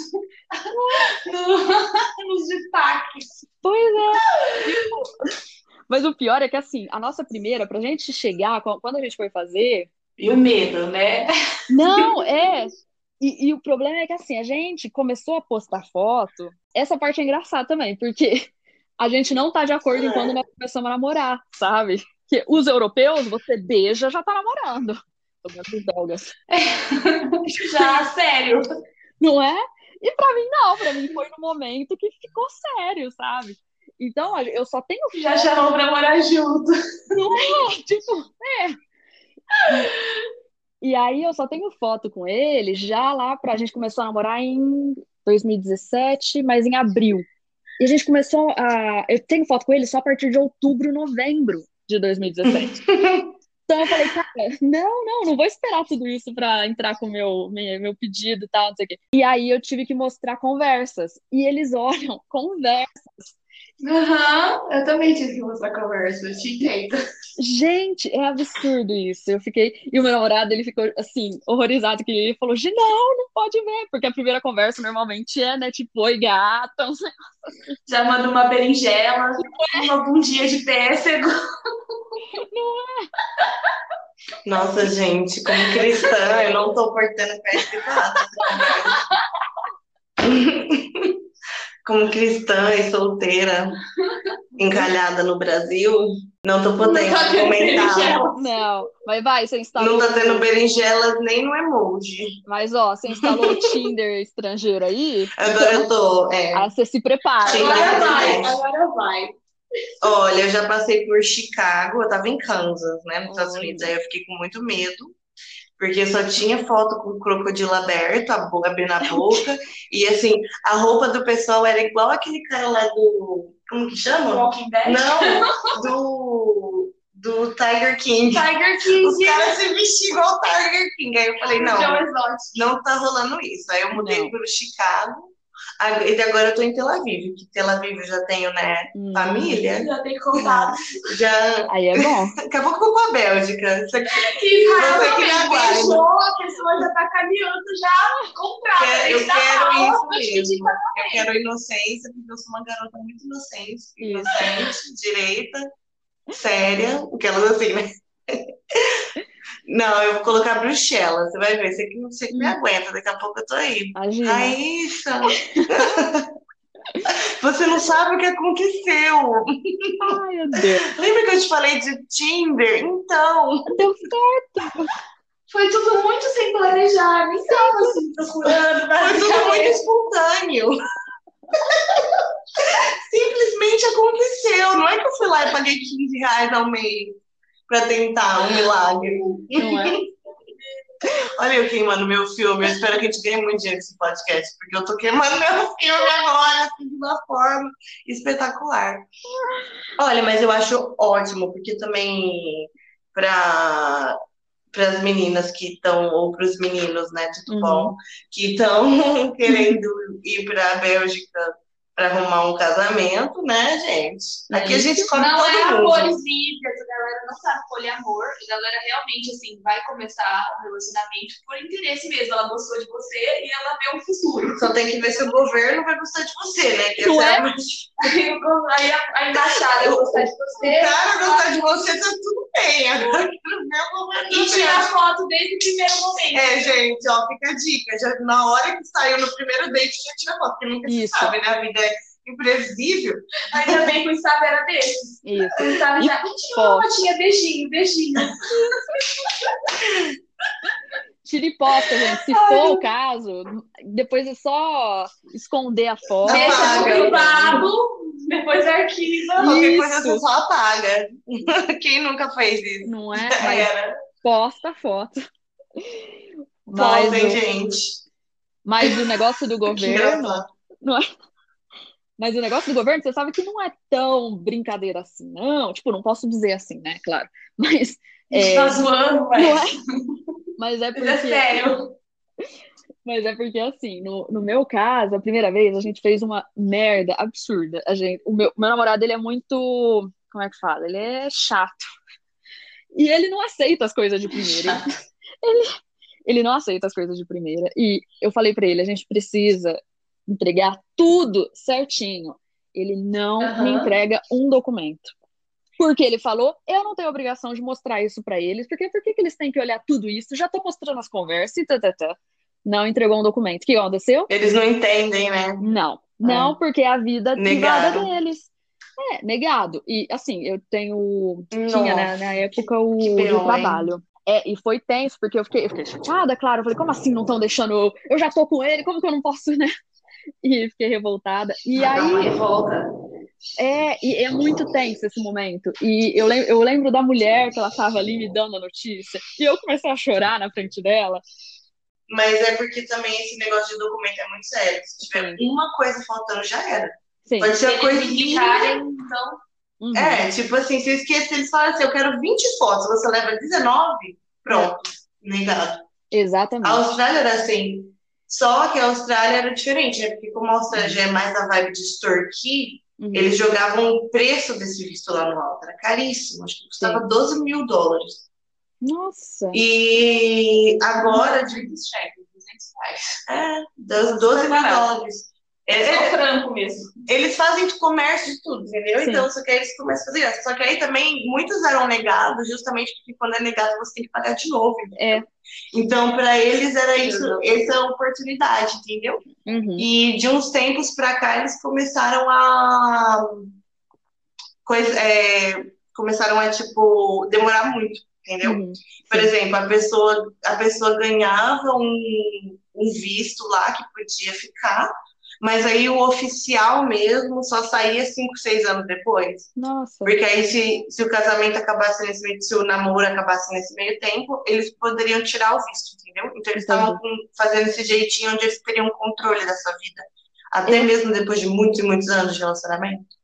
No- nos destaques. Pois é. Mas o pior é que, assim, a nossa primeira, pra gente chegar, qu- quando a gente foi fazer, E o medo, né? Não, é. E, e o problema é que assim, a gente começou a postar foto. Essa parte é engraçada também, porque a gente não tá de acordo em quando nós começamos a namorar, sabe? Que os europeus, você beija, já tá namorando. Os belgas. Já, sério. Não é? E pra mim, não. Pra mim foi no momento que ficou sério, sabe? Então, eu só tenho Já chamou pra morar junto. tipo, é. E, aí eu só tenho foto com ele já lá pra a gente começou a namorar em 2017, mas em abril. E a gente começou a. Eu tenho foto com ele só a partir de outubro, novembro de 2017. Então eu falei, cara, não, não, não vou esperar tudo isso pra entrar com o meu, meu, meu pedido e tal, não sei o quê. E aí eu tive que mostrar conversas. E eles olham conversas. Aham, eu também tive que mostrar conversa, eu te entendo. Gente, é absurdo isso. Eu fiquei. E o meu namorado, ele ficou assim, horrorizado, que ele falou: não, não pode ver, porque a primeira conversa normalmente é, né, tipo, oi, gata, não sei. Já manda uma berinjela, uma bundinha de pêssego. Nossa, gente, como cristã, eu não tô portando pé de nada. Como cristã e solteira, encalhada no Brasil, não tô podendo Não tá comentar. Não, mas vai, você instalou. Não tá tendo berinjelas nem no emoji. Mas ó, você instalou o Tinder estrangeiro aí, Agora eu tô. é. aí você se prepara. Agora vai, Gente. agora vai. Olha, eu já passei por Chicago, eu tava em Kansas, né, nos Estados. Unidos. Aí eu fiquei com muito medo, porque só tinha foto com o crocodilo aberto, a boca abrindo a boca. E assim, a roupa do pessoal era igual aquele cara lá do. Como que chama? Walking Dead. Não, do. Do Tiger King. Tiger Os King. caras se vestiam igual o Tiger King. Aí eu falei, não, não tá rolando isso. Aí eu mudei Não. pro Chicago. E agora eu tô em Tel Aviv, que Tel Aviv eu já tenho, né, Hum, família. Já tem contato. Já Aí é bom. acabou com a Bélgica. Isso aqui Que que me raro, aguarda. beijou, a pessoa já tá caminhando já comprada. quer- eu que quero aula isso mesmo. Eu quero inocência, porque eu sou uma garota muito inocente, Isso. inocente, direita, séria, aquelas assim, né? Não, eu vou colocar Bruxelas, você vai ver, você que, você que me aguenta, daqui a pouco eu tô aí. Imagina. Raíssa! Você não sabe o que aconteceu. Ai, meu Deus. Lembra que eu te falei de Tinder? Então, Deu certo. Foi tudo muito sem planejar. Nem tava assim procurando. foi tudo muito espontâneo. Simplesmente aconteceu. Não é que eu fui lá e paguei 15 reais ao mês pra tentar um milagre. Não é? Olha eu queimando meu filme. Eu espero que a gente ganhe muito dinheiro com esse podcast, porque eu tô queimando meu filme agora, assim, de uma forma espetacular. Olha, mas eu acho ótimo, porque também para para as meninas que estão, ou para os meninos, né, tudo Uhum. bom, que estão querendo ir para a Bélgica para arrumar um casamento, né, gente? Aqui a gente escolhe Não todo é mundo. livres, a galera não sabe poliamor. A galera realmente, assim, vai começar um relacionamento por interesse mesmo. Ela gostou de você e ela vê um futuro. Só tem que ver se o governo vai gostar de você, né? Que Não é? mais- Aí, o- aí a, a embaixada O- gostar de O você. cara gostar de você, tá tudo bem. Agora o E tirar foto desde o primeiro momento. É, gente, ó, fica a dica. Já, na hora que saiu no primeiro date, já tira foto, porque nunca Isso. se sabe, né? A vida é imprevisível. Ainda bem que o Instagram era desses. Isso. O E já fotinha, beijinho, beijinho. Tira e posta, gente. Se Ai, for o caso, depois é só esconder a foto. Deixa no privado, depois arquiva. Qualquer coisa você só apaga. Quem nunca fez isso? Não é? Mas era. posta a foto. Mas gente. mas o negócio do governo, não é? Mas o negócio do governo, você sabe que não é tão brincadeira assim, não. Tipo, não posso dizer assim, né? Claro. Mas é, Tá zoando, não mas, é, mas é mas porque é sério. Mas é porque, assim, no, no meu caso, a primeira vez, a gente fez uma merda absurda. A gente, o meu, meu namorado, ele é muito. Como é que fala? Ele é chato. E ele não aceita as coisas de primeira. Ele, ele não aceita as coisas de primeira. E eu falei pra ele: a gente precisa entregar tudo certinho. Ele não me Aham. entrega um documento. Porque ele falou, eu não tenho obrigação de mostrar isso pra eles, porque por que que eles têm que olhar tudo isso? Já tô mostrando as conversas e tá, tá, tá. Não entregou um documento. O que aconteceu? Eles não entendem, né? Não. Não, porque é a vida privada Negaram. deles. É, negado. E assim, eu tenho. Tinha né, na época o B.O., hein? trabalho. É, e foi tenso, porque eu fiquei, eu fiquei chateada, claro. Eu falei, como assim não estão deixando eu? Eu já tô com ele, como que eu não posso, né? E fiquei revoltada. E uma aí, revolta. é, e é muito tenso esse momento. E eu, lem- eu lembro da mulher que ela tava ali me dando a notícia. E eu comecei a chorar na frente dela. Mas é porque também esse negócio de documento é muito sério. Se tiver Sim. uma coisa faltando, já era. Sim. Pode ser uma eles coisinha. então. Uhum. É, tipo assim, se eu esquecer, eles falam assim, eu quero 20 fotos, você leva 19, pronto, negado. A Exatamente. Austrália era assim, só que a Austrália era diferente, né? Porque como a Austrália já é mais a vibe de extorquir, Uhum. eles jogavam o preço desse visto lá no alto, era caríssimo, acho que custava Sim. 12 mil dólares. Nossa. E agora, de, 200 cheques, 200 reais. é, 12 12 mil dólares. É É, só é, franco mesmo. eles fazem de comércio de tudo, entendeu? Sim. Então, só que aí eles começam a fazer isso. Só que aí também muitos eram negados, justamente porque quando é negado você tem que pagar de novo. entendeu? É. Então, para eles era isso, essa oportunidade, entendeu? Uhum. E de uns tempos para cá eles começaram a coisa, é, começaram a tipo demorar muito, entendeu? Uhum. Por exemplo, a pessoa a pessoa ganhava um, um visto lá que podia ficar, mas aí o oficial mesmo só saía cinco, seis anos depois. Nossa. Porque aí, se, se o casamento acabasse nesse meio, se o namoro acabasse nesse meio tempo, eles poderiam tirar o visto, entendeu? Então eles estavam fazendo esse jeitinho onde eles teriam controle dessa vida. Até mesmo depois de muitos e muitos anos de relacionamento.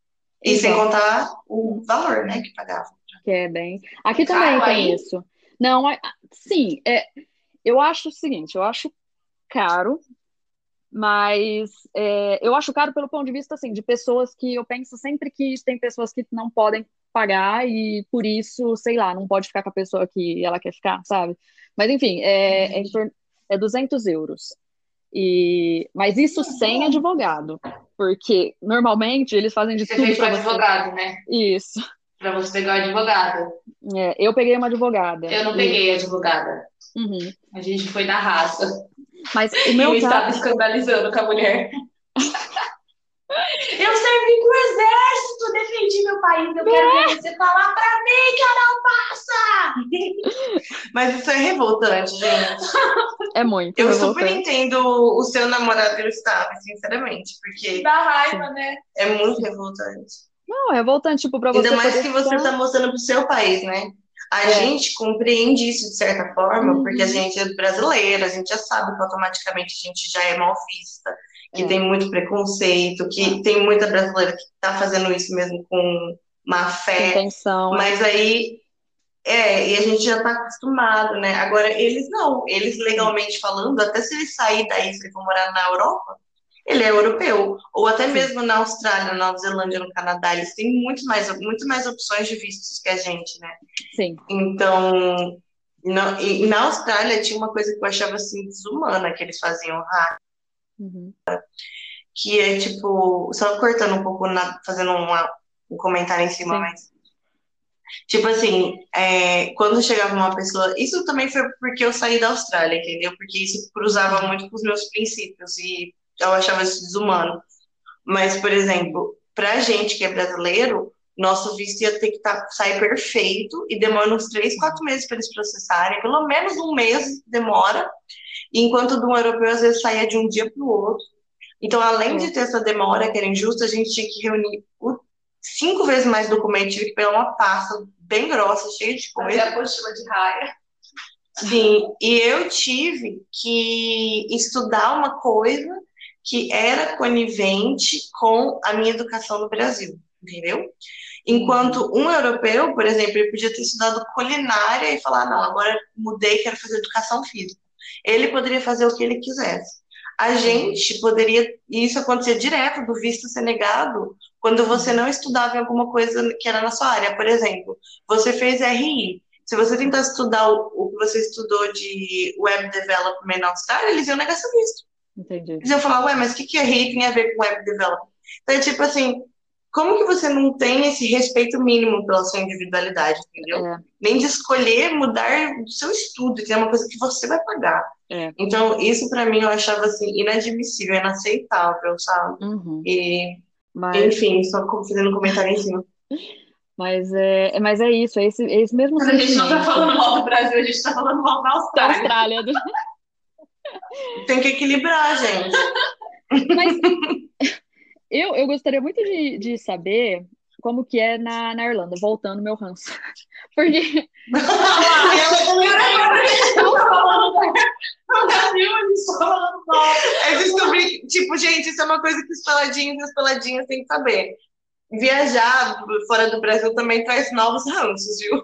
E sem Exato. contar o valor, né, que pagavam. Que é bem. Aqui também tem aí? isso. Não, é- sim, é, eu acho o seguinte, eu acho caro, mas é, eu acho caro pelo ponto de vista assim, de pessoas que eu penso sempre que tem pessoas que não podem pagar e por isso, sei lá, não pode ficar com a pessoa que ela quer ficar, sabe? Mas enfim, é, é, em torno- é 200 euros. E, mas isso sem advogado, porque normalmente eles fazem de Você tudo fez para você. advogado, né? Isso. Pra você pegar o advogado. É, eu peguei uma advogada. Eu não E- peguei advogada. Uhum. A gente foi na raça. Mas o meu eu estava escandalizando com a mulher. Eu servi pro exército, defendi meu país. Eu quero ver você falar pra mim que eu não passa! Mas isso é revoltante, gente. é muito Eu revoltante. super entendo o seu namorado e o Gustavo, sinceramente, porque Dá raiva, né? é muito revoltante. Não, é revoltante, tipo, pra você Ainda mais que você ficar- está mostrando pro seu país, né? A É. gente compreende isso de certa forma, Uhum. porque a gente é brasileira, a gente já sabe que automaticamente a gente já é mal vista, que É. tem muito preconceito, que tem muita brasileira que tá fazendo isso mesmo com má fé, intenção. mas aí é, e a gente já tá acostumado, né? Agora, eles não, eles legalmente falando, até se ele sair daí, se ele for morar na Europa, ele é europeu. Ou até mesmo na Austrália, na Nova Zelândia, no Canadá, eles têm muito mais, muito mais opções de vistos que a gente, né? Sim. Então, não, e na Austrália tinha uma coisa que eu achava assim desumana que eles faziam, ah, Uhum. que é tipo, só cortando um pouco, na- fazendo uma- um comentário em cima, Sim. mas tipo assim, é, quando chegava uma pessoa, isso também foi porque eu saí da Austrália, entendeu? Porque isso cruzava muito com os meus princípios e eu achava isso desumano. Mas, por exemplo, pra gente que é brasileiro, Nosso visto ia ter que tá, sair perfeito e demora uns três, quatro meses para eles processarem, pelo menos um mês demora, enquanto do europeu às vezes saía de um dia para o outro. Então, além de ter essa demora que era injusta, a gente tinha que reunir cinco vezes mais documentos, tive que pegar uma pasta bem grossa, cheia de coisa. Fazer a apostila de raia. Sim, e eu tive que estudar uma coisa que era conivente com a minha educação no Brasil, entendeu? Enquanto um europeu, por exemplo, ele podia ter estudado culinária e falar, não, agora mudei, quero fazer educação física. Ele poderia fazer o que ele quisesse. A gente poderia, e isso acontecia direto do visto ser negado, quando você não estudava em alguma coisa que era na sua área. Por exemplo, você fez RI. Se você tentar estudar o, o que você estudou de Web Development na Austrália, eles iam negar seu visto. Entendi. Eles iam falar, ué, mas o que, que RI tem a ver com Web Development? Então, é tipo assim, como que você não tem esse respeito mínimo pela sua individualidade, entendeu? É. Nem de escolher mudar o seu estudo, que é uma coisa que você vai pagar. É. Então, isso para mim eu achava assim inadmissível, inaceitável, sabe? Uhum. E, Mas, enfim, só fazendo um comentário em cima. mas, é, mas é isso, é esse, é esse mesmo Mas a gente não tá falando mal do Brasil, a gente tá falando mal da Da Austrália. Tem que equilibrar, gente. Mas eu, eu gostaria muito de, de saber como que é na, na Irlanda, voltando meu ranço. Porque. Eu descobri, tipo, gente, isso é uma coisa que os peladinhos e as peladinhas têm que saber. Viajar fora do Brasil também traz novos ranços, viu?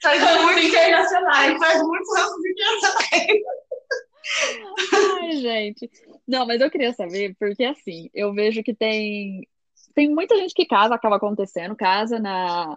Traz muitos, internacionais. traz muitos ranços internacionais. Ai, gente. Não, mas eu queria saber, porque assim, eu vejo que tem, tem muita gente que casa, acaba acontecendo, casa na,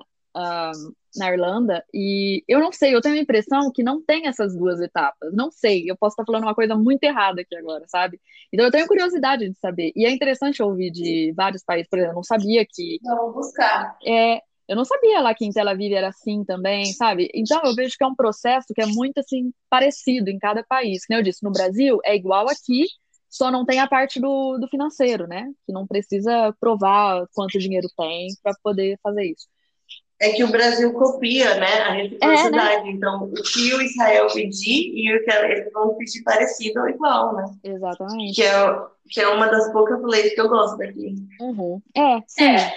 na Irlanda, e eu não sei, eu tenho a impressão que não tem essas duas etapas. Não sei, eu posso estar falando uma coisa muito errada aqui agora, sabe? Então eu tenho curiosidade de saber. E é interessante ouvir de vários países, por exemplo, eu não sabia que Vamos buscar. é, eu não sabia lá que em Tel Aviv era assim também, sabe? Então eu vejo que é um processo que é muito assim parecido em cada país. Como eu disse, no Brasil é igual aqui, só não tem a parte do, do financeiro, né? Que não precisa provar quanto dinheiro tem para poder fazer isso. É que o Brasil copia, né, a reciprocidade. Então, o que o Israel pedir e o que eles vão pedir parecido ou igual, né? Exatamente. Que é, que é uma das poucas leis que eu gosto daqui. Uhum. É, sim. É.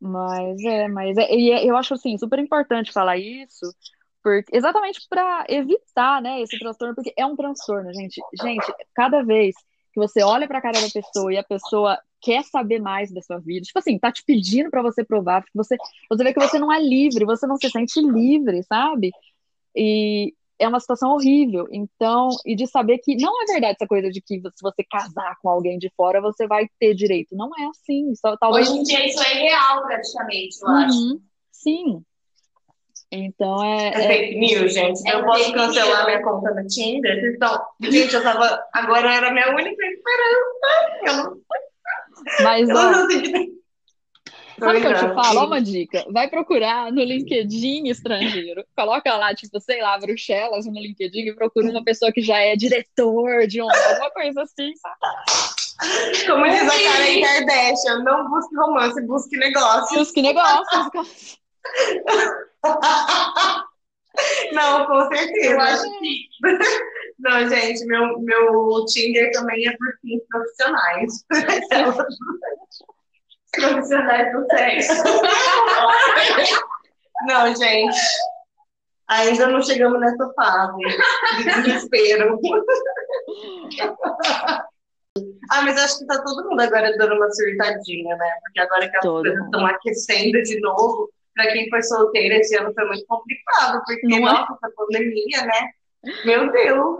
Mas é, mas é, e é- eu acho assim super importante falar isso, porque exatamente para evitar, né, esse transtorno, porque é um transtorno, gente. Gente, cada vez que você olha para a cara da pessoa e a pessoa quer saber mais da sua vida, tipo assim, tá te pedindo para você provar, porque você você vê que você não é livre, você não se sente livre, sabe? E é uma situação horrível. Então, e de saber que não é verdade essa coisa de que se você casar com alguém de fora, você vai ter direito. Não é assim. Só, talvez Hoje em dia isso é real, praticamente, eu acho. Uhum, Sim. Então É é, é- fake news, gente. É eu posso cancelar minha conta no Tinder? Vocês estão... Gente, eu tava... Agora era minha única esperança. Eu não... mas Eu ó, não. Sabe o que eu te falo? Uma dica. Vai procurar no LinkedIn estrangeiro. Coloca lá, tipo, sei lá, Bruxelas no LinkedIn e procura uma pessoa que já é diretor de um, alguma coisa assim, sabe? Como diz a Karen Kardashian, não busque romance, busque negócio. Os que negócios. Não, com certeza. Eu acho que Não, gente, meu, meu Tinder também é por fins profissionais. profissionais do sexo. Não, gente. Ainda não chegamos nessa fase de desespero. Ah, mas acho que tá todo mundo agora dando uma surtadinha, né? Porque agora que as Todo coisas estão aquecendo de novo, pra quem foi solteira esse ano foi muito complicado, porque, Não é? nossa, essa pandemia, né? Meu Deus!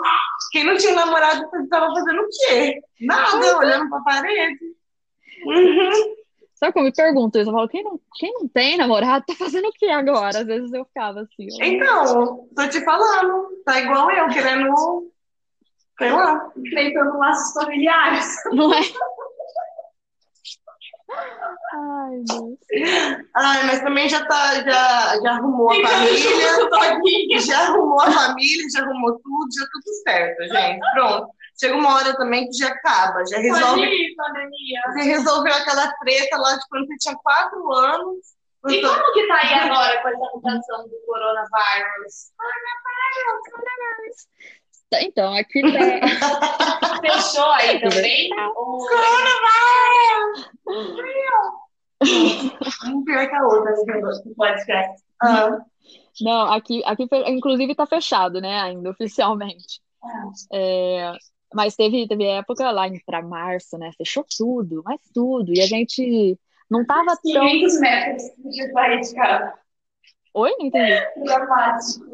Quem não tinha namorado tava fazendo o quê? Nada, olhando pra parede. Uhum. Sabe como eu me pergunto isso? Eu falo, quem não, quem não tem namorado tá fazendo o que agora? Às vezes eu ficava assim. ó. Então, tô te falando, tá igual eu, querendo, sei lá. Tentando laços familiares. Não é? Ai, Deus. Ai, mas também já tá, já, já arrumou a família, já arrumou a família, já arrumou tudo, já tudo certo, gente. Pronto. Chega uma hora também que já acaba, já resolve. Pode ir, pandemia. Você resolveu aquela treta lá de quando você tinha quatro anos. E você- como que tá aí agora com essa mutação do coronavírus? Então, aqui tá. Fechou aí também? Ou- Um pior que a outra, negócio do podcast. Ah, Não, aqui, aqui inclusive tá fechado, né, ainda oficialmente. É, mas teve, teve época lá em- pra março, né? Fechou tudo, mas tudo. E a gente não tava tão. 500 metros de sair de casa. Oi, não entendi. Dramático.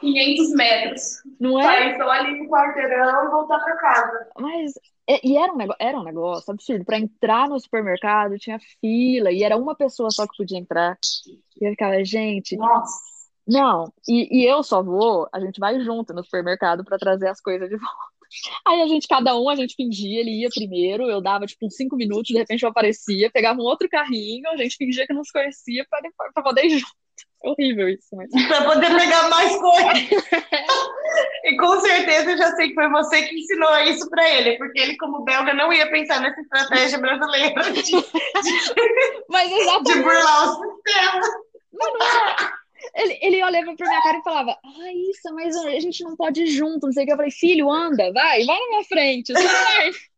500 metros. Não é? Sair só ali no quarteirão e voltar pra casa. Mas. E e era um negócio, era um negócio absurdo. Para entrar no supermercado tinha fila e era uma pessoa só que podia entrar. E eu ficava, gente, Nossa. não. E, e eu só vou, a gente vai junto no supermercado para trazer as coisas de volta. Aí a gente, cada um, a gente fingia, ele ia primeiro, eu dava tipo uns cinco minutos, de repente eu aparecia, pegava um outro carrinho, a gente fingia que não se conhecia para depois pra poder ir junto. É horrível isso, mas. pra poder pegar mais coisas. E com certeza eu já sei que foi você que ensinou isso pra ele, porque ele, como belga, não ia pensar nessa estratégia brasileira de, Mas de burlar o sistema. Ele, ele olhava pra minha cara e falava: Ah, isso, mas a gente não pode ir junto, não sei o que. Eu falei: Filho, anda, vai, vai na minha frente. Vai.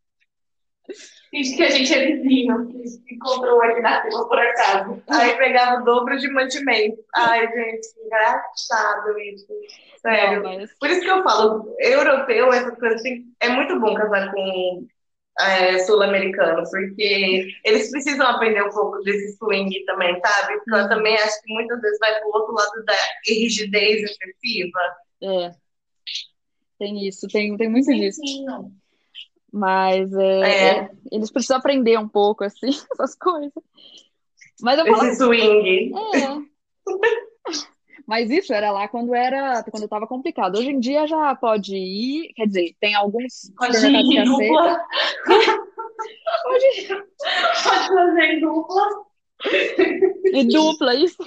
Finge que a gente é vizinho. Que encontrou aqui na fila por acaso. Aí pegava o dobro de mantimento. Ai, gente, engraçado isso. Sério. Não, mas Por isso que eu falo, europeu, essas coisas assim, é muito bom casar com é, sul-americano, porque eles precisam aprender um pouco desse swing também, sabe? Porque eu também acho que muitas vezes vai pro outro lado da rigidez excessiva. é. Tem isso, tem, tem muito disso. Vizinho. Mas é, É. é, eles precisam aprender um pouco, assim, essas coisas. Mas eu falo, Esse swing. é. Mas isso era lá quando era, quando tava complicado. Hoje em dia já pode ir, quer dizer, tem alguns Pode ir em dupla. Pode fazer em dupla. E dupla, isso.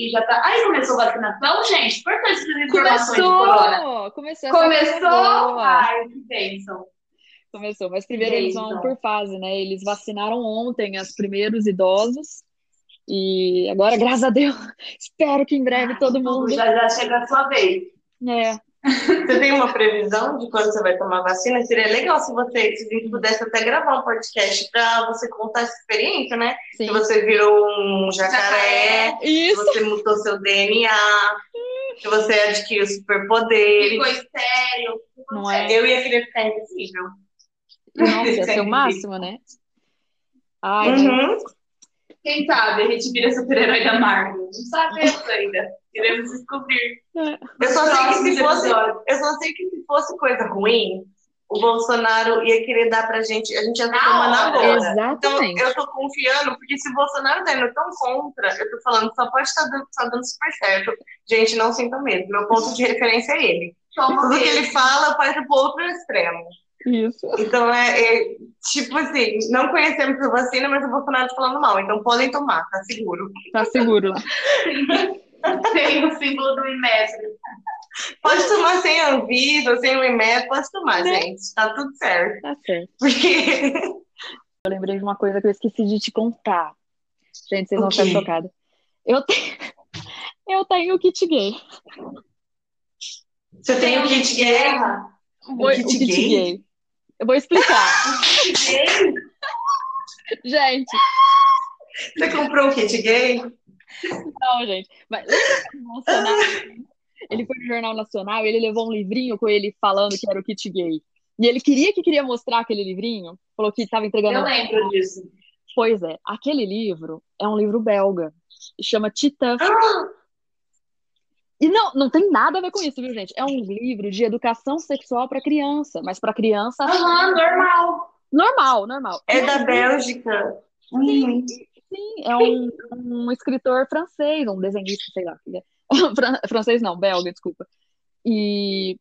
E já tá. Aí começou a vacinação, gente? Por que essas informações? Começou! Começou Começou? Ai, que bênção. Começou, mas primeiro eles vão por fase, né? Eles vacinaram ontem os primeiros idosos. E agora, graças a Deus, espero que em breve todo mundo. Já, já chega a sua vez. É, Você tem uma previsão de quando você vai tomar vacina? Seria legal se você se a gente pudesse até gravar um podcast para você contar essa experiência, né? sim. Que você virou um jacaré, que Isso! você mudou seu DNA, que você adquiriu superpoderes. Ficou estéreo. Não é? Eu ia querer ficar invisível. Nossa, ia ser o máximo, né? Ai, Uhum. Quem sabe a gente vira super-herói da Marvel? Não sabemos ainda. Queremos descobrir. Eu só sei que se fosse, eu só sei que se fosse coisa ruim, o Bolsonaro ia querer dar pra gente, a gente ia Na tomando hora. agora. Então, Exatamente. eu tô confiando, porque se o Bolsonaro tá indo tão contra, eu tô falando, só pode estar dando, tá dando super certo. Gente, não sintam medo. Meu ponto de referência é ele. Toma Tudo que ele fala ir pro outro extremo. Isso. Então, é, é, tipo assim, não conhecemos a vacina, mas o Bolsonaro tá falando mal. Então, podem tomar, tá seguro. Tá seguro lá. Tem o símbolo do Imetro. Pode tomar sem Anvisa, sem o IMED, pode tomar, Né? gente. Tá tudo certo. Tá certo. Porque Eu lembrei de uma coisa que eu esqueci de te contar. Gente, vocês O vão ficar chocados. Eu tenho, eu tenho o kit gay. você tem o kit gay. guerra. Vou- kit o kit gay? gay. Eu vou explicar. Gay? Gente, Você comprou o kit gay? não, gente. Mas ele foi no Jornal Nacional e ele levou um livrinho com ele falando que era o kit gay. E ele queria que queria mostrar aquele livrinho, falou que estava entregando. Eu lembro disso. Pois é, aquele livro é um livro belga. Chama Titã. E não, não tem nada a ver com isso, viu, gente? É um livro de educação sexual para criança, mas para criança Aham, normal. normal, normal. É da aí, Bélgica. Uhum. Sim, é um, um escritor francês, um desenhista, sei lá. Fran- Francês não, belga, desculpa. E,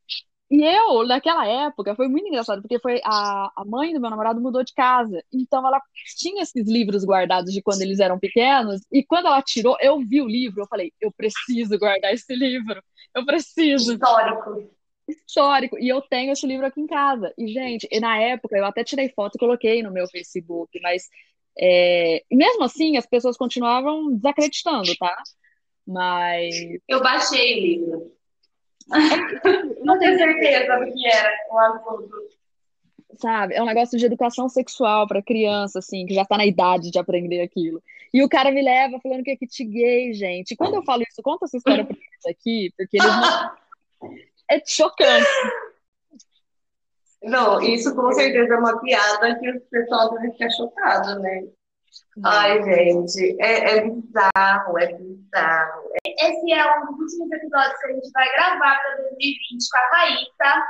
E eu, naquela época, foi muito engraçado, porque foi a, a mãe do meu namorado mudou de casa. Então ela tinha esses livros guardados de quando eles eram pequenos. E quando ela tirou, eu vi o livro, eu falei, eu preciso guardar esse livro. Eu preciso. Histórico. Histórico. E eu tenho esse livro aqui em casa. E, gente, e na época eu até tirei foto e coloquei no meu Facebook, mas é, mesmo assim as pessoas continuavam desacreditando, tá? Mas. Eu baixei o livro. Não tenho certeza do que era o assunto. Sabe? É um negócio de educação sexual para criança, assim, que já tá na idade de aprender aquilo. E o cara me leva falando que é kit gay, gente. E quando eu falo isso, conta essa história pra eles aqui, porque eles não... É chocante. Não, isso com certeza é uma piada que o pessoal deve ficar chocado, né? Ai, gente, é, é bizarro, é bizarro. Esse é um dos últimos episódios que a gente vai gravar para 2020 com a Raíssa.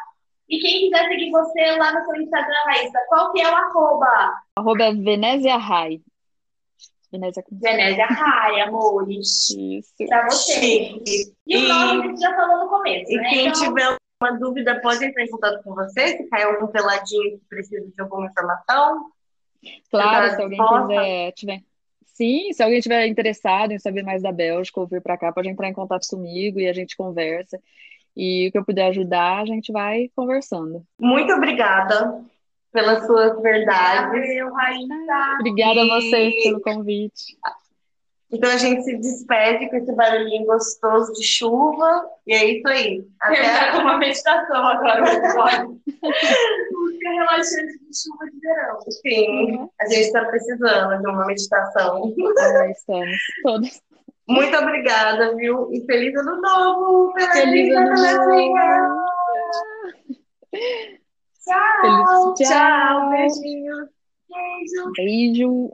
E quem quiser seguir você lá no seu Instagram, Raíssa, qual que é o arroba? Arroba é Venésia Rai. Venésia, Venésia Rai, amores. Isso. Pra você. Chique. E o nome a gente já falou no começo, E né? quem Então, tiver alguma dúvida pode entrar em contato com você, se caiu algum peladinho que precisa de alguma informação. Claro, tá se alguém quiser tiver. Sim, se alguém tiver interessado em saber mais da Bélgica ou vir para cá, pode entrar em contato comigo e a gente conversa. E o que eu puder ajudar, a gente vai conversando. Muito obrigada pelas suas verdades. Valeu, Raíssa. Obrigada a E- vocês pelo convite. Então a gente se despede com esse barulhinho gostoso de chuva. E é isso aí. Terminar com Até uma meditação agora. Música relaxante de chuva de verão. Sim, a gente está precisando de uma meditação. Ah, estamos todos. Muito obrigada, viu? E feliz ano novo! Feliz ano Belezinha! novo! Tchau. Feliz- Tchau, Tchau. beijinhos! Beijo. Beijo.